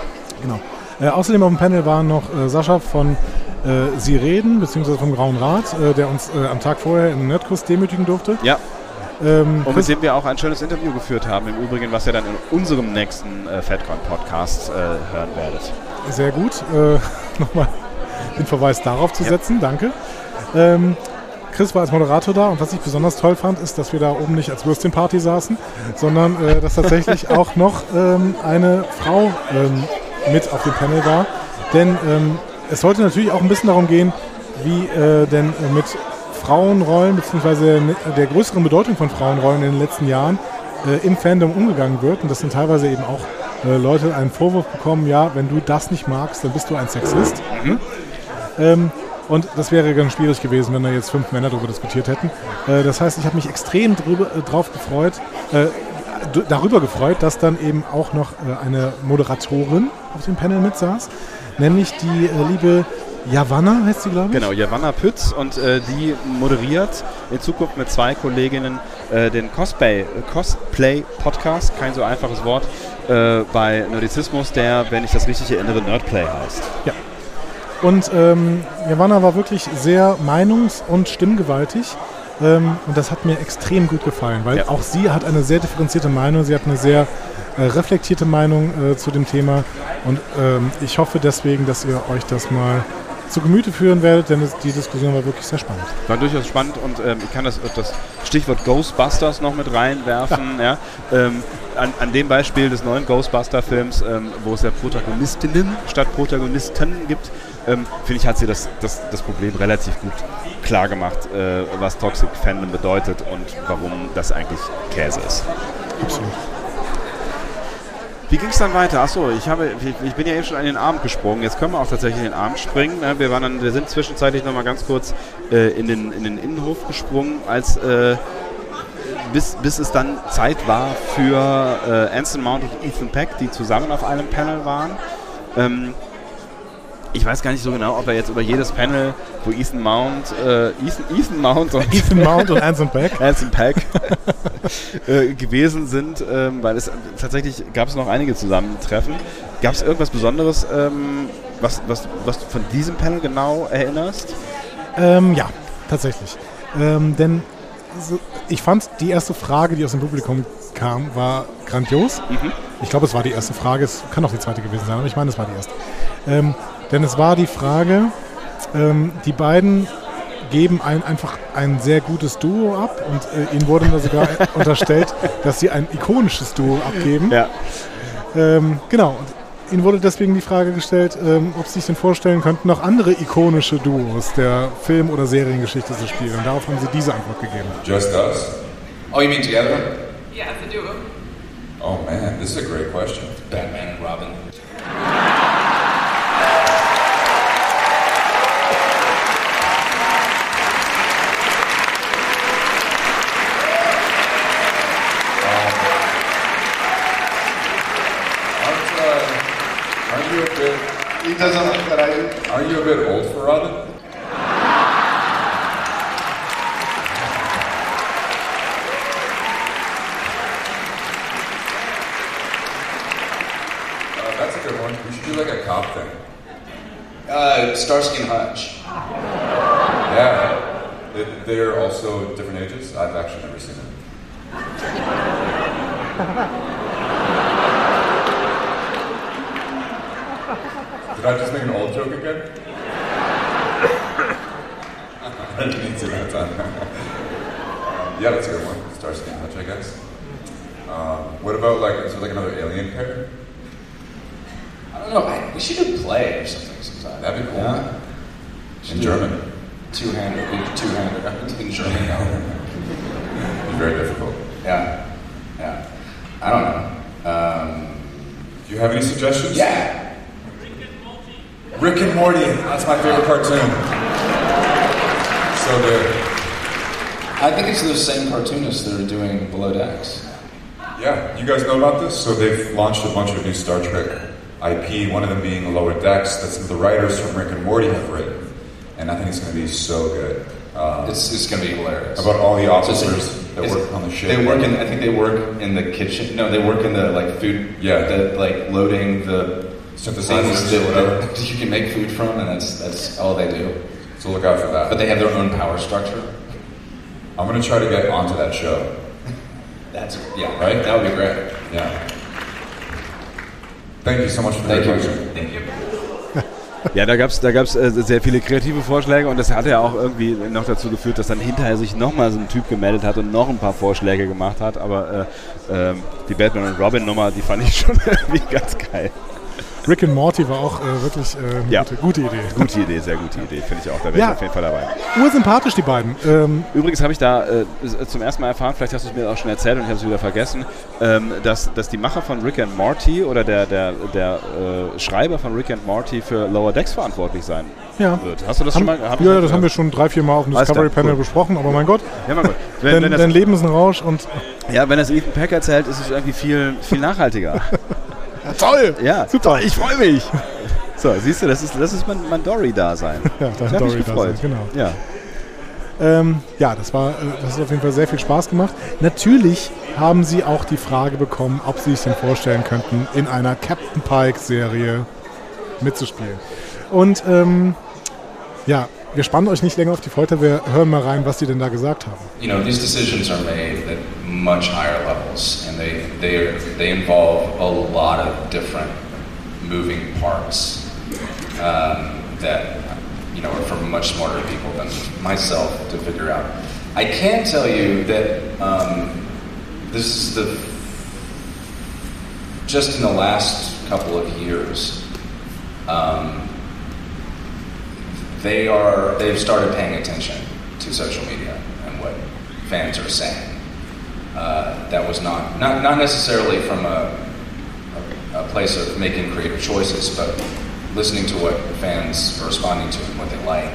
Genau. Äh, außerdem auf dem Panel waren noch äh, Sascha von äh, Sie reden, beziehungsweise vom Grauen Rat, äh, der uns am Tag vorher im Nerdkurs demütigen durfte. Ja. Ähm, Und mit dem wir auch ein schönes Interview geführt haben, im Übrigen, was ihr dann in unserem nächsten äh, FedCon-Podcast hören werdet. Sehr gut. Nochmal den Verweis darauf zu setzen. Danke. Ähm, Chris war als Moderator da und was ich besonders toll fand, ist, dass wir da oben nicht als Würstchenparty saßen, sondern äh, dass tatsächlich auch noch ähm, eine Frau ähm, mit auf dem Panel war. Denn ähm, es sollte natürlich auch ein bisschen darum gehen, wie äh, denn äh, mit Frauenrollen bzw. der größeren Bedeutung von Frauenrollen in den letzten Jahren äh, im Fandom umgegangen wird. Und das sind teilweise eben auch äh, Leute einen Vorwurf bekommen, ja, wenn du das nicht magst, dann bist du ein Sexist. Ähm, und das wäre ganz schwierig gewesen, wenn da jetzt fünf Männer darüber diskutiert hätten. Äh, das heißt, ich habe mich extrem drüber, äh, drauf gefreut, äh, darüber gefreut, dass dann eben auch noch äh, eine Moderatorin auf dem Panel mitsaß, nämlich die äh, liebe Javanna, heißt sie, glaube ich. Genau, Javanna Pütz und äh, die moderiert in Zukunft mit zwei Kolleginnen äh, den Cosplay, äh, Cosplay Podcast, kein so einfaches Wort, äh, bei Nerdizismus, der, wenn ich das richtig erinnere, Nerdplay heißt. Ja. Und ähm, Javanna war wirklich sehr meinungs- und stimmgewaltig. Ähm, und das hat mir extrem gut gefallen, weil auch sie hat eine sehr differenzierte Meinung, sie hat eine sehr äh, reflektierte Meinung äh, zu dem Thema. Und ähm, ich hoffe deswegen, dass ihr euch das mal zu Gemüte führen werdet, denn die Diskussion war wirklich sehr spannend. War durchaus spannend und ähm, ich kann das, das Stichwort Ghostbusters noch mit reinwerfen. Ja. Ähm, an, an dem Beispiel des neuen Ghostbuster-Films, ähm, wo es ja Protagonistinnen statt Protagonisten gibt, ähm, finde ich, hat sie das, das, das Problem relativ gut klar gemacht, äh, was Toxic Fandom bedeutet und warum das eigentlich Käse ist. Absolut. Wie ging es dann weiter? Achso, ich, habe, ich, ich bin ja eben schon an den Abend gesprungen. Jetzt können wir auch tatsächlich in den Abend springen. ne? Wir, waren dann, wir sind zwischenzeitlich noch mal ganz kurz äh, in, den, in den Innenhof gesprungen, als, äh, bis, bis es dann Zeit war für äh, Anson Mount und Ethan Peck, die zusammen auf einem Panel waren. Ähm, ich weiß gar nicht so genau, ob er jetzt über jedes Panel, wo Ethan Mount, äh, Ethan, Ethan Mount und Ethan Mount und Anson Peck. Anson Peck äh, gewesen sind, ähm, weil es tatsächlich gab es noch einige Zusammentreffen. Gab es irgendwas Besonderes, ähm, was, was, was du von diesem Panel genau erinnerst? Ähm, ja, tatsächlich. Ähm, denn so, ich fand die erste Frage, die aus dem Publikum kam, war grandios. Ich glaube, es war die erste Frage. Es kann auch die zweite gewesen sein, aber ich meine, es war die erste. Ähm, denn es war die Frage, ähm, die beiden geben ein, einfach ein sehr gutes Duo ab und äh, ihnen wurde da sogar unterstellt, dass sie ein ikonisches Duo abgeben. Ja. Ähm, genau. Und ihnen wurde deswegen die Frage gestellt, ähm, ob sie sich denn vorstellen könnten, noch andere ikonische Duos der Film- oder Seriengeschichte zu spielen. Und darauf haben sie diese Antwort gegeben. Just us? Oh, you mean together? Yeah, the duo. Oh man, this is a great question. Batman and Robin. He doesn't like that I Aren't you a bit old for Robin? Uh, that's a good one. We should do like a cop thing. Uh, Starsky and Hutch. Yeah. They- They're also different ages. I've actually never seen them. I just make an old joke again? I didn't mean to that time. um, yeah, that's a good one. Starsky and Hutch, I guess. Um, what about like, is there like another alien pair? I don't know. I, we should do play or something sometime. That'd be cool. Yeah. In German. Two-handed. We do two-handed in German. now. It's very difficult. Yeah. Yeah. I don't know. Um, Do you have any suggestions? Yeah. Rick and Morty. That's my favorite cartoon. So good. I think it's those same cartoonists that are doing Below Decks. Yeah, you guys know about this? So they've launched a bunch of new Star Trek IP, one of them being Lower Decks, that some of the writers from Rick and Morty have written. And I think it's going to be so good. Um, it's it's going to be hilarious. About all the So officers it's- that work on the ship. They work in. I think they work in the kitchen. No, they work in the like food. Yeah. The like loading the Synthesizers that, or whatever. that you can make food from, and that's that's all they do. So look out for that. But they have their own power structure. I'm gonna try to get onto that show. That's yeah. Right. That would be great. Yeah. Thank you so much for the Thank you. question. Thank you. Ja, da gab es da gab's, äh, sehr viele kreative Vorschläge und das hat ja auch irgendwie noch dazu geführt, dass dann hinterher sich nochmal so ein Typ gemeldet hat und noch ein paar Vorschläge gemacht hat. Aber äh, ähm, die Batman und Robin Nummer, die fand ich schon irgendwie ganz geil. Rick and Morty war auch äh, wirklich äh, eine Ja. gute, gute Idee. Gute Idee, sehr gute Idee, finde ich auch. Da wäre Ja. ich auf jeden Fall dabei. Ursympathisch, die beiden. Ähm, Übrigens habe ich da äh, zum ersten Mal erfahren, vielleicht hast du es mir auch schon erzählt und ich habe es wieder vergessen, ähm, dass, dass die Macher von Rick and Morty oder der, der, der äh, Schreiber von Rick and Morty für Lower Decks verantwortlich sein ja. wird. Hast du das haben, schon mal hab Ja, das haben wir gehört? schon drei, vier Mal auf dem Discovery Panel cool. besprochen, aber mein Gott. Ja, mein Gott. Wenn- dein, wenn das- dein Leben ist ein Rausch und. Ja, wenn das Ethan Peck erzählt, ist es irgendwie viel, viel nachhaltiger. Toll! Ja, Super. Ich freue mich! So, siehst du, das ist, das ist mein, mein Dory-Dasein. Ja, dein Ich hab mich Dory-Dasein, gefreut. genau. Ja. Ähm, ja, das war, äh, das hat auf jeden Fall sehr viel Spaß gemacht. Natürlich haben sie auch die Frage bekommen, ob sie sich denn vorstellen könnten, in einer Captain Pike-Serie mitzuspielen. Und ähm, ja, wir spannen euch nicht länger auf die Folter, wir hören mal rein, was sie denn da gesagt haben. you know these decisions are made at much higher levels and they they they involve a lot of different moving parts um, that you know are from much smarter people than myself to figure out i can tell you that um, this is the just in the last couple of years um, they are they've started paying attention to social media and what fans are saying. Uh, that was not, not not necessarily from a, a, a place of making creative choices, but listening to what fans are responding to and what they like,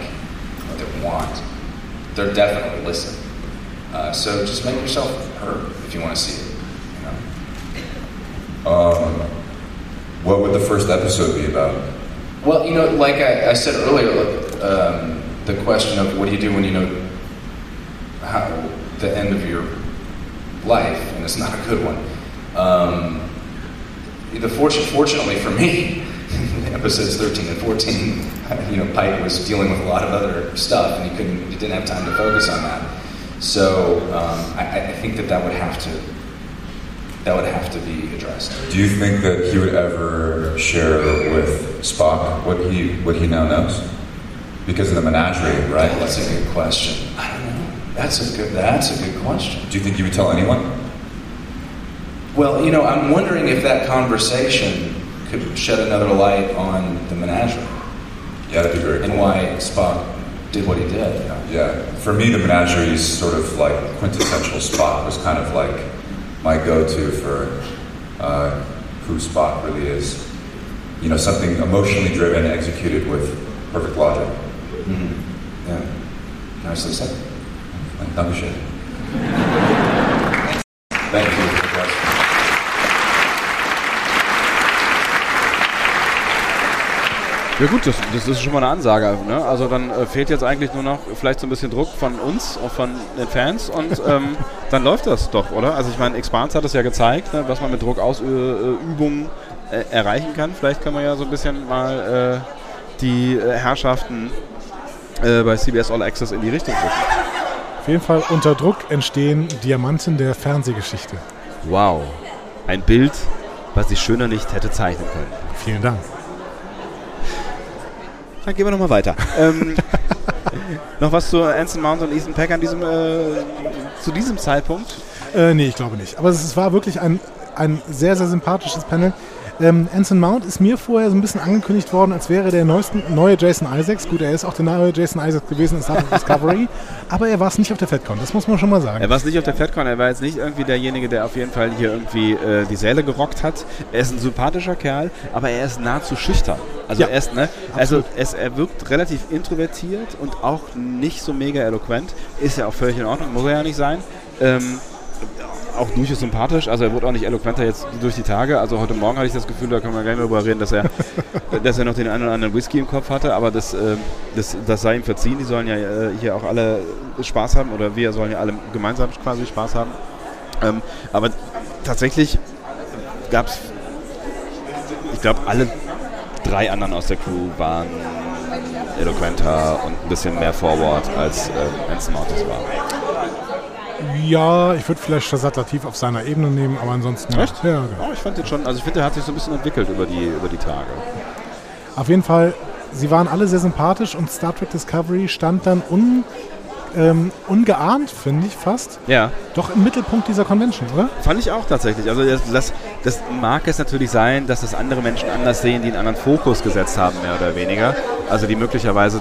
what they want. They're definitely listening. Uh, so just make yourself heard if you want to see it. You know? Um, what would the first episode be about? Well, you know, like I, I said earlier, look, um, the question of what do you do when you know how the end of your life, and it's not a good one. Um, the fortune, fortunately for me, episodes 13 and 14, you know, Pike was dealing with a lot of other stuff, and he couldn't, he didn't have time to focus on that. So um, I, I think that that would have to, that would have to be addressed. Do you think that he would ever share with Spock what he what he now knows? Because of the menagerie, right? That's a good question. I don't know. That's a good. That's a good question. Do you think you would tell anyone? Well, you know, I'm wondering if that conversation could shed another light on the menagerie. Yeah, that'd be very And cool. why Spock did what he did. You know? Yeah, for me, the menagerie is sort of like quintessential Spock. Was kind of like my go-to for uh, who Spock really is. You know, something emotionally driven, executed with perfect logic. Mm-hmm. Yeah, nicely said. Dankeschön. Thank you. Ja gut, das, das ist schon mal eine Ansage. Ne? Also dann äh, fehlt jetzt eigentlich nur noch vielleicht so ein bisschen Druck von uns, auch von den Fans und ähm, dann läuft das doch, oder? Also ich meine, Expanse hat es ja gezeigt, ne, was man mit Druckausübungen äh, erreichen kann. Vielleicht kann man ja so ein bisschen mal äh, die äh, Herrschaften äh, bei CBS All Access in die Richtung drücken. Auf jeden Fall unter Druck entstehen Diamanten der Fernsehgeschichte. Wow. Ein Bild, was ich schöner nicht hätte zeichnen können. Vielen Dank. Dann gehen wir nochmal weiter. ähm, noch was zu Anson Mount und Ethan Peck an diesem, äh, zu diesem Zeitpunkt? Äh, nee, ich glaube nicht. Aber es war wirklich ein, ein sehr, sehr sympathisches Panel. Ähm, Anson Mount ist mir vorher so ein bisschen angekündigt worden, als wäre der neuesten, neue Jason Isaacs. Gut, er ist auch der neue Jason Isaacs gewesen in Star Trek Discovery, aber er war es nicht auf der FedCon, das muss man schon mal sagen. Er war es nicht auf der FedCon, er war jetzt nicht irgendwie derjenige, der auf jeden Fall hier irgendwie äh, die Säle gerockt hat. Er ist ein sympathischer Kerl, aber er ist nahezu schüchtern. Also Ja, er ist, ne, also es, er wirkt relativ introvertiert und auch nicht so mega eloquent. Ist ja auch völlig in Ordnung, muss er ja nicht sein. Ähm, auch durchaus sympathisch. Also er wurde auch nicht eloquenter jetzt durch die Tage. Also heute Morgen hatte ich das Gefühl, da können wir gar nicht mehr drüber reden, dass er, dass er noch den einen oder anderen Whisky im Kopf hatte. Aber das, äh, das, das sei ihm verziehen. Die sollen ja äh, hier auch alle Spaß haben oder wir sollen ja alle gemeinsam quasi Spaß haben. Ähm, aber tatsächlich gab es, ich glaube, alle drei anderen aus der Crew waren eloquenter und ein bisschen mehr Forward als äh, Anson Martis war. Ja, ich würde vielleicht Shazad Latif auf seiner Ebene nehmen, aber ansonsten. Echt? Ja, genau. Oh, ich fand den schon, also ich finde, der hat sich so ein bisschen entwickelt über die, über die Tage. Auf jeden Fall, sie waren alle sehr sympathisch und Star Trek Discovery stand dann un, ähm, ungeahnt, finde ich fast, Ja. doch im Mittelpunkt dieser Convention, oder? Fand ich auch tatsächlich. Also das, das, das mag es natürlich sein, dass das andere Menschen anders sehen, die einen anderen Fokus gesetzt haben, mehr oder weniger. Also die möglicherweise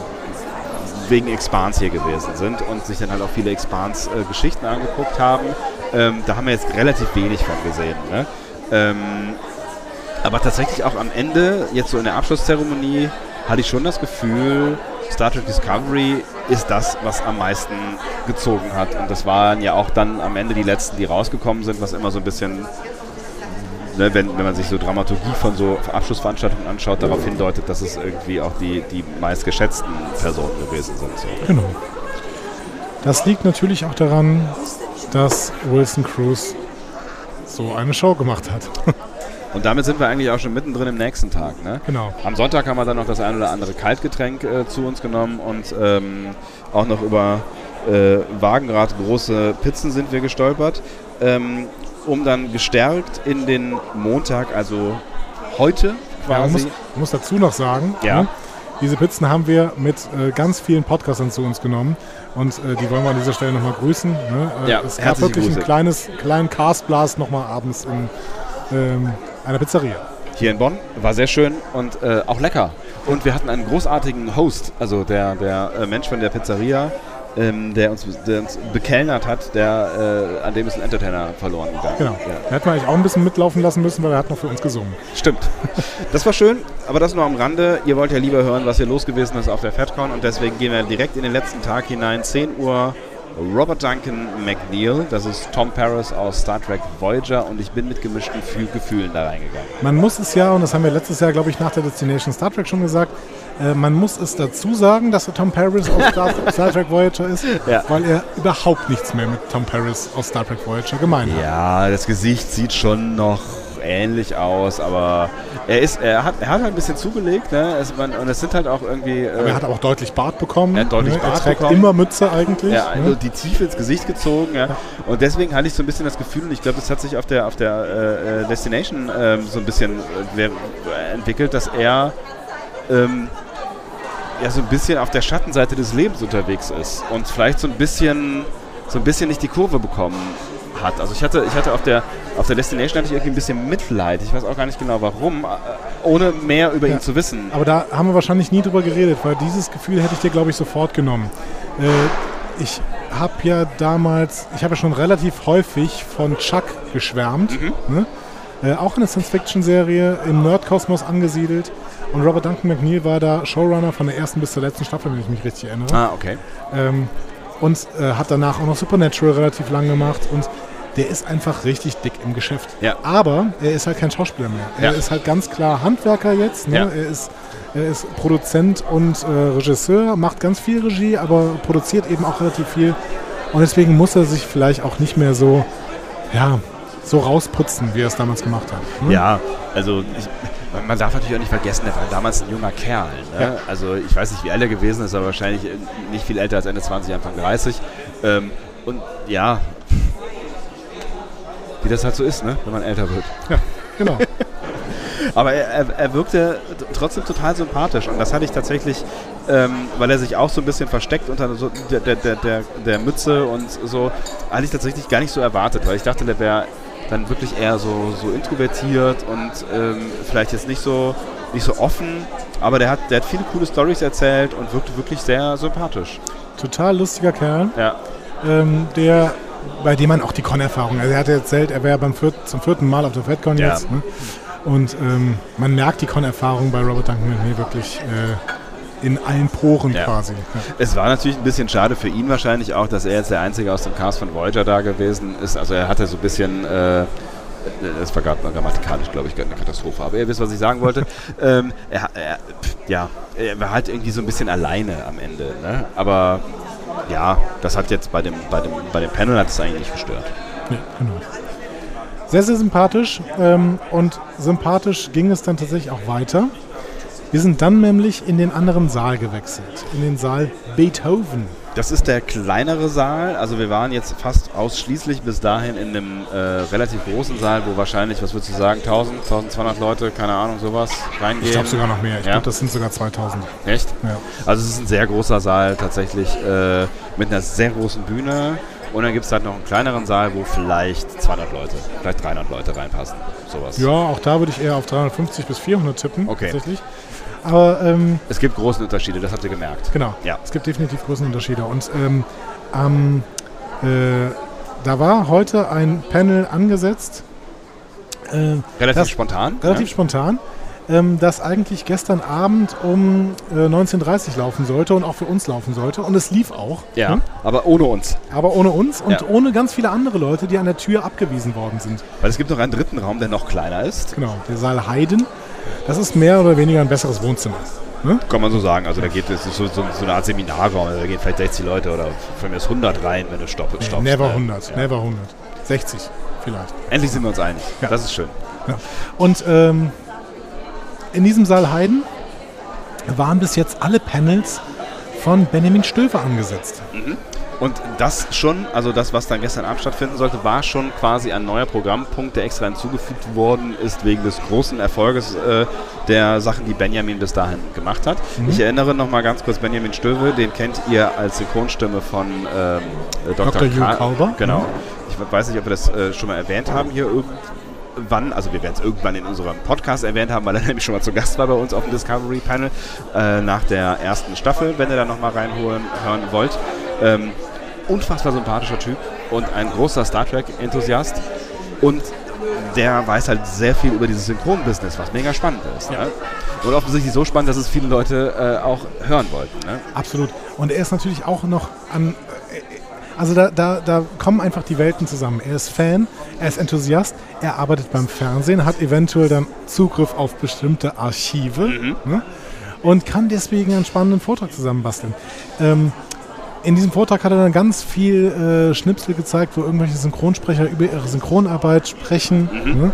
wegen Expans hier gewesen sind und sich dann halt auch viele Expans-Geschichten angeguckt haben. Ähm, da haben wir jetzt relativ wenig von gesehen. Ne? Ähm, aber tatsächlich auch am Ende, jetzt so in der Abschlusszeremonie, hatte ich schon das Gefühl, Star Trek Discovery ist das, was am meisten gezogen hat. Und das waren ja auch dann am Ende die letzten, die rausgekommen sind, was immer so ein bisschen, ne, wenn, wenn man sich so Dramaturgie von so Abschlussveranstaltungen anschaut, darauf hindeutet, dass es irgendwie auch die, die meistgeschätzten Personen gewesen sind. So. Genau. Das liegt natürlich auch daran, dass Wilson Cruz so eine Show gemacht hat. Und damit sind wir eigentlich auch schon mittendrin im nächsten Tag. Ne? Genau. Am Sonntag haben wir dann noch das ein oder andere Kaltgetränk äh, zu uns genommen und ähm, auch noch über äh, Wagenrad große Pizzen sind wir gestolpert, ähm, um dann gestärkt in den Montag, also heute Ja, man, muss, quasi. muss dazu noch sagen, Ja. ne, diese Pizzen haben wir mit äh, ganz vielen Podcastern zu uns genommen und äh, die wollen wir an dieser Stelle nochmal grüßen. Ne? Äh, Ja, es gab wirklich Grüße. einen kleines, kleinen Castblast nochmal abends in ähm, einer Pizzeria. hier in Bonn. War sehr schön und äh, auch lecker. Und wir hatten einen großartigen Host, also der, der äh, Mensch von der Pizzeria, ähm, der, uns, der uns bekellnert hat, der, äh, an dem ist ein Entertainer verloren gegangen. Genau. Ja. Da hätten wir eigentlich auch ein bisschen mitlaufen lassen müssen, weil er hat noch für uns gesungen. Stimmt. Das war schön, aber das nur am Rande. Ihr wollt ja lieber hören, was hier los gewesen ist auf der FedCon und deswegen gehen wir direkt in den letzten Tag hinein. 10 Uhr Robert Duncan McNeil, das ist Tom Paris aus Star Trek Voyager und ich bin mit gemischten Fühl- Gefühlen da reingegangen. Man muss es ja, und das haben wir letztes Jahr, glaube ich, nach der Destination Star Trek schon gesagt, äh, man muss es dazu sagen, dass er Tom Paris aus Star, Star Trek Voyager ist, Ja. weil er überhaupt nichts mehr mit Tom Paris aus Star Trek Voyager gemein hat. Ja, das Gesicht sieht schon noch ähnlich aus, aber er ist, er hat, er hat halt ein bisschen zugelegt, ne? Es, man, und es sind halt auch irgendwie. Äh, er hat auch deutlich Bart bekommen. Er hat deutlich ne? Bart er trägt bekommen. immer Mütze eigentlich. Ja, also ne? die Tiefe ins Gesicht gezogen. Ja. Und deswegen hatte ich so ein bisschen das Gefühl, und ich glaube, das hat sich auf der, auf der äh, äh, Destination ähm, so ein bisschen äh, entwickelt, dass er ähm, ja so ein bisschen auf der Schattenseite des Lebens unterwegs ist und vielleicht so ein bisschen so ein bisschen nicht die Kurve bekommen hat. Also ich hatte, ich hatte auf der auf der Destination hatte ich irgendwie ein bisschen Mitleid. Ich weiß auch gar nicht genau warum, äh, ohne mehr über ihn zu wissen. Aber da haben wir wahrscheinlich nie drüber geredet, weil dieses Gefühl hätte ich dir, glaube ich, sofort genommen. Äh, ich habe ja damals, ich habe ja schon relativ häufig von Chuck geschwärmt. Mhm. Ne? Äh, auch eine Science-Fiction-Serie im Nerdkosmos angesiedelt. Und Robert Duncan McNeil war da Showrunner von der ersten bis zur letzten Staffel, wenn ich mich richtig erinnere. Ah, okay. Ähm, und äh, hat danach auch noch Supernatural relativ lang gemacht. Und der ist einfach richtig dick im Geschäft. Ja. Aber er ist halt kein Schauspieler mehr. Er Ja. ist halt ganz klar Handwerker jetzt. Ne? Ja. Er, ist, er ist Produzent und äh, Regisseur, macht ganz viel Regie, aber produziert eben auch relativ viel. Und deswegen muss er sich vielleicht auch nicht mehr so, ja, so rausputzen, wie er es damals gemacht hat. ne? Ja, also ich, man- darf natürlich auch nicht vergessen, er war damals ein junger Kerl. Ne? Ja. Also ich weiß nicht, wie alt er gewesen ist, aber wahrscheinlich nicht viel älter als Ende 20, Anfang 30. Ähm, und ja, wie das halt so ist, ne? wenn man älter wird. Ja, genau. Aber er, er, er wirkte trotzdem total sympathisch und das hatte ich tatsächlich, ähm, weil er sich auch so ein bisschen versteckt unter so der, der, der, der Mütze und so, hatte ich tatsächlich gar nicht so erwartet, weil ich dachte, der wäre dann wirklich eher so, so introvertiert und ähm, vielleicht jetzt nicht so, nicht so offen, aber der hat, der hat viele coole Stories erzählt und wirkte wirklich sehr sympathisch. Total lustiger Kerl. Ja. Ähm, der, bei dem man auch die Con-Erfahrung, also er hat erzählt, er wäre beim zum vierten Mal auf der FedCon Ja. jetzt. Ne? Und ähm, man merkt die Con-Erfahrung bei Robert Duncan McNeil wirklich äh, in allen Poren Ja. quasi. Ja. Es war natürlich ein bisschen schade für ihn wahrscheinlich auch, dass er jetzt der Einzige aus dem Cast von Voyager da gewesen ist. Also er hatte so ein bisschen, äh, das war gerade grammatikalisch, glaube ich, eine Katastrophe. Aber ihr wisst, was ich sagen wollte. ähm, er, er, ja, er war halt irgendwie so ein bisschen alleine am Ende. Ne? Aber ja, das hat jetzt bei dem, bei dem, bei dem Panel hat es eigentlich nicht gestört. Ja, genau. Sehr, sehr sympathisch. Ähm, und sympathisch ging es dann tatsächlich auch weiter. Wir sind dann nämlich in den anderen Saal gewechselt. In den Saal Beethoven. Das ist der kleinere Saal. Also wir waren jetzt fast ausschließlich bis dahin in einem äh, relativ großen Saal, wo wahrscheinlich, was würdest du sagen, 1000, 1200 Leute, keine Ahnung, sowas reingehen. Ich glaube sogar noch mehr. Ich Ja? glaube, das sind sogar 2000. Echt? Ja. Also es ist ein sehr großer Saal tatsächlich äh, mit einer sehr großen Bühne. Und dann gibt es halt noch einen kleineren Saal, wo vielleicht 200 Leute, vielleicht 300 Leute reinpassen. Sowas. Ja, auch da würde ich eher auf 350 bis 400 tippen. Okay. Tatsächlich. Aber ähm, Es gibt große Unterschiede, das habt ihr gemerkt. Genau. Ja. Es gibt definitiv große Unterschiede. Und ähm, am, äh, da war heute ein Panel angesetzt. Äh, Relativ das- spontan, Relativ ja. spontan. Ähm, das eigentlich gestern Abend um äh, 19.30 Uhr laufen sollte und auch für uns laufen sollte. Und es lief auch. Ja, ne? aber ohne uns. Aber ohne uns und Ja. ohne ganz viele andere Leute, die an der Tür abgewiesen worden sind. Weil es gibt noch einen dritten Raum, der noch kleiner ist. Genau, der Saal Heiden. Das ist mehr oder weniger ein besseres Wohnzimmer. Ne? Kann man so sagen. Also da geht es so, so, so eine Art Seminarraum, da gehen vielleicht 60 Leute oder von mir ist 100 rein, wenn du stopp, Nee, stoppst. never ne? 100, Ja. never 100. 60 vielleicht. Endlich sind wir uns einig. Das ist schön. Ja. Und ähm, in diesem Saal Heiden waren bis jetzt alle Panels von Benjamin Stöver angesetzt. Mhm. Und das schon, also das, was dann gestern Abend stattfinden sollte, war schon quasi ein neuer Programmpunkt, der extra hinzugefügt worden ist wegen des großen Erfolges äh, der Sachen, die Benjamin bis dahin gemacht hat. Mhm. Ich erinnere noch mal ganz kurz Benjamin Stöwe, den kennt ihr als Synchronstimme von ähm, äh, Dr. Dr. Hugh Ka- Kauber. Genau. Mhm. Ich weiß nicht, ob wir das äh, schon mal erwähnt haben hier irgendwann. Also wir werden es irgendwann in unserem Podcast erwähnt haben, weil er nämlich schon mal zu Gast war bei uns auf dem Discovery Panel äh, nach der ersten Staffel, wenn ihr da noch mal reinholen hören wollt. Ähm, unfassbar sympathischer Typ und ein großer Star Trek-Enthusiast. Und der weiß halt sehr viel über dieses Synchron-Business, was mega spannend ist. Ne? Und offensichtlich so spannend, dass es viele Leute äh, auch hören wollten. Ne? Absolut. Und er ist natürlich auch noch an. äh, Also da, da, da kommen einfach die Welten zusammen. Er ist Fan, er ist Enthusiast, er arbeitet beim Fernsehen, hat eventuell dann Zugriff auf bestimmte Archive ne? und kann deswegen einen spannenden Vortrag zusammenbasteln. Ähm, in diesem Vortrag hat er dann ganz viel äh, Schnipsel gezeigt, wo irgendwelche Synchronsprecher über ihre Synchronarbeit sprechen ne?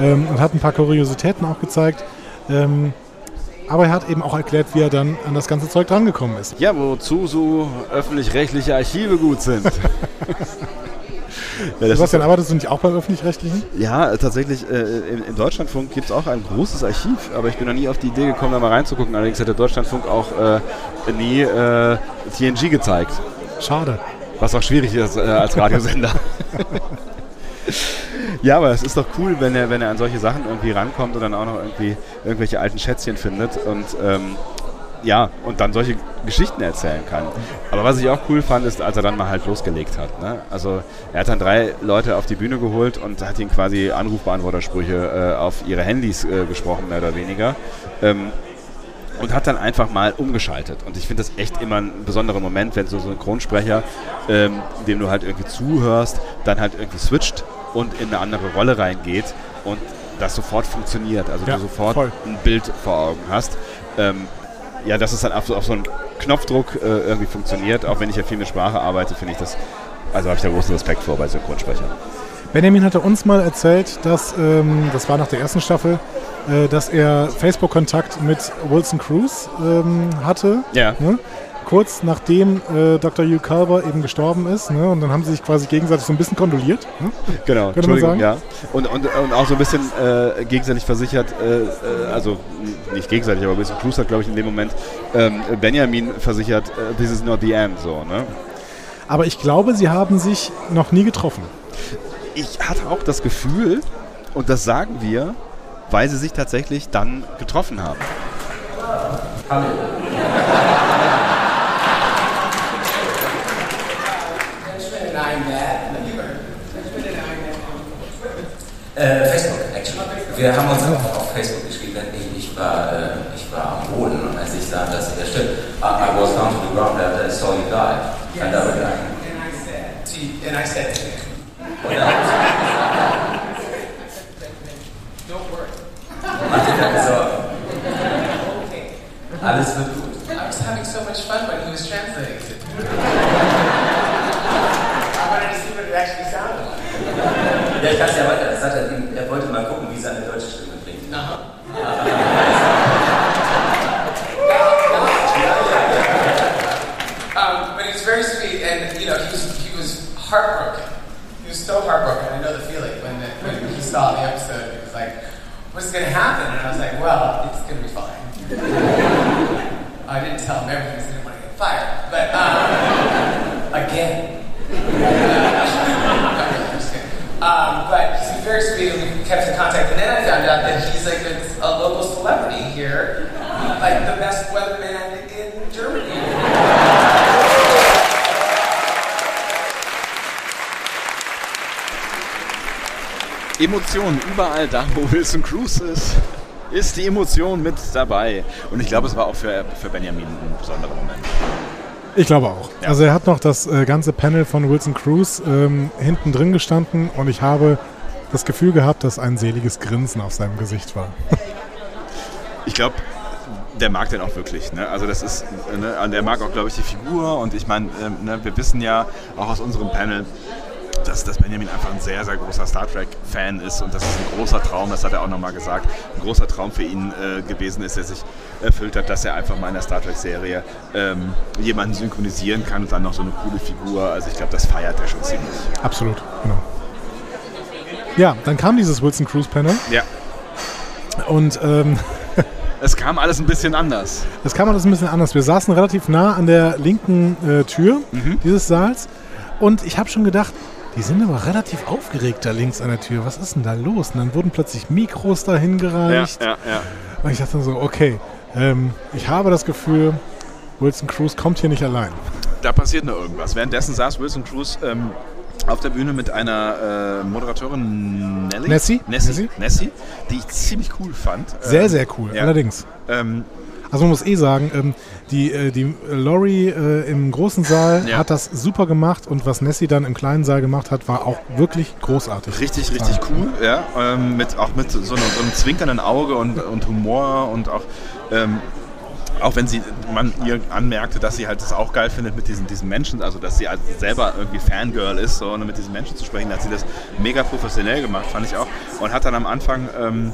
ähm, und hat ein paar Kuriositäten auch gezeigt. Ähm, aber er hat eben auch erklärt, wie er dann an das ganze Zeug drangekommen ist. Ja, wozu so öffentlich-rechtliche Archive gut sind. Ja, Sebastian, arbeitest du nicht auch beim Öffentlich-Rechtlichen? Ja, tatsächlich, äh, im, im Deutschlandfunk gibt es auch ein großes Archiv, aber ich bin noch nie auf die Idee gekommen, da mal reinzugucken. Allerdings hat der Deutschlandfunk auch äh, nie äh, TNG gezeigt. Schade. Was auch schwierig ist äh, als Radiosender. ja, aber es ist doch cool, wenn er, wenn er an solche Sachen irgendwie rankommt und dann auch noch irgendwie irgendwelche alten Schätzchen findet und ähm, ja, und dann solche Geschichten erzählen kann. Aber was ich auch cool fand, ist, als er dann mal halt losgelegt hat. Ne? Also er hat dann drei Leute auf die Bühne geholt und hat ihnen quasi Anrufbeantwortersprüche äh, auf ihre Handys äh, gesprochen, mehr oder weniger. Ähm, und hat dann einfach mal umgeschaltet. Und ich finde das echt immer ein besonderer Moment, wenn so ein Synchronsprecher, ähm, dem du halt irgendwie zuhörst, dann halt irgendwie switcht und in eine andere Rolle reingeht und das sofort funktioniert. Also Ja, du sofort voll. ein Bild vor Augen hast. Ähm, ja, dass es dann auf so, auf so einen Knopfdruck äh, irgendwie funktioniert. Auch wenn ich ja viel mit Sprache arbeite, finde ich das, also habe ich da großen Respekt vor bei Synchronsprechern. Benjamin hatte uns mal erzählt, dass, ähm, das war nach der ersten Staffel, äh, dass er Facebook-Kontakt mit Wilson Cruz ähm, hatte. Ja. Ne? Kurz nachdem äh, Dr. Hugh Culber eben gestorben ist. Ne? Und dann haben sie sich quasi gegenseitig so ein bisschen kondoliert. Ne? Genau, Könnte man Entschuldigung, sagen? ja. Und, und, und auch so ein bisschen äh, gegenseitig versichert, äh, äh, also nicht gegenseitig, aber ein bisschen Cruz hat, glaube ich, in dem Moment ähm, Benjamin versichert, äh, this is not the end, so, ne? Aber ich glaube, sie haben sich noch nie getroffen. Ich hatte auch das Gefühl, und das sagen wir, weil sie sich tatsächlich dann getroffen haben. Äh, Facebook, actually. Wir haben uns auch auf Facebook geschrieben. Ich, ich, war, äh, ich war am Boden und als ich sah, dass er stimmt, I, I was down to the ground after I saw you die. And that was And I said, to, and I said to him, don't worry. Mach dir keine Sorgen. Okay. Alles wird gut. I was having so much fun when he was translating. I wanted to see what it actually sounded like. Ja, ich kann es ja weiter. Er, sagt, er, er wollte mal gucken, wie seine deutsche Stimme klingt. Um, but he was very sweet, and you know, he was he was heartbroken. He was so heartbroken. I know the feeling when the, when he saw the episode. He was like, "What's going to happen?" And I was like, "Well, it's going to be fine." I didn't tell him everything because I didn't want to get fired. But um, again. Um, but he's very sweet and we kept in contact. And then I found out that he's like a, a local celebrity here, like the best weatherman in Germany. Emotionen überall da, wo Wilson Cruz ist, ist die Emotion mit dabei. Und ich glaube, es war auch für, für Benjamin ein besonderer Moment. Ich glaube auch. Also er hat noch das äh, ganze Panel von Wilson Cruz ähm, hinten drin gestanden und ich habe das Gefühl gehabt, dass ein seliges Grinsen auf seinem Gesicht war. Ich glaube, der mag den auch wirklich. Ne? Also das ist, ne? und der mag auch, glaube ich, die Figur. Und ich meine, ähm, ne? wir wissen ja auch aus unserem Panel, dass, dass Benjamin einfach ein sehr, sehr großer Star Trek-Fan ist und das ist ein großer Traum, das hat er auch nochmal gesagt, ein großer Traum für ihn äh, gewesen ist, der sich erfüllt hat, dass er einfach mal in der Star Trek-Serie ähm, jemanden synchronisieren kann und dann noch so eine coole Figur. Also ich glaube, das feiert er schon ziemlich. Absolut, genau. Ja, dann kam dieses Wilson Cruz Panel Ja, und ähm, es kam alles ein bisschen anders. es kam alles ein bisschen anders. Wir saßen relativ nah an der linken äh, Tür Mhm. dieses Saals und ich habe schon gedacht, die sind aber relativ aufgeregt da links an der Tür. Was ist denn da los? Und dann wurden plötzlich Mikros dahin gereicht. Ja, ja, ja. Und ich dachte dann so, okay, ähm, ich habe das Gefühl, Wilson Cruz kommt hier nicht allein. Da passiert noch irgendwas. Währenddessen saß Wilson Cruz ähm, auf der Bühne mit einer äh, Moderatorin Nelly? Nessie? Nessie, Nessie? Nessie, die ich ziemlich cool fand. Sehr, Ähm, sehr cool, ja. allerdings. Ähm, Also man muss eh sagen, ähm, die, äh, die Laurie äh, im großen Saal Ja. hat das super gemacht und was Nessie dann im kleinen Saal gemacht hat, war auch wirklich großartig. Richtig, richtig cool, ja. Ähm, mit, auch mit so einem, so einem zwinkernden Auge und, und Humor und auch, ähm, auch wenn sie, man ihr anmerkte, dass sie halt das auch geil findet mit diesen, diesen Menschen, also dass sie halt selber irgendwie Fangirl ist, so, und mit diesen Menschen zu sprechen, hat sie das mega professionell gemacht, fand ich auch. Und hat dann am Anfang, ähm,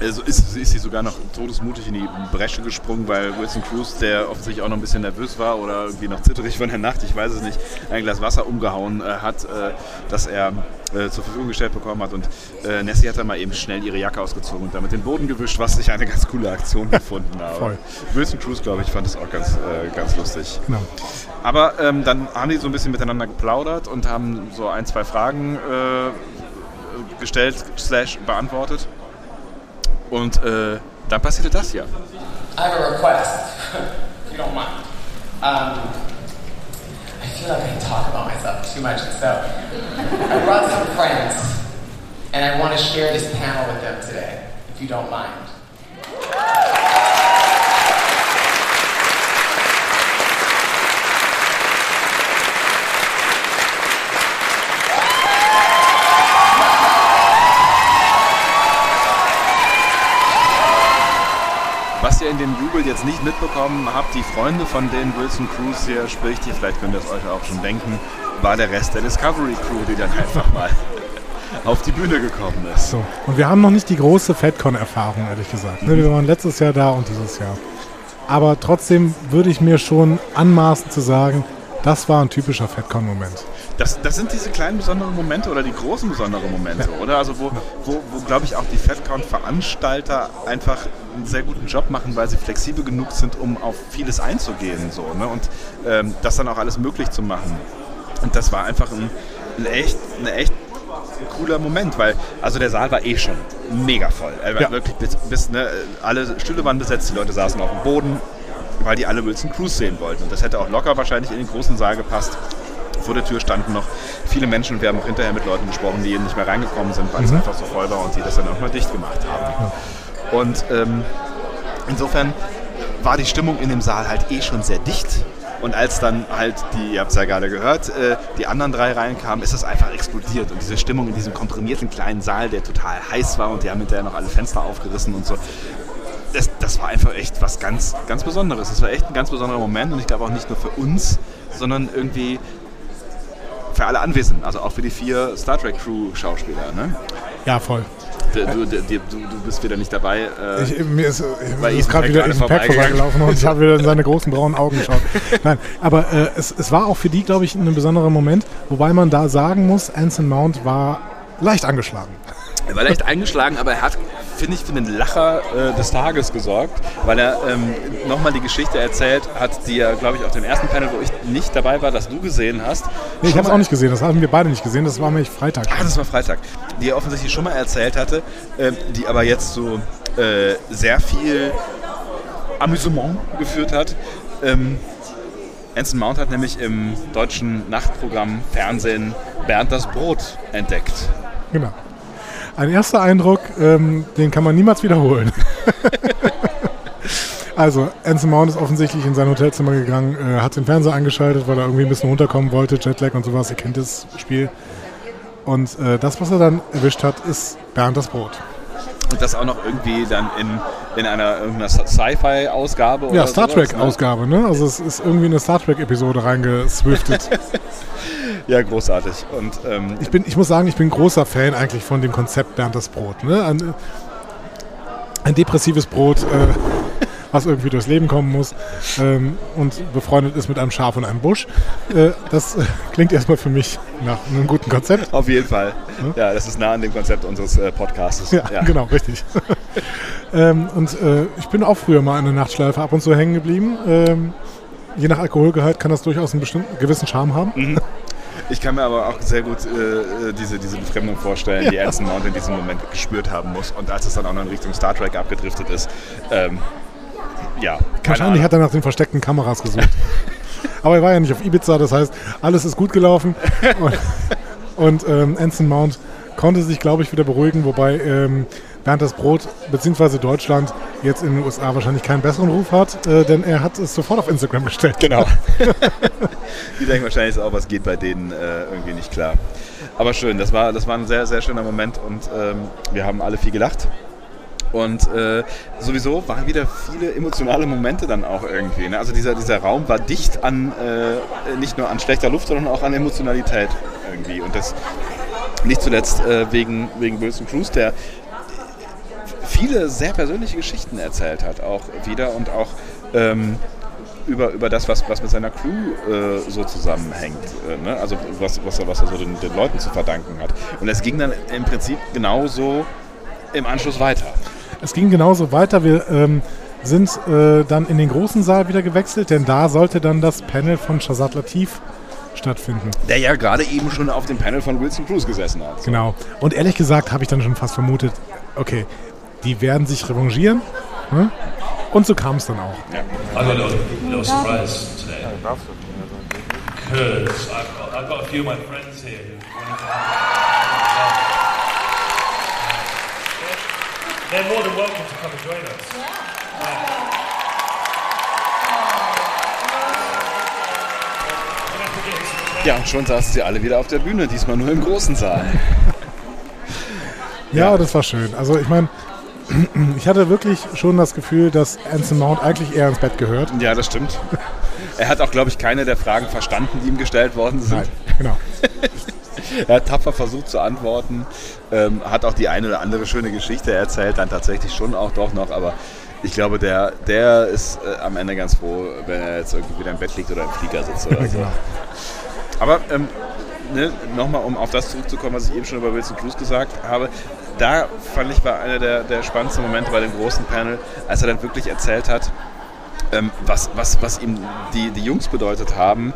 also ist, ist sie sogar noch todesmutig in die Bresche gesprungen, weil Wilson Cruz, der offensichtlich auch noch ein bisschen nervös war oder irgendwie noch zitterig von der Nacht, ich weiß es nicht, ein Glas Wasser umgehauen äh, hat, äh, das er äh, zur Verfügung gestellt bekommen hat. Und äh, Nessie hat dann mal eben schnell ihre Jacke ausgezogen und damit den Boden gewischt, was ich eine ganz coole Aktion gefunden habe. Voll. Wilson Cruz, glaube ich, fand es auch ganz, äh, ganz lustig. Genau. Aber ähm, dann haben die so ein bisschen miteinander geplaudert und haben so ein, zwei Fragen äh, gestellt, slash beantwortet. Und äh, dann passierte das hier. I have a request, if you don't mind. Um, I feel like I talk about myself too much, so I brought some friends, and I want to share this panel with them today, if you don't mind. Was ihr in dem Jubel jetzt nicht mitbekommen habt, die Freunde, von denen Wilson Cruz hier spricht, die vielleicht könnt ihr es euch auch schon denken, war der Rest der Discovery Crew, die dann einfach mal auf die Bühne gekommen ist. So. Und wir haben noch nicht die große FedCon-Erfahrung, ehrlich gesagt. Ne, Wir waren letztes Jahr da und dieses Jahr. Aber trotzdem würde ich mir schon anmaßen zu sagen, das war ein typischer FedCon-Moment. Das, das sind diese kleinen besonderen Momente oder die großen besonderen Momente, oder? Also wo, wo, wo glaube ich, auch die FedCon-Veranstalter einfach einen sehr guten Job machen, weil sie flexibel genug sind, um auf vieles einzugehen. So, ne? Und ähm, das dann auch alles möglich zu machen. Und das war einfach ein, ein echt, eine echt cooler Moment, weil also der Saal war eh schon mega voll. Er war Ja. wirklich bis, bis ne, alle Stühle waren besetzt, die Leute saßen auf dem Boden, weil die alle Wilson Cruz sehen wollten. Und das hätte auch locker wahrscheinlich in den großen Saal gepasst. Vor der Tür standen noch viele Menschen und wir haben auch hinterher mit Leuten gesprochen, die nicht mehr reingekommen sind, weil es Mhm. einfach so voll war und sie das dann auch mal dicht gemacht haben. Und ähm, insofern war die Stimmung in dem Saal halt eh schon sehr dicht. Und als dann halt die, ihr habt es ja gerade gehört, äh, die anderen drei reinkamen, ist es einfach explodiert. Und diese Stimmung in diesem komprimierten kleinen Saal, der total heiß war und die haben hinterher noch alle Fenster aufgerissen und so. Das, das war einfach echt was ganz, ganz Besonderes. Das war echt ein ganz besonderer Moment und ich glaube auch nicht nur für uns, sondern irgendwie für alle Anwesenden, also auch für die vier Star Trek Crew Schauspieler. Ne? Ja, voll. Du, du, du, du bist wieder nicht dabei. Äh, Ich, mir ist, mir ist gerade wieder Ethan Peck vorbeigegangen. vorbeigelaufen und ich habe wieder in seine großen braunen Augen geschaut. Nein, aber äh, es, es war auch für die, glaube ich, ein besonderer Moment, wobei man da sagen muss, Anson Mount war leicht angeschlagen. Er war leicht eingeschlagen, aber er hat, finde ich, für den Lacher äh, des Tages gesorgt, weil er ähm, nochmal die Geschichte erzählt hat, die er, glaube ich, auf dem ersten Panel, wo ich nicht dabei war, das du gesehen hast. Nee, ich habe es auch nicht gesehen, das haben wir beide nicht gesehen, das war nämlich Freitag. Ah, das war Freitag. Die er offensichtlich schon mal erzählt hatte, ähm, die aber jetzt so äh, sehr viel Amüsement geführt hat. Ähm, Anson Mount hat nämlich im deutschen Nachtprogramm Fernsehen Bernd das Brot entdeckt. Genau. Ein erster Eindruck, ähm, den kann man niemals wiederholen. also, Anson Mount ist offensichtlich in sein Hotelzimmer gegangen, äh, hat den Fernseher eingeschaltet, weil er irgendwie ein bisschen runterkommen wollte, Jetlag und sowas, ihr kennt das Spiel. Und äh, das, was er dann erwischt hat, ist Bernd das Brot. Und das auch noch irgendwie dann in, in einer irgendeiner Sci-Fi-Ausgabe Ja, oder Star sowas, Trek-Ausgabe, ne? Also es ist irgendwie eine Star Trek-Episode reingeswiftet. Ne? Ja, großartig. Und ähm, ich, bin, ich muss sagen, ich bin großer Fan eigentlich von dem Konzept Bernd das Brot. Ne? Ein, ein depressives Brot, äh, was irgendwie durchs Leben kommen muss ähm, und befreundet ist mit einem Schaf und einem Busch. Äh, das äh, klingt erstmal für mich nach einem guten Konzept. Auf jeden Fall. Ja, das ist nah an dem Konzept unseres äh, Podcasts. Ja, genau, richtig. ähm, und äh, ich bin auch früher mal in der Nachtschleife ab und zu hängen geblieben. Ähm, je nach Alkoholgehalt kann das durchaus einen bestimmten gewissen Charme haben. Mhm. Ich kann mir aber auch sehr gut äh, diese, diese Befremdung vorstellen, die Ja. Anson Mount in diesem Moment gespürt haben muss. Und als es dann auch noch in Richtung Star Trek abgedriftet ist, ähm, ja, Wahrscheinlich Ahnung. hat er nach den versteckten Kameras gesucht. Aber er war ja nicht auf Ibiza, das heißt, alles ist gut gelaufen. Und, und ähm, Anson Mount konnte sich, glaube ich, wieder beruhigen, wobei ähm, Bernd das Brot bzw. Deutschland jetzt in den USA wahrscheinlich keinen besseren Ruf hat, äh, denn er hat es sofort auf Instagram gestellt. Genau. Die denken wahrscheinlich auch, was geht bei denen äh, irgendwie nicht klar. Aber schön, das war, das war ein sehr, sehr schöner Moment und ähm, wir haben alle viel gelacht. Und äh, sowieso waren wieder viele emotionale Momente dann auch irgendwie. Ne? Also dieser, dieser Raum war dicht an, äh, nicht nur an schlechter Luft, sondern auch an Emotionalität irgendwie. Und das nicht zuletzt äh, wegen, wegen Wilson Cruz, der viele sehr persönliche Geschichten erzählt hat, auch wieder und auch ähm, über, über das, was, was mit seiner Crew äh, so zusammenhängt. Äh, ne? Also was, was, er, was er so den, den Leuten zu verdanken hat. Und es ging dann im Prinzip genauso im Anschluss weiter. Es ging genauso weiter. Wir ähm, sind äh, dann in den großen Saal wieder gewechselt, denn da sollte dann das Panel von Shazad Latif stattfinden. Der ja gerade eben schon auf dem Panel von Wilson Cruz gesessen hat. Genau. Und ehrlich gesagt habe ich dann schon fast vermutet, okay, die werden sich revanchieren. Ne? Und so kam es dann auch. I got a little, little surprise today. Because I've got, I've got a few of my friends here who wanted to They're more than welcome to come and join us. Ja, und schon saßen sie alle wieder auf der Bühne, diesmal nur im großen Saal. Ja, das war schön. Also ich meine, ich hatte wirklich schon das Gefühl, dass Anson Mount eigentlich eher ins Bett gehört. Ja, das stimmt. Er hat auch, glaube ich, keine der Fragen verstanden, die ihm gestellt worden sind. Nein, genau. er hat tapfer versucht zu antworten, ähm, hat auch die eine oder andere schöne Geschichte erzählt, dann tatsächlich schon auch doch noch, aber ich glaube, der, der ist äh, am Ende ganz froh, wenn er jetzt irgendwie wieder im Bett liegt oder im Flieger sitzt oder so. Aber ähm, ne, nochmal, um auf das zurückzukommen, was ich eben schon über Wilson Cruz gesagt habe, da fand ich war einer der, der spannendsten Momente bei dem großen Panel, als er dann wirklich erzählt hat, ähm, was, was, was ihm die, die Jungs bedeutet haben,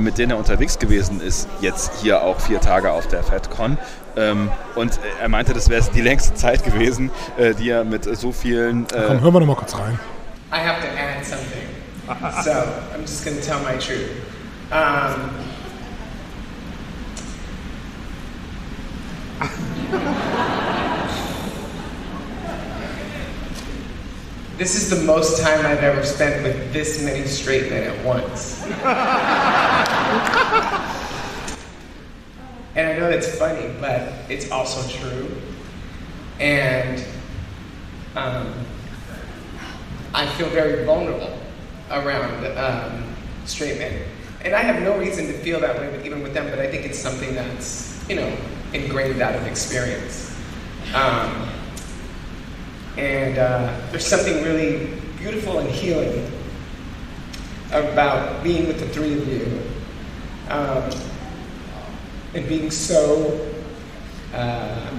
mit denen er unterwegs gewesen ist, jetzt hier auch vier Tage auf der FedCon. Ähm, und er meinte, das wäre die längste Zeit gewesen, äh, die er mit so vielen... Äh, Komm, hören wir noch mal kurz rein. I have to add something. so I'm just going to tell my truth. Um, this is the most time I've ever spent with this many straight men at once. and I know that's funny, but it's also true. And um, I feel very vulnerable around um, straight men. And I have no reason to feel that way, even with them, but I think it's something that's, you know, ingrained out of experience. Um, and uh, there's something really beautiful and healing about being with the three of you um, and being so uh,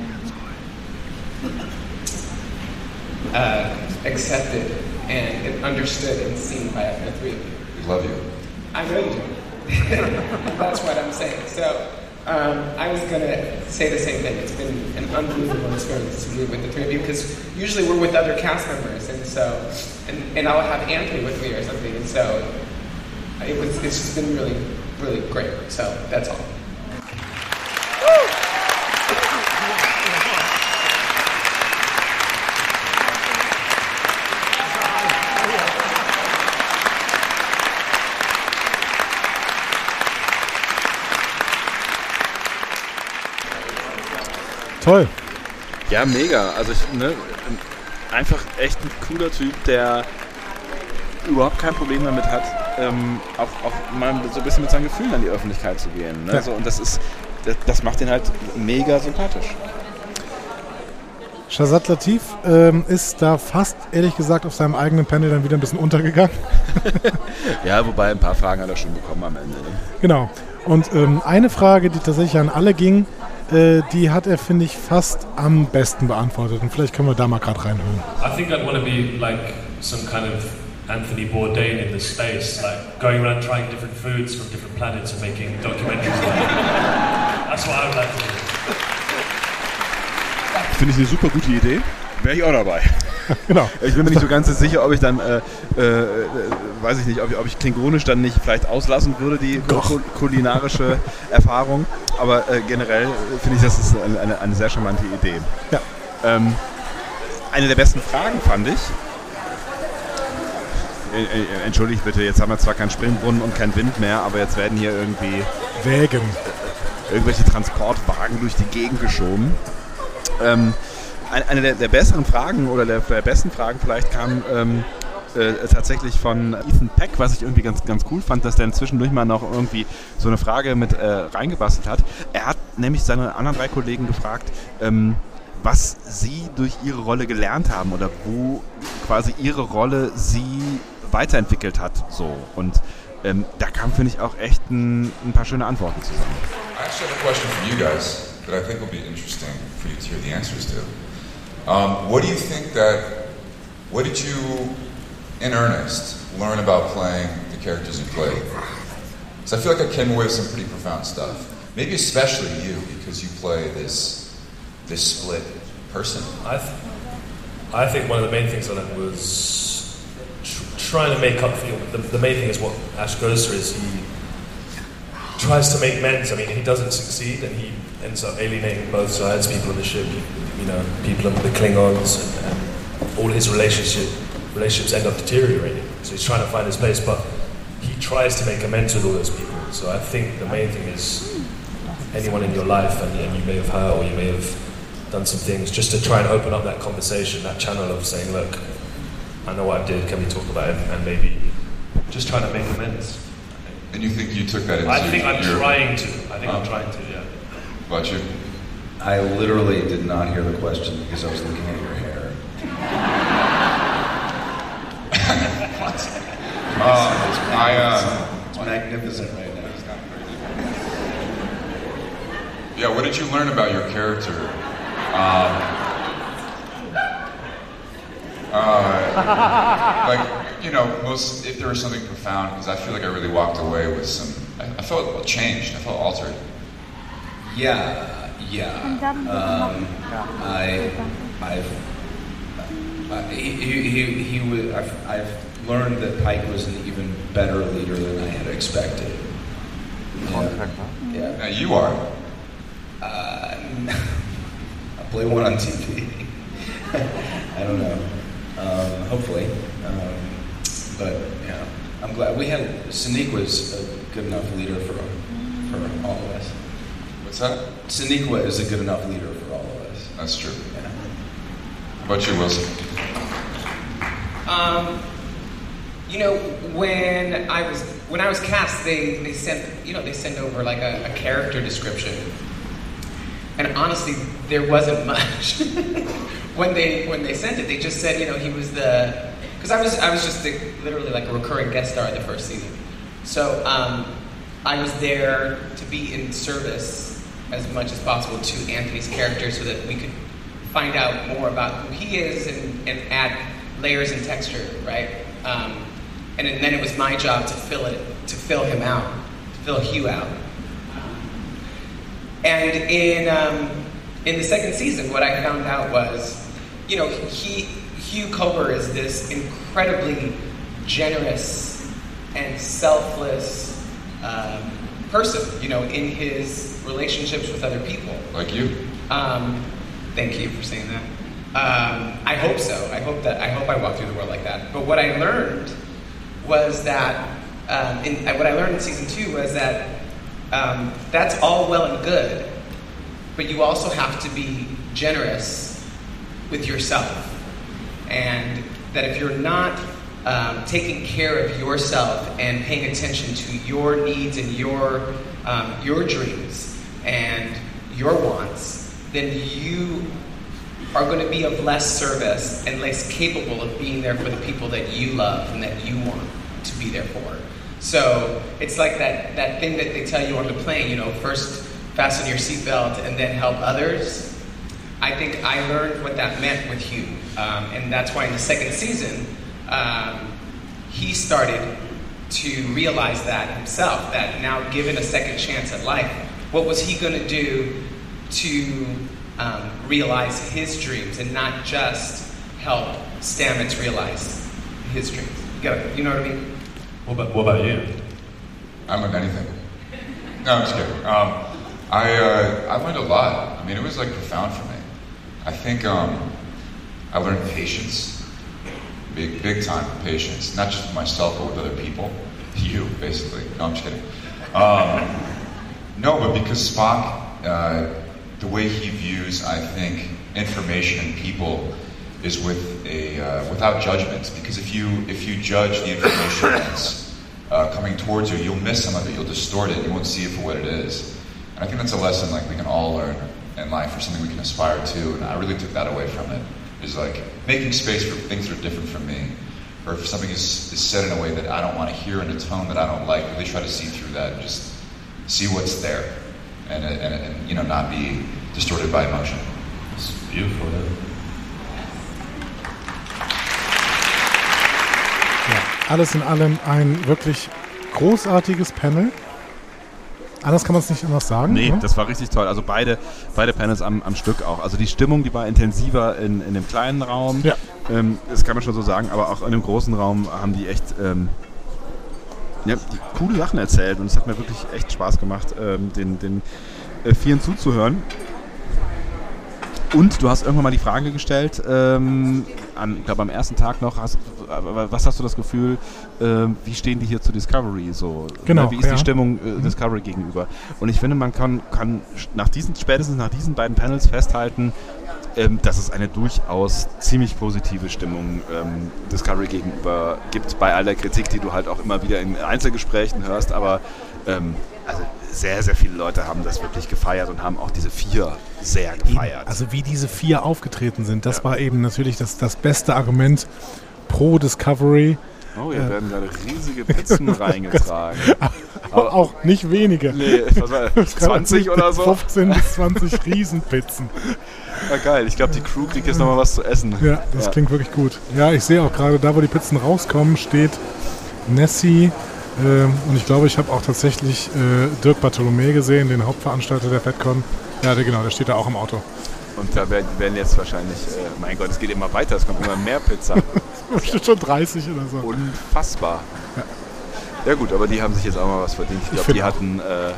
uh, accepted and, understood and seen by the three of you. We love you. I know you do. That's what I'm saying. So um, I was going to say the same thing. It's been an unbelievable experience to be with the three of you because usually we're with other cast members, and so and, and I'll have Anthony with me or something, and so it was it's been really really great. So that's all. Toll. Ja, mega. Also ich, ne, einfach echt ein cooler Typ, der überhaupt kein Problem damit hat, ähm, auch, auch mal so ein bisschen mit seinen Gefühlen an die Öffentlichkeit zu gehen. Ne? Ja. So, und das ist, das, das macht ihn halt mega sympathisch. Shazad Latif ähm, ist da fast, ehrlich gesagt, auf seinem eigenen Panel dann wieder ein bisschen untergegangen. Ja, wobei ein paar Fragen hat er schon bekommen am Ende. Ne? Genau. Und ähm, eine Frage, die tatsächlich an alle ging, äh, die hat er, finde ich, fast am besten beantwortet. Und vielleicht können wir da mal gerade reinhören. I think I'd want to be like some kind of Anthony Bourdain in this space, like going around trying different foods from different planets and making documentaries. That's what I would like to do. Finde ich eine super gute Idee. Wäre ich auch dabei. genau. Ich bin mir nicht so ganz sicher, ob ich dann, äh, äh, äh, weiß ich nicht, ob ich, ob ich klingonisch dann nicht vielleicht auslassen würde, die ku- kulinarische Erfahrung. Aber äh, generell finde ich, das ist eine, eine, eine sehr charmante Idee. Ja. Ähm, eine der besten Fragen fand ich. Äh, äh, Entschuldigt bitte, jetzt haben wir zwar keinen Springbrunnen und keinen Wind mehr, aber jetzt werden hier irgendwie Wägen. irgendwelche Transportwagen durch die Gegend geschoben. Ähm, eine der, der besseren Fragen oder der, der besten Fragen vielleicht kam ähm, äh, tatsächlich von Ethan Peck, was ich irgendwie ganz, ganz cool fand, dass der zwischendurch mal noch irgendwie so eine Frage mit äh, reingebastelt hat. Er hat nämlich seine anderen drei Kollegen gefragt, ähm, was sie durch ihre Rolle gelernt haben oder wo quasi ihre Rolle sie weiterentwickelt hat. So. Und ähm, da kam, finde ich, auch echt ein, ein paar schöne Antworten zusammen. I actually have a question for you guys that I think will be interesting for you to hear the answers to. Um, what do you think that, what did you, in earnest, learn about playing the characters you played? Because I feel like I came away with some pretty profound stuff. Maybe especially you, because you play this, this split person. I, th- I think one of the main things I learned was tr- trying to make up for your. The, the main thing is what Ash goes through is he tries to make amends. I mean, he doesn't succeed, and he ends up alienating both sides. People on the ship, you know, people on the Klingons, and, and all his relationship relationships end up deteriorating. So he's trying to find his place, but he tries to make amends with all those people. So I think the main thing is anyone in your life, and, and you may have hurt or you may have done some things, just to try and open up that conversation, that channel of saying, look, I know what I did, can we talk about it? And maybe just trying to make amends. And you think you took that into I think I'm your- trying to. I think I'm trying to, yeah. About you? I literally did not hear the question because I was looking at your hair. Uh, I, uh, it's magnificent right now. Yeah, what did you learn about your character? Um, uh, like, you know, most, if there was something profound, because I feel like I really walked away with some, I, I felt changed, I felt altered. Yeah, yeah. Um, I, I've, uh, he, he, he, he was, I've, I've learned that Pike was an even better leader than I had expected. Yeah. yeah. Now you are. Uh, I play one on TV. I don't know. Um, hopefully. Um, but yeah, I'm glad we had Saniq was a good enough leader for for all of us. What's that? Saniqua is a good enough leader for all of us. That's true. Yeah. How about you, Wilson? Um, you know, when I was when I was cast, they they sent you know they send over like a, a character description, and honestly, there wasn't much. when they when they sent it, they just said you know he was the because I was I was just the, literally like a recurring guest star in the first season, so um, I was there to be in service as much as possible to Anthony's character so that we could find out more about who he is and, and add layers and texture, right? Um, and then it was my job to fill it, to fill him out, to fill Hugh out. And in um, in the second season, what I found out was, you know, he Hugh Kober is this incredibly generous and selfless um, person, you know, in his relationships with other people. Like you? Um, thank you for saying that. Um, I hope so. I hope that I hope I walk through the world like that. But what I learned was that um, in, what I learned in season two was that um, that's all well and good, but you also have to be generous with yourself, and that if you're not um, taking care of yourself and paying attention to your needs and your um, your dreams and your wants, then you are going to be of less service and less capable of being there for the people that you love and that you want to be there for. So it's like that, that thing that they tell you on the plane, you know, first fasten your seatbelt and then help others. I think I learned what that meant with Hugh. Um, and that's why in the second season, um, he started to realize that himself, that now given a second chance at life, what was he going to do to um, realize his dreams and not just help Stamets realize his dreams? You, you know what I mean? What about, what about you? I'm of anything. No, I'm just kidding. Um, I, uh, I learned a lot. I mean, it was like profound for me. I think um, I learned patience, big, big time patience, not just with myself, but with other people. You, basically. No, I'm just kidding. Um, no, but because Spock, uh, the way he views, I think, information and people is with a uh, without judgment. Because if you if you judge the information that's uh, coming towards you, you'll miss some of it. You'll distort it. You won't see it for what it is. And I think that's a lesson like we can all learn in life, or something we can aspire to. And I really took that away from it. Is like making space for things that are different from me, or if something is, is said in a way that I don't want to hear in a tone that I don't like, really try to see through that and just see what's there, and, and, and you know not be distorted by emotion. It's beautiful. Alles in allem ein wirklich großartiges Panel. Anders kann man es nicht anders sagen. Nee, ne? das war richtig toll. Also beide, beide Panels am, am Stück auch. Also die Stimmung, die war intensiver in, in dem kleinen Raum. Ja. Ähm, das kann man schon so sagen, aber auch in dem großen Raum haben die echt ähm, ja, die coole Sachen erzählt und es hat mir wirklich echt Spaß gemacht, ähm, den, den äh, Vieren zuzuhören. Und du hast irgendwann mal die Frage gestellt, ähm, an, ich glaube am ersten Tag noch, hast, äh, was hast du das Gefühl, ähm, wie stehen die hier zu Discovery so? Genau, Wie ist ja. die Stimmung äh, Discovery gegenüber? Und ich finde, man kann, kann nach diesen, spätestens nach diesen beiden Panels festhalten, ähm, dass es eine durchaus ziemlich positive Stimmung ähm, Discovery gegenüber gibt, bei all der Kritik, die du halt auch immer wieder in Einzelgesprächen hörst, aber ähm, also sehr, sehr viele Leute haben das wirklich gefeiert und haben auch diese vier sehr gefeiert. Also wie diese vier aufgetreten sind, das war eben natürlich das, das beste Argument pro Discovery. Oh, hier Äh, werden gerade riesige Pizzen reingetragen. Aber auch nicht wenige. Nee, was war das? 20 oder so? 15 bis 20 Riesenpizzen. Ja, geil. Ich glaube, die Crew kriegt jetzt nochmal was zu essen. Ja, das klingt wirklich gut. Ja, ich sehe auch gerade, da wo die Pizzen rauskommen, steht Nessie. Ähm, und ich glaube, ich habe auch tatsächlich äh, Dirk Bartholomä gesehen, den Hauptveranstalter der FedCon. Ja, der, genau, der steht da auch im Auto. Und da werden, werden jetzt wahrscheinlich, äh, mein Gott, es geht immer weiter, es kommt immer mehr Pizza. Bestimmt schon 30 oder so. Unfassbar. Ja. gut, aber die haben sich jetzt auch mal was verdient. Ich glaube, die auch. hatten äh,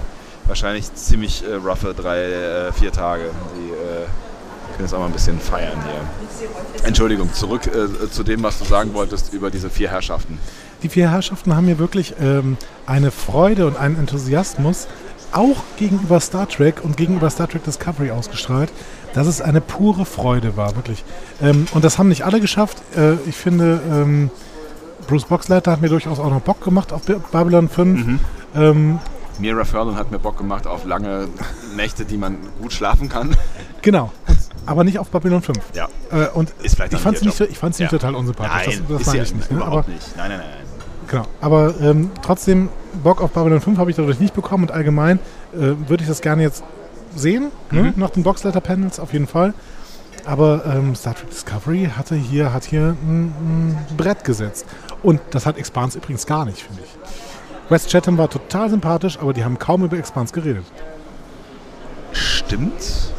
wahrscheinlich ziemlich äh, roughe drei, äh, vier Tage. Die, äh, können jetzt auch mal ein bisschen feiern hier. Entschuldigung, zurück äh, zu dem, was du sagen wolltest über diese vier Herrschaften. Die vier Herrschaften haben mir wirklich ähm, eine Freude und einen Enthusiasmus auch gegenüber Star Trek und gegenüber Star Trek Discovery ausgestrahlt, dass es eine pure Freude war, wirklich. Ähm, und das haben nicht alle geschafft. Äh, ich finde, ähm, Bruce Boxleiter hat mir durchaus auch noch Bock gemacht auf Babylon 5. Mhm. Ähm, Mira Furlan hat mir Bock gemacht auf lange Nächte, die man gut schlafen kann. Genau, aber nicht auf Babylon 5. Ja. Äh, und Ist vielleicht ich fand es nicht, ich fand's nicht Ja. total unsympathisch. Nein, das das ist meine ich nicht. Ne? überhaupt Aber, nicht. Nein, nein, nein. nein. Genau, aber ähm, trotzdem, Bock auf Babylon 5 habe ich dadurch nicht bekommen und allgemein äh, würde ich das gerne jetzt sehen, ne? Mhm. nach den Boxletter-Panels auf jeden Fall. Aber ähm, Star Trek Discovery hatte hier, hat hier ein, ein Brett gesetzt. Und das hat Expanse übrigens gar nicht, finde ich. West Chatham war total sympathisch, aber die haben kaum über Expanse geredet. Stimmt.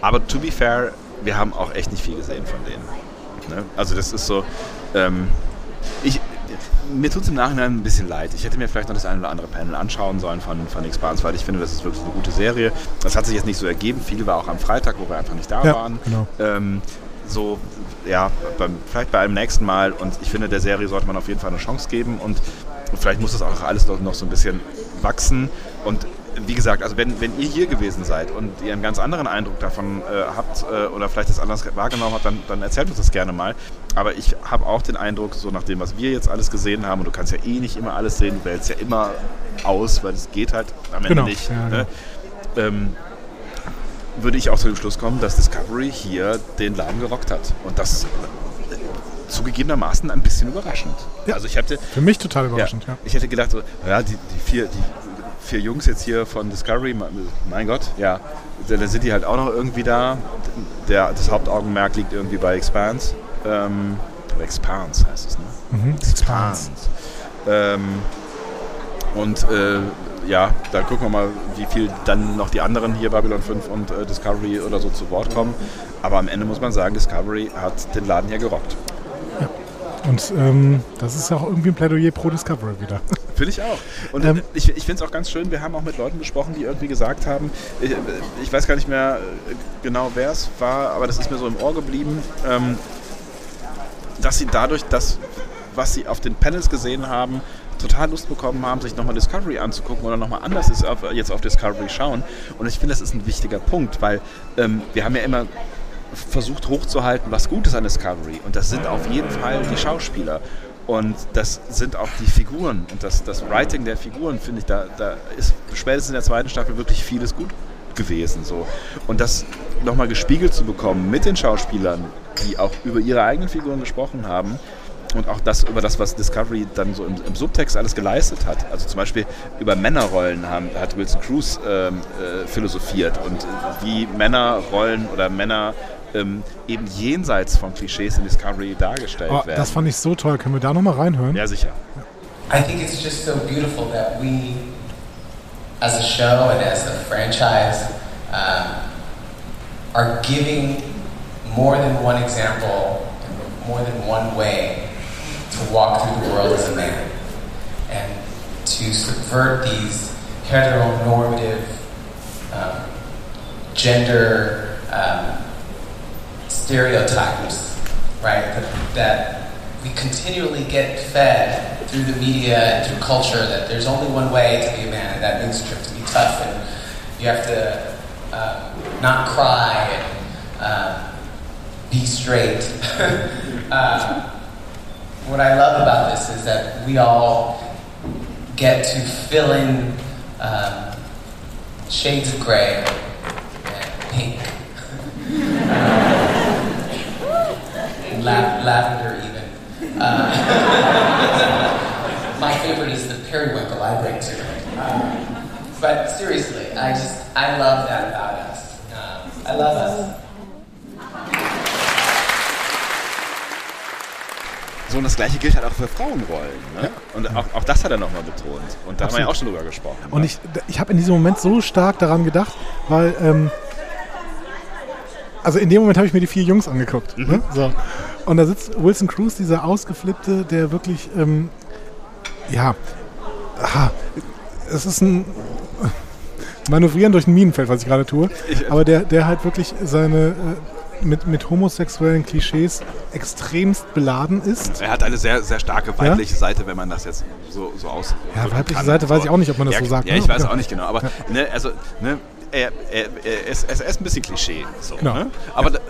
Aber to be fair, wir haben auch echt nicht viel gesehen von denen. Ne? Also das ist so, ähm, ich, mir tut es im Nachhinein ein bisschen leid. Ich hätte mir vielleicht noch das eine oder andere Panel anschauen sollen von, von Expanse, weil ich finde, das ist wirklich eine gute Serie. Das hat sich jetzt nicht so ergeben. Viel war auch am Freitag, wo wir einfach nicht da Ja, waren. genau. Ähm, so, ja, beim, vielleicht bei einem nächsten Mal. Und ich finde, der Serie sollte man auf jeden Fall eine Chance geben. Und vielleicht muss das auch alles noch noch so ein bisschen wachsen. Und wie gesagt, also wenn, wenn ihr hier gewesen seid und ihr einen ganz anderen Eindruck davon äh, habt äh, oder vielleicht das anders wahrgenommen habt, dann, dann erzählt uns das gerne mal. Aber ich habe auch den Eindruck, so nach dem, was wir jetzt alles gesehen haben, und du kannst ja eh nicht immer alles sehen, du wählst ja immer aus, weil es geht halt am Ende Genau, nicht. ja, ne? ähm, würde ich auch zu dem Schluss kommen, dass Discovery hier den Laden gerockt hat. Und das äh, zugegebenermaßen ein bisschen überraschend. Also ich hatte, Für mich total überraschend, ja. ich hätte gedacht, so, ja, die, die, vier, die vier Jungs jetzt hier von Discovery, mein Gott, ja, da sind die halt auch noch irgendwie da. Der, das Hauptaugenmerk liegt irgendwie bei Expanse. Ähm, Expanse heißt es, ne? Mhm, Expanse. Ähm, und äh, ja, da gucken wir mal, wie viel dann noch die anderen hier, Babylon 5 und äh, Discovery oder so zu Wort kommen. Aber am Ende muss man sagen, Discovery hat den Laden hier gerockt. Und ähm, das ist ja auch irgendwie ein Plädoyer pro Discovery wieder. Finde ich auch. Und Ähm, äh, ich, ich finde es auch ganz schön, wir haben auch mit Leuten gesprochen, die irgendwie gesagt haben, ich, ich weiß gar nicht mehr äh, genau, wer es war, aber das ist mir so im Ohr geblieben, ähm, dass sie dadurch, dass, was sie auf den Panels gesehen haben, total Lust bekommen haben, sich nochmal Discovery anzugucken oder nochmal anders ist auf, jetzt auf Discovery schauen. Und ich finde, das ist ein wichtiger Punkt, weil ähm, wir haben ja immer versucht hochzuhalten, was gut ist an Discovery. Und das sind auf jeden Fall die Schauspieler. Und das sind auch die Figuren. Und das, das Writing der Figuren, finde ich, da, da ist spätestens in der zweiten Staffel wirklich vieles gut gewesen. So. Und das nochmal gespiegelt zu bekommen mit den Schauspielern, die auch über ihre eigenen Figuren gesprochen haben, und auch das über das, was Discovery dann so im, im Subtext alles geleistet hat. Also zum Beispiel über Männerrollen haben, hat Wilson Cruz ähm, äh, philosophiert und wie Männerrollen oder Männer ähm, eben jenseits von Klischees in Discovery dargestellt Oh, werden. das fand ich so toll. Können wir da nochmal reinhören? Ja, sicher. I think it's just so beautiful that we, as a show and as a franchise, um, are giving more than one example more than one way to walk through the world as a man and to subvert these heteronormative um, gender um, stereotypes, right? That, that we continually get fed through the media and through culture that there's only one way to be a man, and that means you have to be tough and you have to uh, not cry and uh, be straight. uh, what I love about this is that we all get to fill in um, shades of gray and pink. La- lavender even. Uh, my favorite is the periwinkle I bring to it. Um, but seriously, I just I love that about us. Um, I love us. So, und das gleiche gilt halt auch für Frauenrollen. Ne? Und auch, auch das hat er nochmal betont. Und da haben wir ja auch schon drüber gesprochen. Und ich, ich habe in diesem Moment so stark daran gedacht, weil, ähm, also in dem Moment habe ich mir die vier Jungs angeguckt. Mhm. Ne? So. Und da sitzt Wilson Cruz, dieser Ausgeflippte, der wirklich, ähm, ja, aha, es ist ein manövrieren durch ein Minenfeld, was ich gerade tue. Aber der, der halt wirklich seine äh, mit, mit homosexuellen Klischees extremst beladen ist. Er hat eine sehr, sehr starke weibliche Seite, wenn man das jetzt so, so aus. Ja, weibliche kann. Seite weiß ich auch nicht, ob man das ja, so sagt, Ja, ne? ich weiß Ja. auch nicht genau. Aber Ja. ne, also, ne, er, er, er, ist, er ist ein bisschen Klischee. So, Genau. ne? Aber da-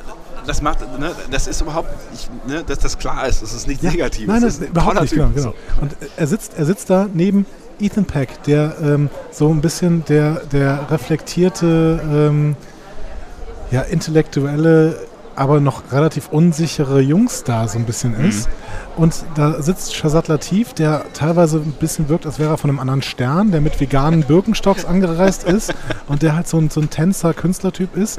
das macht, ne, das ist überhaupt, ich, ne, dass das klar ist, das ist nicht negativ. Nein, das ist überhaupt nicht, genau, genau. Und er sitzt, er sitzt da neben Ethan Peck, der ähm, so ein bisschen der, der reflektierte, ähm, ja, intellektuelle, aber noch relativ unsichere Jungstar so ein bisschen Mhm. ist. Und da sitzt Shazad Latif, der teilweise ein bisschen wirkt, als wäre er von einem anderen Stern, der mit veganen Birkenstocks angereist ist und der halt so ein, so ein Tänzer, Künstlertyp ist.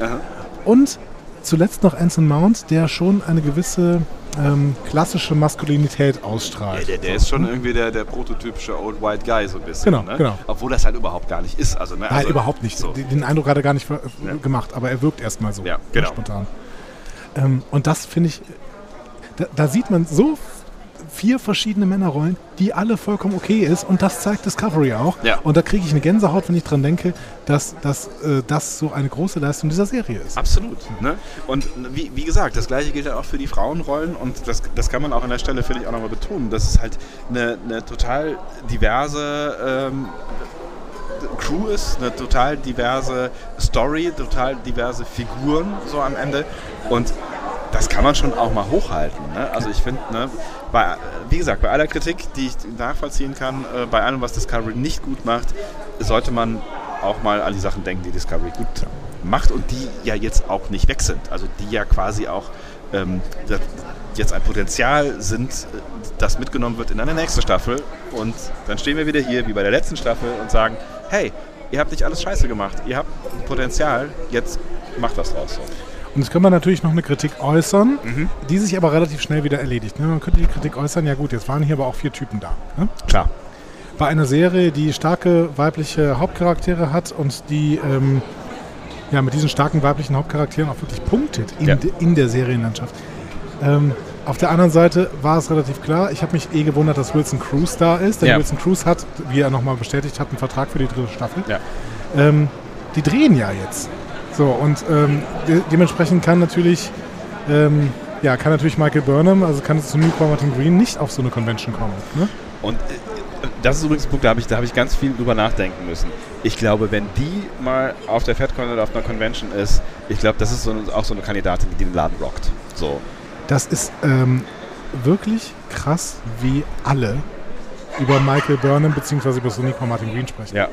Und zuletzt noch Anson Mount, der schon eine gewisse ähm, klassische Maskulinität ausstrahlt. Ja, der, der ist schon irgendwie der, der prototypische Old White Guy so ein bisschen. Genau, ne? genau. Obwohl das halt überhaupt gar nicht ist. Also, ne, Nein, also, überhaupt nicht. So. Den- Eindruck hat er gar nicht ver- gemacht, aber er wirkt erstmal so. Ja, genau. Spontan. Ähm, und das finde ich, da, da sieht man so vier verschiedene Männerrollen, die alle vollkommen okay ist und das zeigt Discovery auch. Ja. Und da kriege ich eine Gänsehaut, wenn ich dran denke, dass, dass äh, das so eine große Leistung dieser Serie ist. Absolut. Ne? Und wie, wie gesagt, das gleiche gilt ja auch für die Frauenrollen und das, das kann man auch an der Stelle, finde ich, auch nochmal betonen, dass es halt eine, eine total diverse ähm, Crew ist, eine total diverse Story, total diverse Figuren so am Ende und das kann man schon auch mal hochhalten. Ne? Also ich finde, ne, wie gesagt, bei aller Kritik, die ich nachvollziehen kann, äh, bei allem, was Discovery nicht gut macht, sollte man auch mal an die Sachen denken, die Discovery gut macht und die ja jetzt auch nicht weg sind. Also die ja quasi auch ähm, jetzt ein Potenzial sind, äh, das mitgenommen wird in eine nächste Staffel. Und dann stehen wir wieder hier, wie bei der letzten Staffel, und sagen, hey, ihr habt nicht alles scheiße gemacht, ihr habt ein Potenzial, jetzt macht was draus. Und jetzt können wir natürlich noch eine Kritik äußern, Mhm. die sich aber relativ schnell wieder erledigt. Ne? Man könnte die Kritik äußern, ja gut, jetzt waren hier aber auch vier Typen da. Ne? Klar. Bei einer Serie, die starke weibliche Hauptcharaktere hat und die ähm, ja, mit diesen starken weiblichen Hauptcharakteren auch wirklich punktet in, Ja. de, in der Serienlandschaft. Ähm, auf der anderen Seite war es relativ klar, ich habe mich eh gewundert, dass Wilson Cruz da ist, denn Ja. Wilson Cruz hat, wie er nochmal bestätigt hat, einen Vertrag für die dritte Staffel. Ja. Ähm, die drehen ja jetzt. So, und ähm, de dementsprechend kann natürlich, ähm, ja, kann natürlich Michael Burnham, also kann es zu New Martin Green nicht auf so eine Convention kommen. Ne? Und äh, das ist übrigens ein Punkt, da habe ich, da hab ich ganz viel drüber nachdenken müssen. Ich glaube, wenn die mal auf der FedCon oder auf einer Convention ist, ich glaube, das ist so, auch so eine Kandidatin, die den Laden rockt. So. Das ist ähm, wirklich krass, wie alle über Michael Burnham bzw. über Sonico Martin Green sprechen. Ja.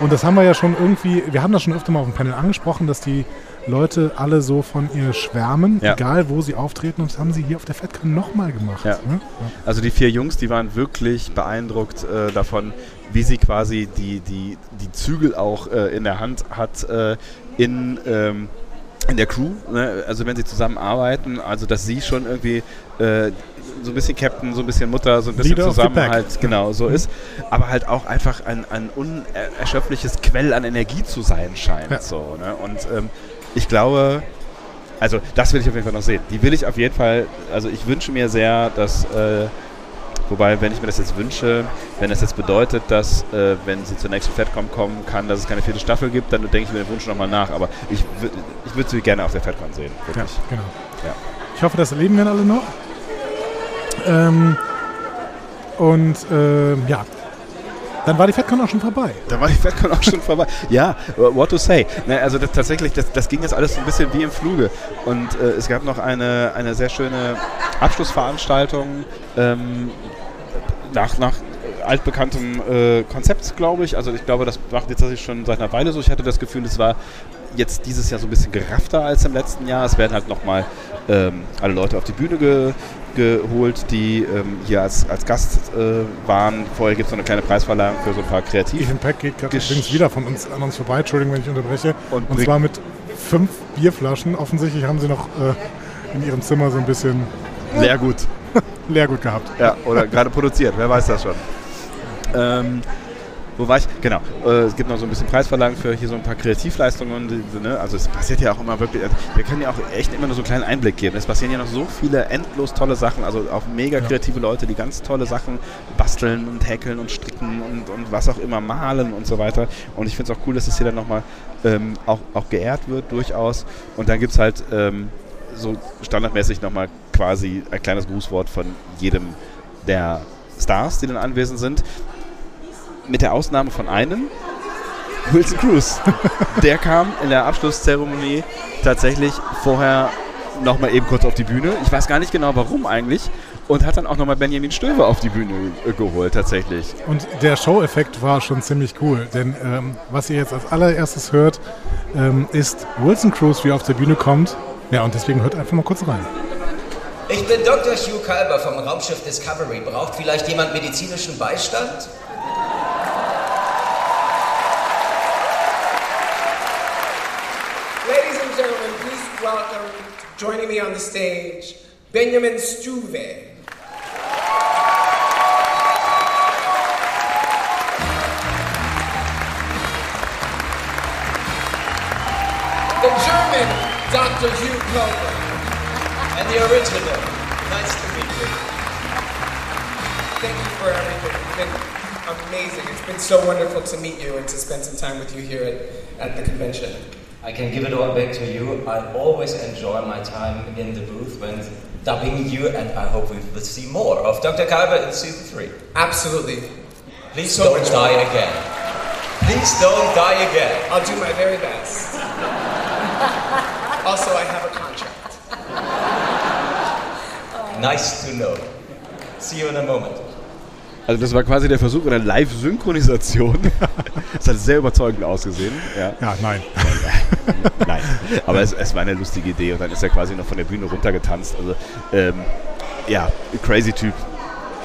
Und das haben wir ja schon irgendwie, wir haben das schon öfter mal auf dem Panel angesprochen, dass die Leute alle so von ihr schwärmen, Ja. egal wo sie auftreten. Und das haben sie hier auf der FedCon nochmal gemacht. Ja. Ne? Also die vier Jungs, die waren wirklich beeindruckt äh, davon, wie sie quasi die, die, die Zügel auch äh, in der Hand hat äh, in, ähm, in der Crew. Ne? Also wenn sie zusammenarbeiten, also dass sie schon irgendwie äh, so ein bisschen Captain, so ein bisschen Mutter, so ein bisschen Leader pack. Zusammenhalt, genau, so Mhm. ist. Aber halt auch einfach ein, ein unerschöpfliches Quell an Energie zu sein scheint. Ja. So, ne? Und ähm, ich glaube, also das will ich auf jeden Fall noch sehen. Die will ich auf jeden Fall, also ich wünsche mir sehr, dass, äh, wobei, wenn ich mir das jetzt wünsche, wenn das jetzt bedeutet, dass, äh, wenn sie zur nächsten FedCon kommen kann, dass es keine vierte Staffel gibt, dann denke ich mir den Wunsch nochmal nach. Aber ich, ich würde sie gerne auf der FedCon sehen, Ja, wirklich. genau. Ja. Ich hoffe, das erleben wir alle noch. Ähm, und ähm, ja, dann war die FedCon auch schon vorbei. Da war die FedCon auch schon vorbei. Ja, what to say. Ne, also das, tatsächlich, das, das ging jetzt alles so ein bisschen wie im Fluge. Und äh, es gab noch eine, eine sehr schöne Abschlussveranstaltung ähm, nach, nach altbekanntem äh, Konzept, glaube ich. Also ich glaube, das macht jetzt tatsächlich schon seit einer Weile so. Ich hatte das Gefühl, es war jetzt dieses Jahr so ein bisschen geraffter als im letzten Jahr. Es werden halt nochmal ähm, alle Leute auf die Bühne ge geholt, die ähm, hier als, als Gast äh, waren. Vorher gibt es noch eine kleine Preisverleihung für so ein paar Kreativ. Ethan Peck geht gerade übrigens wieder von uns an uns vorbei, Entschuldigung, wenn ich unterbreche. Und Und, zwar mit fünf Bierflaschen. Offensichtlich haben sie noch äh, in ihrem Zimmer so ein bisschen Leergut. Leergut gehabt. Ja, oder gerade produziert, wer weiß das schon. Ähm, wo war ich? Genau. Äh, es gibt noch so ein bisschen Preisverlagen für hier so ein paar Kreativleistungen. Die, ne? Also es passiert ja auch immer wirklich, wir können ja auch echt immer nur so einen kleinen Einblick geben. Es passieren ja noch so viele endlos tolle Sachen, also auch mega kreative Leute, die ganz tolle Sachen basteln und häkeln und stricken und, und was auch immer, malen und so weiter. Und ich finde es auch cool, dass es hier dann nochmal ähm, auch, auch geehrt wird, durchaus. Und dann gibt es halt ähm, so standardmäßig nochmal quasi ein kleines Grußwort von jedem der Stars, die dann anwesend sind. Mit der Ausnahme von einem, Wilson Cruz. der kam in der Abschlusszeremonie tatsächlich vorher nochmal eben kurz auf die Bühne. Ich weiß gar nicht genau warum eigentlich. Und hat dann auch nochmal Benjamin Stöver auf die Bühne geholt, tatsächlich. Und der Show-Effekt war schon ziemlich cool. Denn ähm, was ihr jetzt als allererstes hört, ähm, ist Wilson Cruz, wie er auf der Bühne kommt. Ja, und deswegen hört einfach mal kurz rein. Ich bin Dr. Hugh Kalber vom Raumschiff Discovery. Braucht vielleicht jemand medizinischen Beistand? Ladies and gentlemen, please welcome, joining me on the stage, Benjamin Stuve. The German Dr. Hugh Culver. And the original. Nice to meet you. Thank you for everything. It's been amazing. It's been so wonderful to meet you and to spend some time with you here at, at the convention. I can give it all back to you. I always enjoy my time in the booth when dubbing you, and I hope we will see more of Dr. Kalber in season three. Absolutely. Please So don't die again. Please don't die again. I'll do my very best. also, I have Nice to know. See you in a moment. Also das war quasi der Versuch einer Live-Synchronisation. Es hat sehr überzeugend ausgesehen. Ja, Ja, nein. nein. Aber es, es war eine lustige Idee und dann ist er quasi noch von der Bühne runtergetanzt. Also ähm, ja, crazy Typ.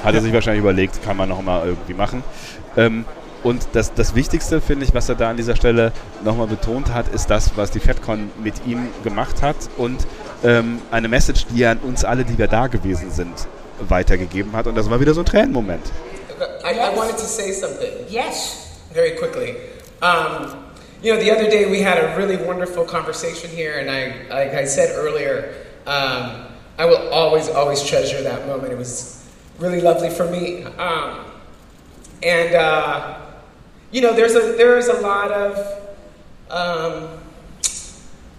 Hat er sich wahrscheinlich überlegt, kann man noch mal irgendwie machen. Ähm, und das, das Wichtigste, finde ich, was er da an dieser Stelle nochmal betont hat, ist das, was die FedCon mit ihm gemacht hat und ähm, eine Message, die er an uns alle, die wir da gewesen sind, weitergegeben hat. Und das war wieder so ein Tränenmoment. I, I wanted to say something. Yes. Very quickly. Um, you know, the other day we had a really wonderful conversation here, and I, like I said earlier, um, I will always, always treasure that moment. It was really lovely for me. Um, and, uh, you know, there's a, there's a lot of um,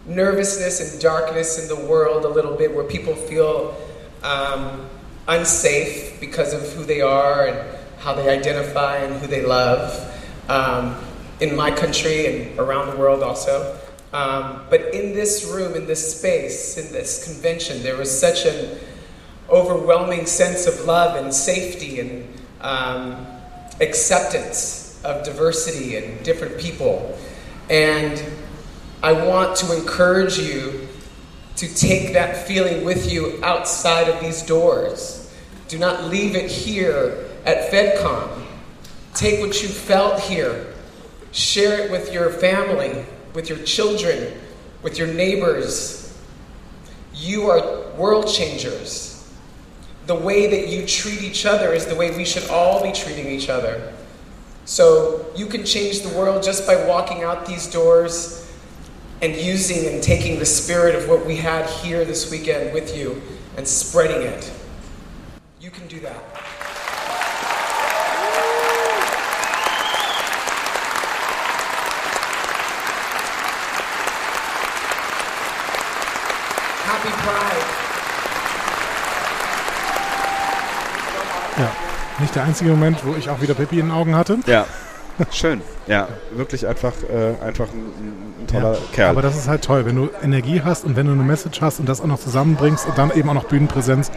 nervousness and darkness in the world a little bit where people feel um, unsafe because of who they are and how they identify and who they love um, in my country and around the world also. Um, but in this room, in this space, in this convention, there was such an overwhelming sense of love and safety and um, acceptance of diversity and different people. And I want to encourage you to take that feeling with you outside of these doors. Do not leave it here at FedCon. Take what you felt here, share it with your family, with your children, with your neighbors. You are world changers. The way that you treat each other is the way we should all be treating each other. So you can change the world just by walking out these doors and using and taking the spirit of what we had here this weekend with you and spreading it. You can do that. Happy Pride. Ja, nicht der einzige Moment, wo ich auch wieder Pippi in den Augen hatte. Ja, schön. Ja, wirklich einfach, äh, einfach ein, ein toller Ja, Kerl. Aber das ist halt toll, wenn du Energie hast und wenn du eine Message hast und das auch noch zusammenbringst und dann eben auch noch Bühnenpräsenz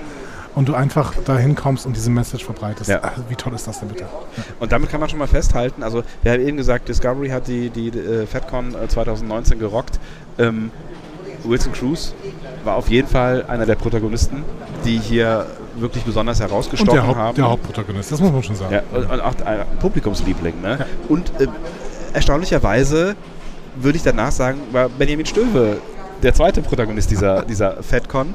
und du einfach dahin kommst und diese Message verbreitest. Ja. Ach, wie toll ist das denn bitte? Und damit kann man schon mal festhalten, also wir haben eben gesagt, Discovery hat die, die, äh, FedCon äh, 2019 gerockt. Ähm, Wilson Cruz war auf jeden Fall einer der Protagonisten, die hier wirklich besonders Und herausgestochen der, Haupt, haben. der Hauptprotagonist, das muss man schon sagen. Ja, und, und auch ein Publikumsliebling. Ne? Und äh, erstaunlicherweise würde ich danach sagen, war Benjamin Stöve der zweite Protagonist dieser, dieser FedCon,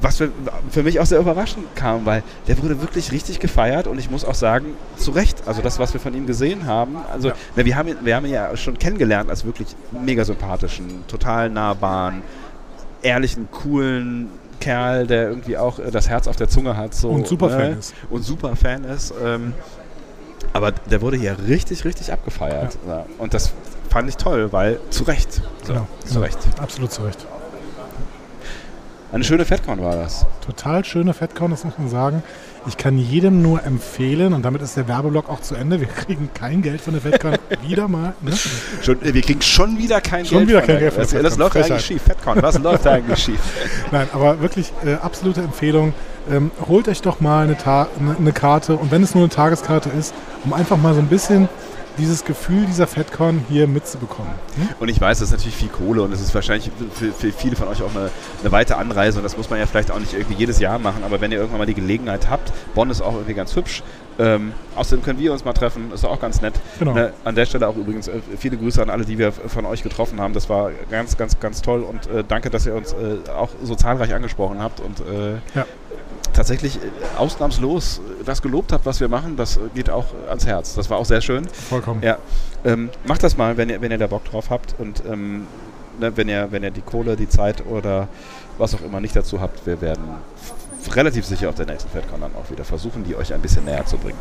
was für, für mich auch sehr überraschend kam, weil der wurde wirklich richtig gefeiert und ich muss auch sagen, zu Recht. Also das, was wir von ihm gesehen haben, also Ja. na, wir, haben ihn, wir haben ihn ja schon kennengelernt als wirklich mega sympathischen, total nahbaren, ehrlichen, coolen Kerl, der irgendwie auch äh, das Herz auf der Zunge hat. So, Und super Fan ne? ist. Und super Fan ist. Ähm, aber der wurde hier richtig, richtig abgefeiert. Ja. Und das fand ich toll, weil zu Recht. So, Genau, zu genau. Recht. Absolut zu Recht. Eine schöne FedCon war das. Total schöne FedCon, das muss man sagen. Ich kann jedem nur empfehlen, und damit ist der Werbeblock auch zu Ende. Wir kriegen kein Geld von der FedCon. wieder mal. Ne? Schon, wir kriegen schon wieder kein Schon Geld. wieder von kein der- Geld von das, der das FedCon. läuft eigentlich schief. FedCon, was läuft da eigentlich schief? Nein, aber wirklich äh, absolute Empfehlung. Ähm, holt euch doch mal eine, eine, eine Karte und wenn es nur eine Tageskarte ist, um einfach mal so ein bisschen dieses Gefühl dieser FedCon hier mitzubekommen. Hm? Und ich weiß, das ist natürlich viel Kohle und es ist wahrscheinlich für, für viele von euch auch eine, eine weite Anreise und das muss man ja vielleicht auch nicht irgendwie jedes Jahr machen, aber wenn ihr irgendwann mal die Gelegenheit habt, Bonn ist auch irgendwie ganz hübsch. Ähm, außerdem können wir uns mal treffen, ist auch ganz nett. Genau. Ne, an der Stelle auch übrigens äh, viele Grüße an alle, die wir von euch getroffen haben. Das war ganz, ganz, ganz toll und äh, danke, dass ihr uns äh, auch so zahlreich angesprochen habt und äh, Ja. Tatsächlich äh, ausnahmslos äh, das gelobt habt, was wir machen. Das äh, geht auch ans Herz. Das war auch sehr schön. Vollkommen. Ja. Ähm, macht das mal, wenn ihr, wenn ihr da Bock drauf habt und ähm, ne, wenn, ihr, wenn ihr die Kohle, die Zeit oder was auch immer nicht dazu habt, wir werden relativ sicher auf der nächsten FedCon dann auch wieder versuchen, die euch ein bisschen näher zu bringen.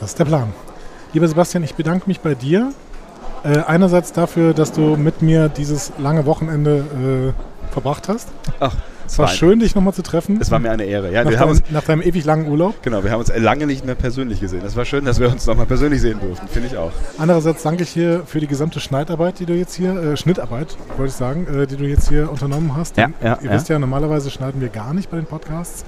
Das ist der Plan. Lieber Sebastian, ich bedanke mich bei dir. Äh, einerseits dafür, dass du mit mir dieses lange Wochenende äh, verbracht hast. Ach, es war schön, dich nochmal zu treffen. Es war mir eine Ehre. Ja, nach, wir haben deinem, uns, nach deinem ewig langen Urlaub. genau, wir haben uns lange nicht mehr persönlich gesehen. Es war schön, dass wir uns nochmal persönlich sehen durften, finde ich auch. Andererseits danke ich hier für die gesamte Schneidarbeit, die du jetzt hier, äh, Schnittarbeit, wollte ich sagen, äh, die du jetzt hier unternommen hast. Ja, ja, Ihr ja. wisst ja, normalerweise schneiden wir gar nicht bei den Podcasts.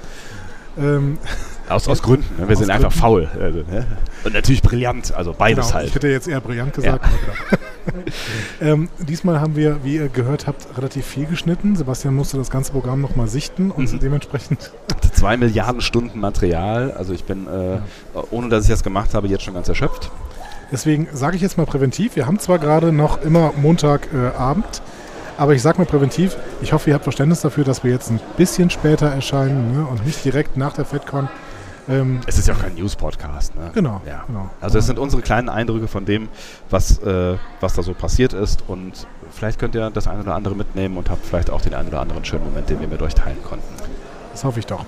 Ähm, Aus, aus Gründen. Ne? Wir aus sind einfach Gründen. faul. Also, ne? Und natürlich brillant, also beides genau, halt. Ich hätte jetzt eher brillant gesagt. Ja. ähm, diesmal haben wir, wie ihr gehört habt, relativ viel geschnitten. Sebastian musste das ganze Programm nochmal sichten und Mhm. dementsprechend Zwei Milliarden Stunden Material. Also ich bin, äh, ohne dass ich das gemacht habe, jetzt schon ganz erschöpft. Deswegen sage ich jetzt mal präventiv. Wir haben zwar gerade noch immer Montagabend, äh, aber ich sage mal präventiv, ich hoffe, ihr habt Verständnis dafür, dass wir jetzt ein bisschen später erscheinen ne, und nicht direkt nach der FedCon. Ähm, Es ist ja auch kein News-Podcast. Ne? Genau, Ja. genau. Also es sind unsere kleinen Eindrücke von dem, was, äh, was da so passiert ist. Und vielleicht könnt ihr das eine oder andere mitnehmen und habt vielleicht auch den einen oder anderen schönen Moment, den wir mit euch teilen konnten. Das hoffe ich doch.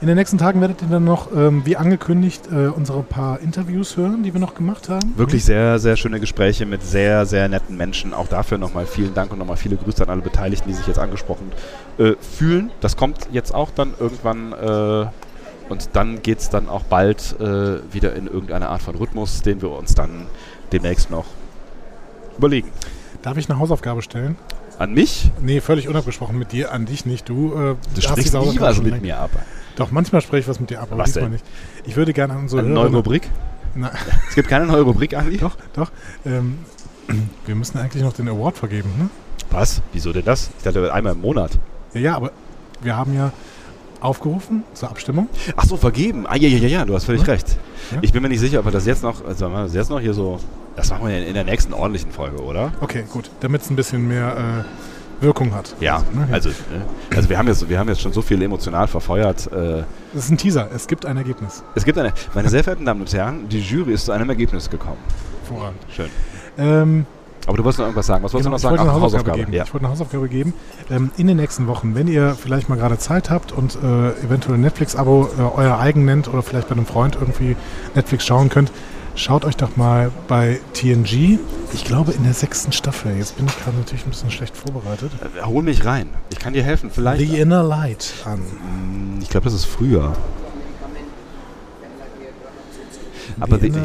In den nächsten Tagen werdet ihr dann noch, ähm, wie angekündigt, äh, unsere paar Interviews hören, die wir noch gemacht haben. Wirklich sehr, sehr schöne Gespräche mit sehr, sehr netten Menschen. Auch dafür nochmal vielen Dank und nochmal viele Grüße an alle Beteiligten, die sich jetzt angesprochen äh, fühlen. Das kommt jetzt auch dann irgendwann äh, und dann geht es dann auch bald äh, wieder in irgendeine Art von Rhythmus, den wir uns dann demnächst noch überlegen. Darf ich eine Hausaufgabe stellen? An mich? Nee, völlig unabgesprochen mit dir, an dich nicht. Du, äh, Du sprichst nie was mit mir ab. Doch, manchmal spreche ich was mit dir ab, aber Was diesmal denn? nicht. Ich würde gerne an unsere Eine neue Rubrik? Na, Es gibt keine neue Rubrik, Andi? Doch, doch. Ähm, wir müssen eigentlich noch den Award vergeben, ne? Was? Wieso denn das? Ich dachte einmal im Monat. Ja, ja, aber wir haben ja aufgerufen zur Abstimmung. Ach so, vergeben. Ah, ja, ja, ja, ja, du hast völlig Ja. recht. Ja. Ich bin mir nicht sicher, ob wir das jetzt noch, also machen wir das jetzt noch hier so, das machen wir in der nächsten ordentlichen Folge, oder? Okay, gut. Damit es ein bisschen mehr äh, Wirkung hat. Ja, ne? also, äh, also wir haben jetzt, wir haben jetzt schon so viel emotional verfeuert. Äh, Das ist ein Teaser. Es gibt ein Ergebnis. es gibt eine, meine sehr verehrten Damen und Herren, die Jury ist zu einem Ergebnis gekommen. Hervorragend. Schön. Ähm, Aber du wolltest noch irgendwas sagen. Was wolltest Genau, du noch ich sagen? wollte eine Ach, Hausaufgabe, geben. Ja. Ich wollte eine Hausaufgabe geben. Ähm, in den nächsten Wochen, wenn ihr vielleicht mal gerade Zeit habt und äh, eventuell ein Netflix-Abo äh, euer eigen nennt oder vielleicht bei einem Freund irgendwie Netflix schauen könnt, schaut euch doch mal bei TNG, ich glaube in der sechsten Staffel, jetzt bin ich gerade natürlich ein bisschen schlecht vorbereitet, Äh, Hol mich rein. Ich kann dir helfen, vielleicht. The Inner Light an. Mm, Ich glaube, das ist früher. Aber The the,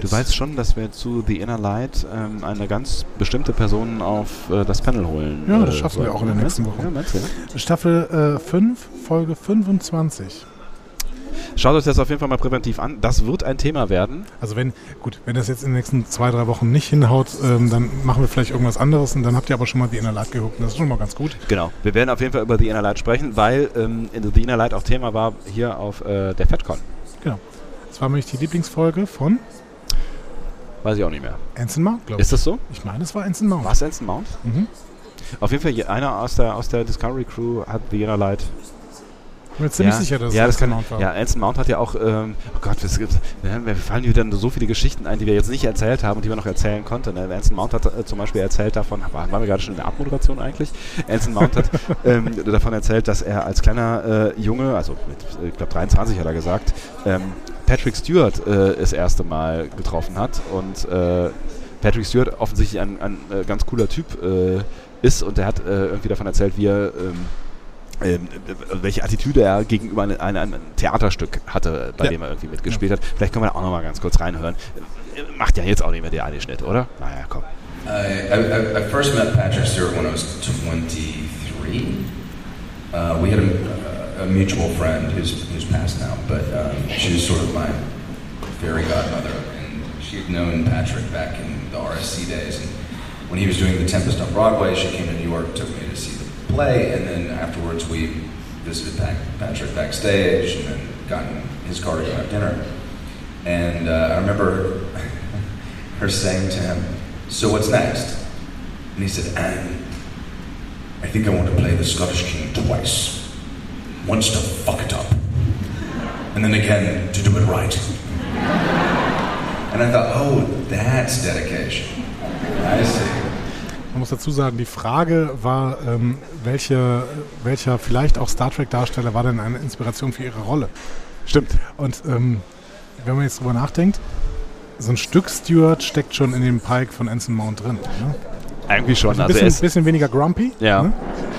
du weißt schon, dass wir zu The Inner Light ähm, eine ganz bestimmte Person auf äh, das Panel holen. Ja, das äh, schaffen wir auch in Ja, nächsten? Wochen. Ja, meinst du? Staffel äh, 5, Folge 25. Schaut euch das auf jeden Fall mal präventiv an. Das wird ein Thema werden. Also wenn, gut, wenn das jetzt in den nächsten zwei, drei Wochen nicht hinhaut, ähm, dann machen wir vielleicht irgendwas anderes und dann habt ihr aber schon mal die Inner Light geguckt und das ist schon mal ganz gut. Genau. Wir werden auf jeden Fall über The Inner Light sprechen, weil ähm, The Inner Light auch Thema war hier auf äh, der FedCon. Genau. Das war nämlich die Lieblingsfolge von Weiß ich auch nicht mehr. Anson Mount, glaube ich. Ist das so? Ich meine, es war Anson Mount. Was Anson Mount? Mhm. Auf jeden Fall, einer aus der, aus der Discovery Crew hat The Inner Light. Ich bin mir ziemlich ja, sicher, dass es ja, das kann, Mount war. Ja, Anson Mount hat ja auch, ähm, oh Gott, was gibt's, ja, mir fallen wieder so viele Geschichten ein, die wir jetzt nicht erzählt haben und die wir noch erzählen konnten. Ne? Anson Mount hat äh, zum Beispiel erzählt davon, waren, wir gerade schon in der Abmoderation eigentlich? Anson Mount hat ähm, davon erzählt, dass er als kleiner äh, Junge, also mit, ich glaube 23 hat er gesagt, ähm, Patrick Stewart äh, das erste Mal getroffen hat und äh, Patrick Stewart offensichtlich ein, ein äh, ganz cooler Typ äh, ist und er hat irgendwie davon erzählt, wie er ähm, ähm, äh, welche Attitüde er gegenüber einem, einem, Theaterstück hatte, bei Ja. dem er irgendwie mitgespielt hat. Vielleicht können wir da auch noch mal ganz kurz reinhören. Macht ja jetzt auch nicht mehr der eine Schnitt, oder? Naja, komm. I, I, I- I first met Patrick Stewart when I was 23. Uh, we had a, a mutual friend who's, who's passed now, but um, she was sort of my fairy godmother, and she had known Patrick back in the RSC days. And when he was doing The Tempest on Broadway, she came to New York, took me to see the play, and then afterwards we visited Patrick backstage and then got in his car to have dinner. And uh, I remember her saying to him, So what's next? And he said, Anne, I think I want to play the Scottish King twice. Once to fuck it up, and then again to do it right. And I thought, oh, that's dedication. I see. Man muss dazu sagen, die Frage war, ähm, welche, welcher vielleicht auch Star Trek-Darsteller war denn eine Inspiration für ihre Rolle? Stimmt. Und ähm, wenn man jetzt drüber nachdenkt, so ein Stück Stewart steckt schon in dem Pike von Anson Mount drin. Ne? Irgendwie schon. Also ein Also bisschen, er ist- bisschen weniger grumpy. Ja. Ne?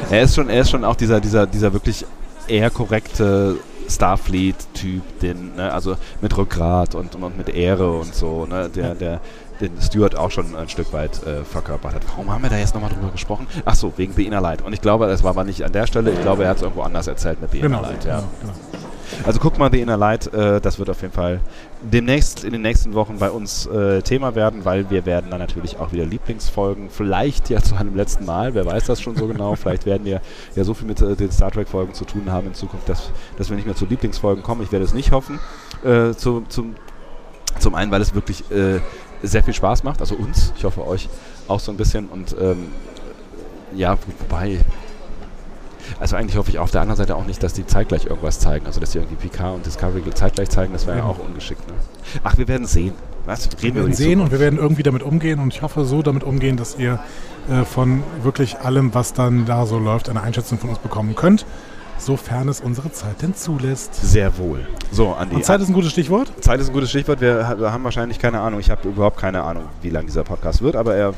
Er ist schon, er ist schon auch dieser, dieser, dieser wirklich eher korrekte Starfleet-Typ, den, ne, also mit Rückgrat und, und mit Ehre und so, ne, der, der den Stuart auch schon ein Stück weit äh, verkörpert hat. Warum haben wir da jetzt nochmal drüber gesprochen? Ach so, wegen The Inner Light. Und ich glaube, das war aber nicht an der Stelle, ich glaube, er hat es irgendwo anders erzählt mit The Genau, Inner Light. Ja. genau, genau. Also guck mal The Inner Light, äh, das wird auf jeden Fall demnächst in den nächsten Wochen bei uns äh, Thema werden, weil wir werden dann natürlich auch wieder Lieblingsfolgen, vielleicht ja zu einem letzten Mal, wer weiß das schon so genau, vielleicht werden wir ja so viel mit äh, den Star Trek Folgen zu tun haben in Zukunft, dass, dass wir nicht mehr zu Lieblingsfolgen kommen. Ich werde es nicht hoffen. Äh, zu, zum, zum einen, weil es wirklich äh, sehr viel Spaß macht, also uns, ich hoffe euch auch so ein bisschen und ähm, ja, wobei also eigentlich hoffe ich auf der anderen Seite auch nicht, dass die zeitgleich irgendwas zeigen. Also dass die irgendwie PK und Discovery zeitgleich zeigen, das wäre ja Ja. auch ungeschickt. Ne? Ach, wir werden sehen. Was? Reden Wir werden sehen und Zukunft. wir werden irgendwie damit umgehen und ich hoffe so damit umgehen, dass ihr äh, von wirklich allem, was dann da so läuft, eine Einschätzung von uns bekommen könnt, sofern es unsere Zeit denn zulässt. Sehr wohl. So, Andi. Und Zeit ist ein gutes Stichwort? Zeit ist ein gutes Stichwort. Wir haben wahrscheinlich keine Ahnung. Ich habe überhaupt keine Ahnung, wie lang dieser Podcast wird, aber er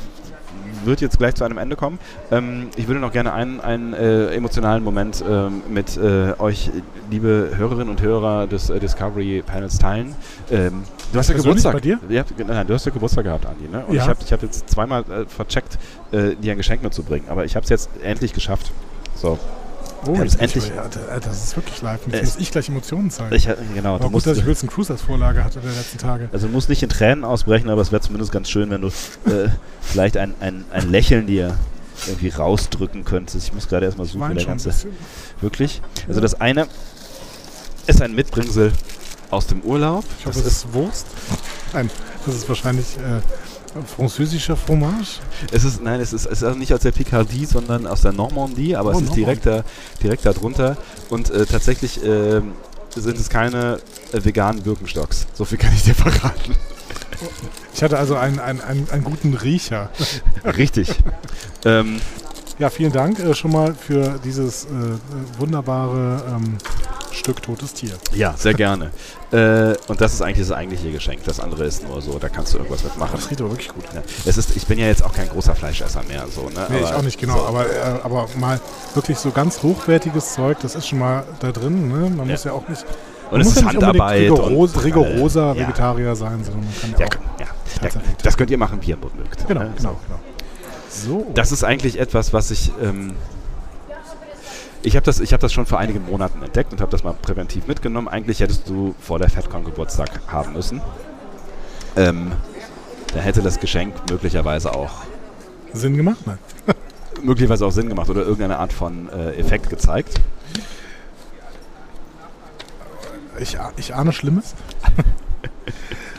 wird jetzt gleich zu einem Ende kommen. Ähm, ich würde noch gerne einen, einen äh, emotionalen Moment ähm, mit äh, euch, liebe Hörerinnen und Hörer des äh, Discovery Panels, teilen. Ähm, du hast ja Geburtstag. bei dir? Ja, nein, du hast ja Geburtstag gehabt, Andi. Ne? Und Ja. ich habe ich hab jetzt zweimal äh, vercheckt, äh, dir ein Geschenk mitzubringen. Aber ich habe es jetzt endlich geschafft. So. Oh, hab's ich, endlich. ich, ja, das ist wirklich live. Jetzt Es- muss ich gleich Emotionen zeigen. Ich, genau, War du gut, dass ich Wilson Cruz als Vorlage hatte der letzten Tage. Also du musst nicht in Tränen ausbrechen, aber es wäre zumindest ganz schön, wenn du äh, vielleicht ein, ein, ein Lächeln dir irgendwie rausdrücken könntest. Ich muss gerade erstmal suchen, der ganze. Wirklich? Also das eine ist ein Mitbringsel aus dem Urlaub. Ich hoffe, Das es ist Wurst. Nein, das ist wahrscheinlich äh, französischer Fromage. Es ist, nein, es ist, es ist auch nicht aus der Picardie, sondern aus der Normandie, aber Oh, es ist direkt, da, direkt da drunter. Und äh, tatsächlich ähm, sind es keine äh, veganen Birkenstocks. So viel kann ich dir verraten. Ich hatte also einen, einen, einen, einen guten Riecher. Richtig. ähm, ja, vielen Dank äh, schon mal für dieses äh, wunderbare ähm, Stück totes Tier. Ja, sehr gerne. äh, und das ist eigentlich das eigentliche Geschenk. Das andere ist nur so, da kannst du irgendwas mitmachen. Das riecht aber wirklich gut. Ja. Es ist, ich bin ja jetzt auch kein großer Fleischesser mehr. So, ne? Nee, ich Aber auch nicht genau, so. aber, äh, aber mal wirklich so ganz hochwertiges Zeug, das ist schon mal da drin. Ne? Man Ja. muss ja auch nicht. Und es muss ist ja Handarbeit Rigoros, und- rigoroser. Vegetarier sein, sondern man kann ja, auch. Ja, das könnt ihr machen, wie ihr mögt. Genau, ne? genau, genau. So. Das ist eigentlich etwas, was ich. Ähm, ich habe das, ich hab das schon vor einigen Monaten entdeckt und habe das mal präventiv mitgenommen. Eigentlich hättest du vor der FedCon Geburtstag haben müssen. Ähm, da hätte das Geschenk möglicherweise auch Sinn gemacht? Nein. möglicherweise auch Sinn gemacht oder irgendeine Art von äh, Effekt gezeigt. Ich, ich ahne Schlimmes.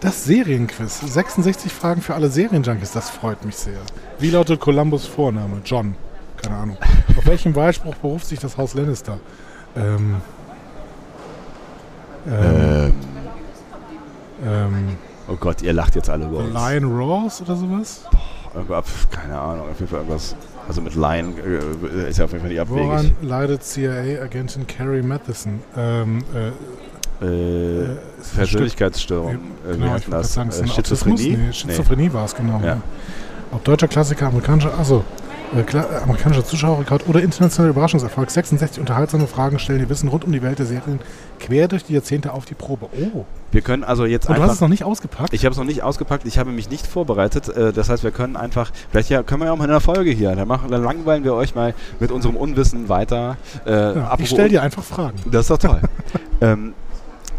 Das Serienquiz. 66 Fragen für alle Serienjunkies. Das freut mich sehr. Wie lautet Columbus Vorname? John. Keine Ahnung. Auf welchem Wahlspruch beruft sich das Haus Lannister? Ähm. Ähm. Ähm. Oh Gott, ihr lacht jetzt alle über uns. Lion Roars oder sowas? Irgendwas- keine Ahnung, auf jeden Fall irgendwas. Also mit Lion äh, ist ja auf jeden Fall nicht abwegig. Woran leidet CIA-Agentin Carrie Matheson? Ähm, äh, Äh, Persönlichkeitsstörung. Äh, genau, ich das? sagen, Äh, Schizophrenie? Nee, Schizophrenie war es, genau. Ja. Ja. Ob deutscher Klassiker, amerikanischer, achso, äh, Kla- amerikanischer Zuschauerrekord oder internationaler Überraschungserfolg. 66 unterhaltsame Fragen stellen ihr Wissen rund um die Welt der Serien quer durch die Jahrzehnte auf die Probe. Oh. Wir können also jetzt Und du einfach. hast es noch nicht ausgepackt? Ich habe es noch nicht ausgepackt. Ich habe mich nicht vorbereitet. Äh, das heißt, wir können einfach. Vielleicht ja, können wir ja auch mal in einer Folge hier. Dann, machen, dann langweilen wir euch mal mit unserem Unwissen weiter. Äh, Ja, ich stell dir einfach Fragen. Das ist doch toll. ähm,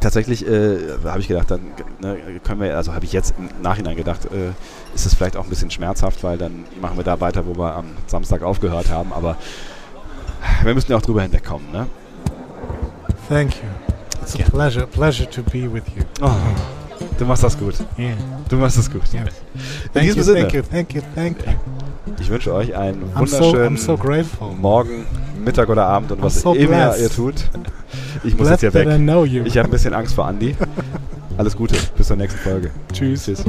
tatsächlich äh, habe ich gedacht, dann ne, können wir, also habe ich jetzt im Nachhinein gedacht, äh, ist es vielleicht auch ein bisschen schmerzhaft, weil dann machen wir da weiter, wo wir am Samstag aufgehört haben. Aber wir müssen ja auch drüber hinwegkommen. Ne? Thank you. It's a pleasure, pleasure to be with you. Oh, du machst das gut. Yeah. Du machst das gut. Yes. In Thank diesem you, Sinne. thank you, thank you, thank you. Ich wünsche euch einen so- wunderschönen so grateful. Morgen, Mittag oder Abend und was so immer ihr tut. Ich muss Blessed jetzt hier weg. Ich habe ein bisschen Angst vor Andi. Alles Gute, bis zur nächsten Folge. Tschüss. Tschüss.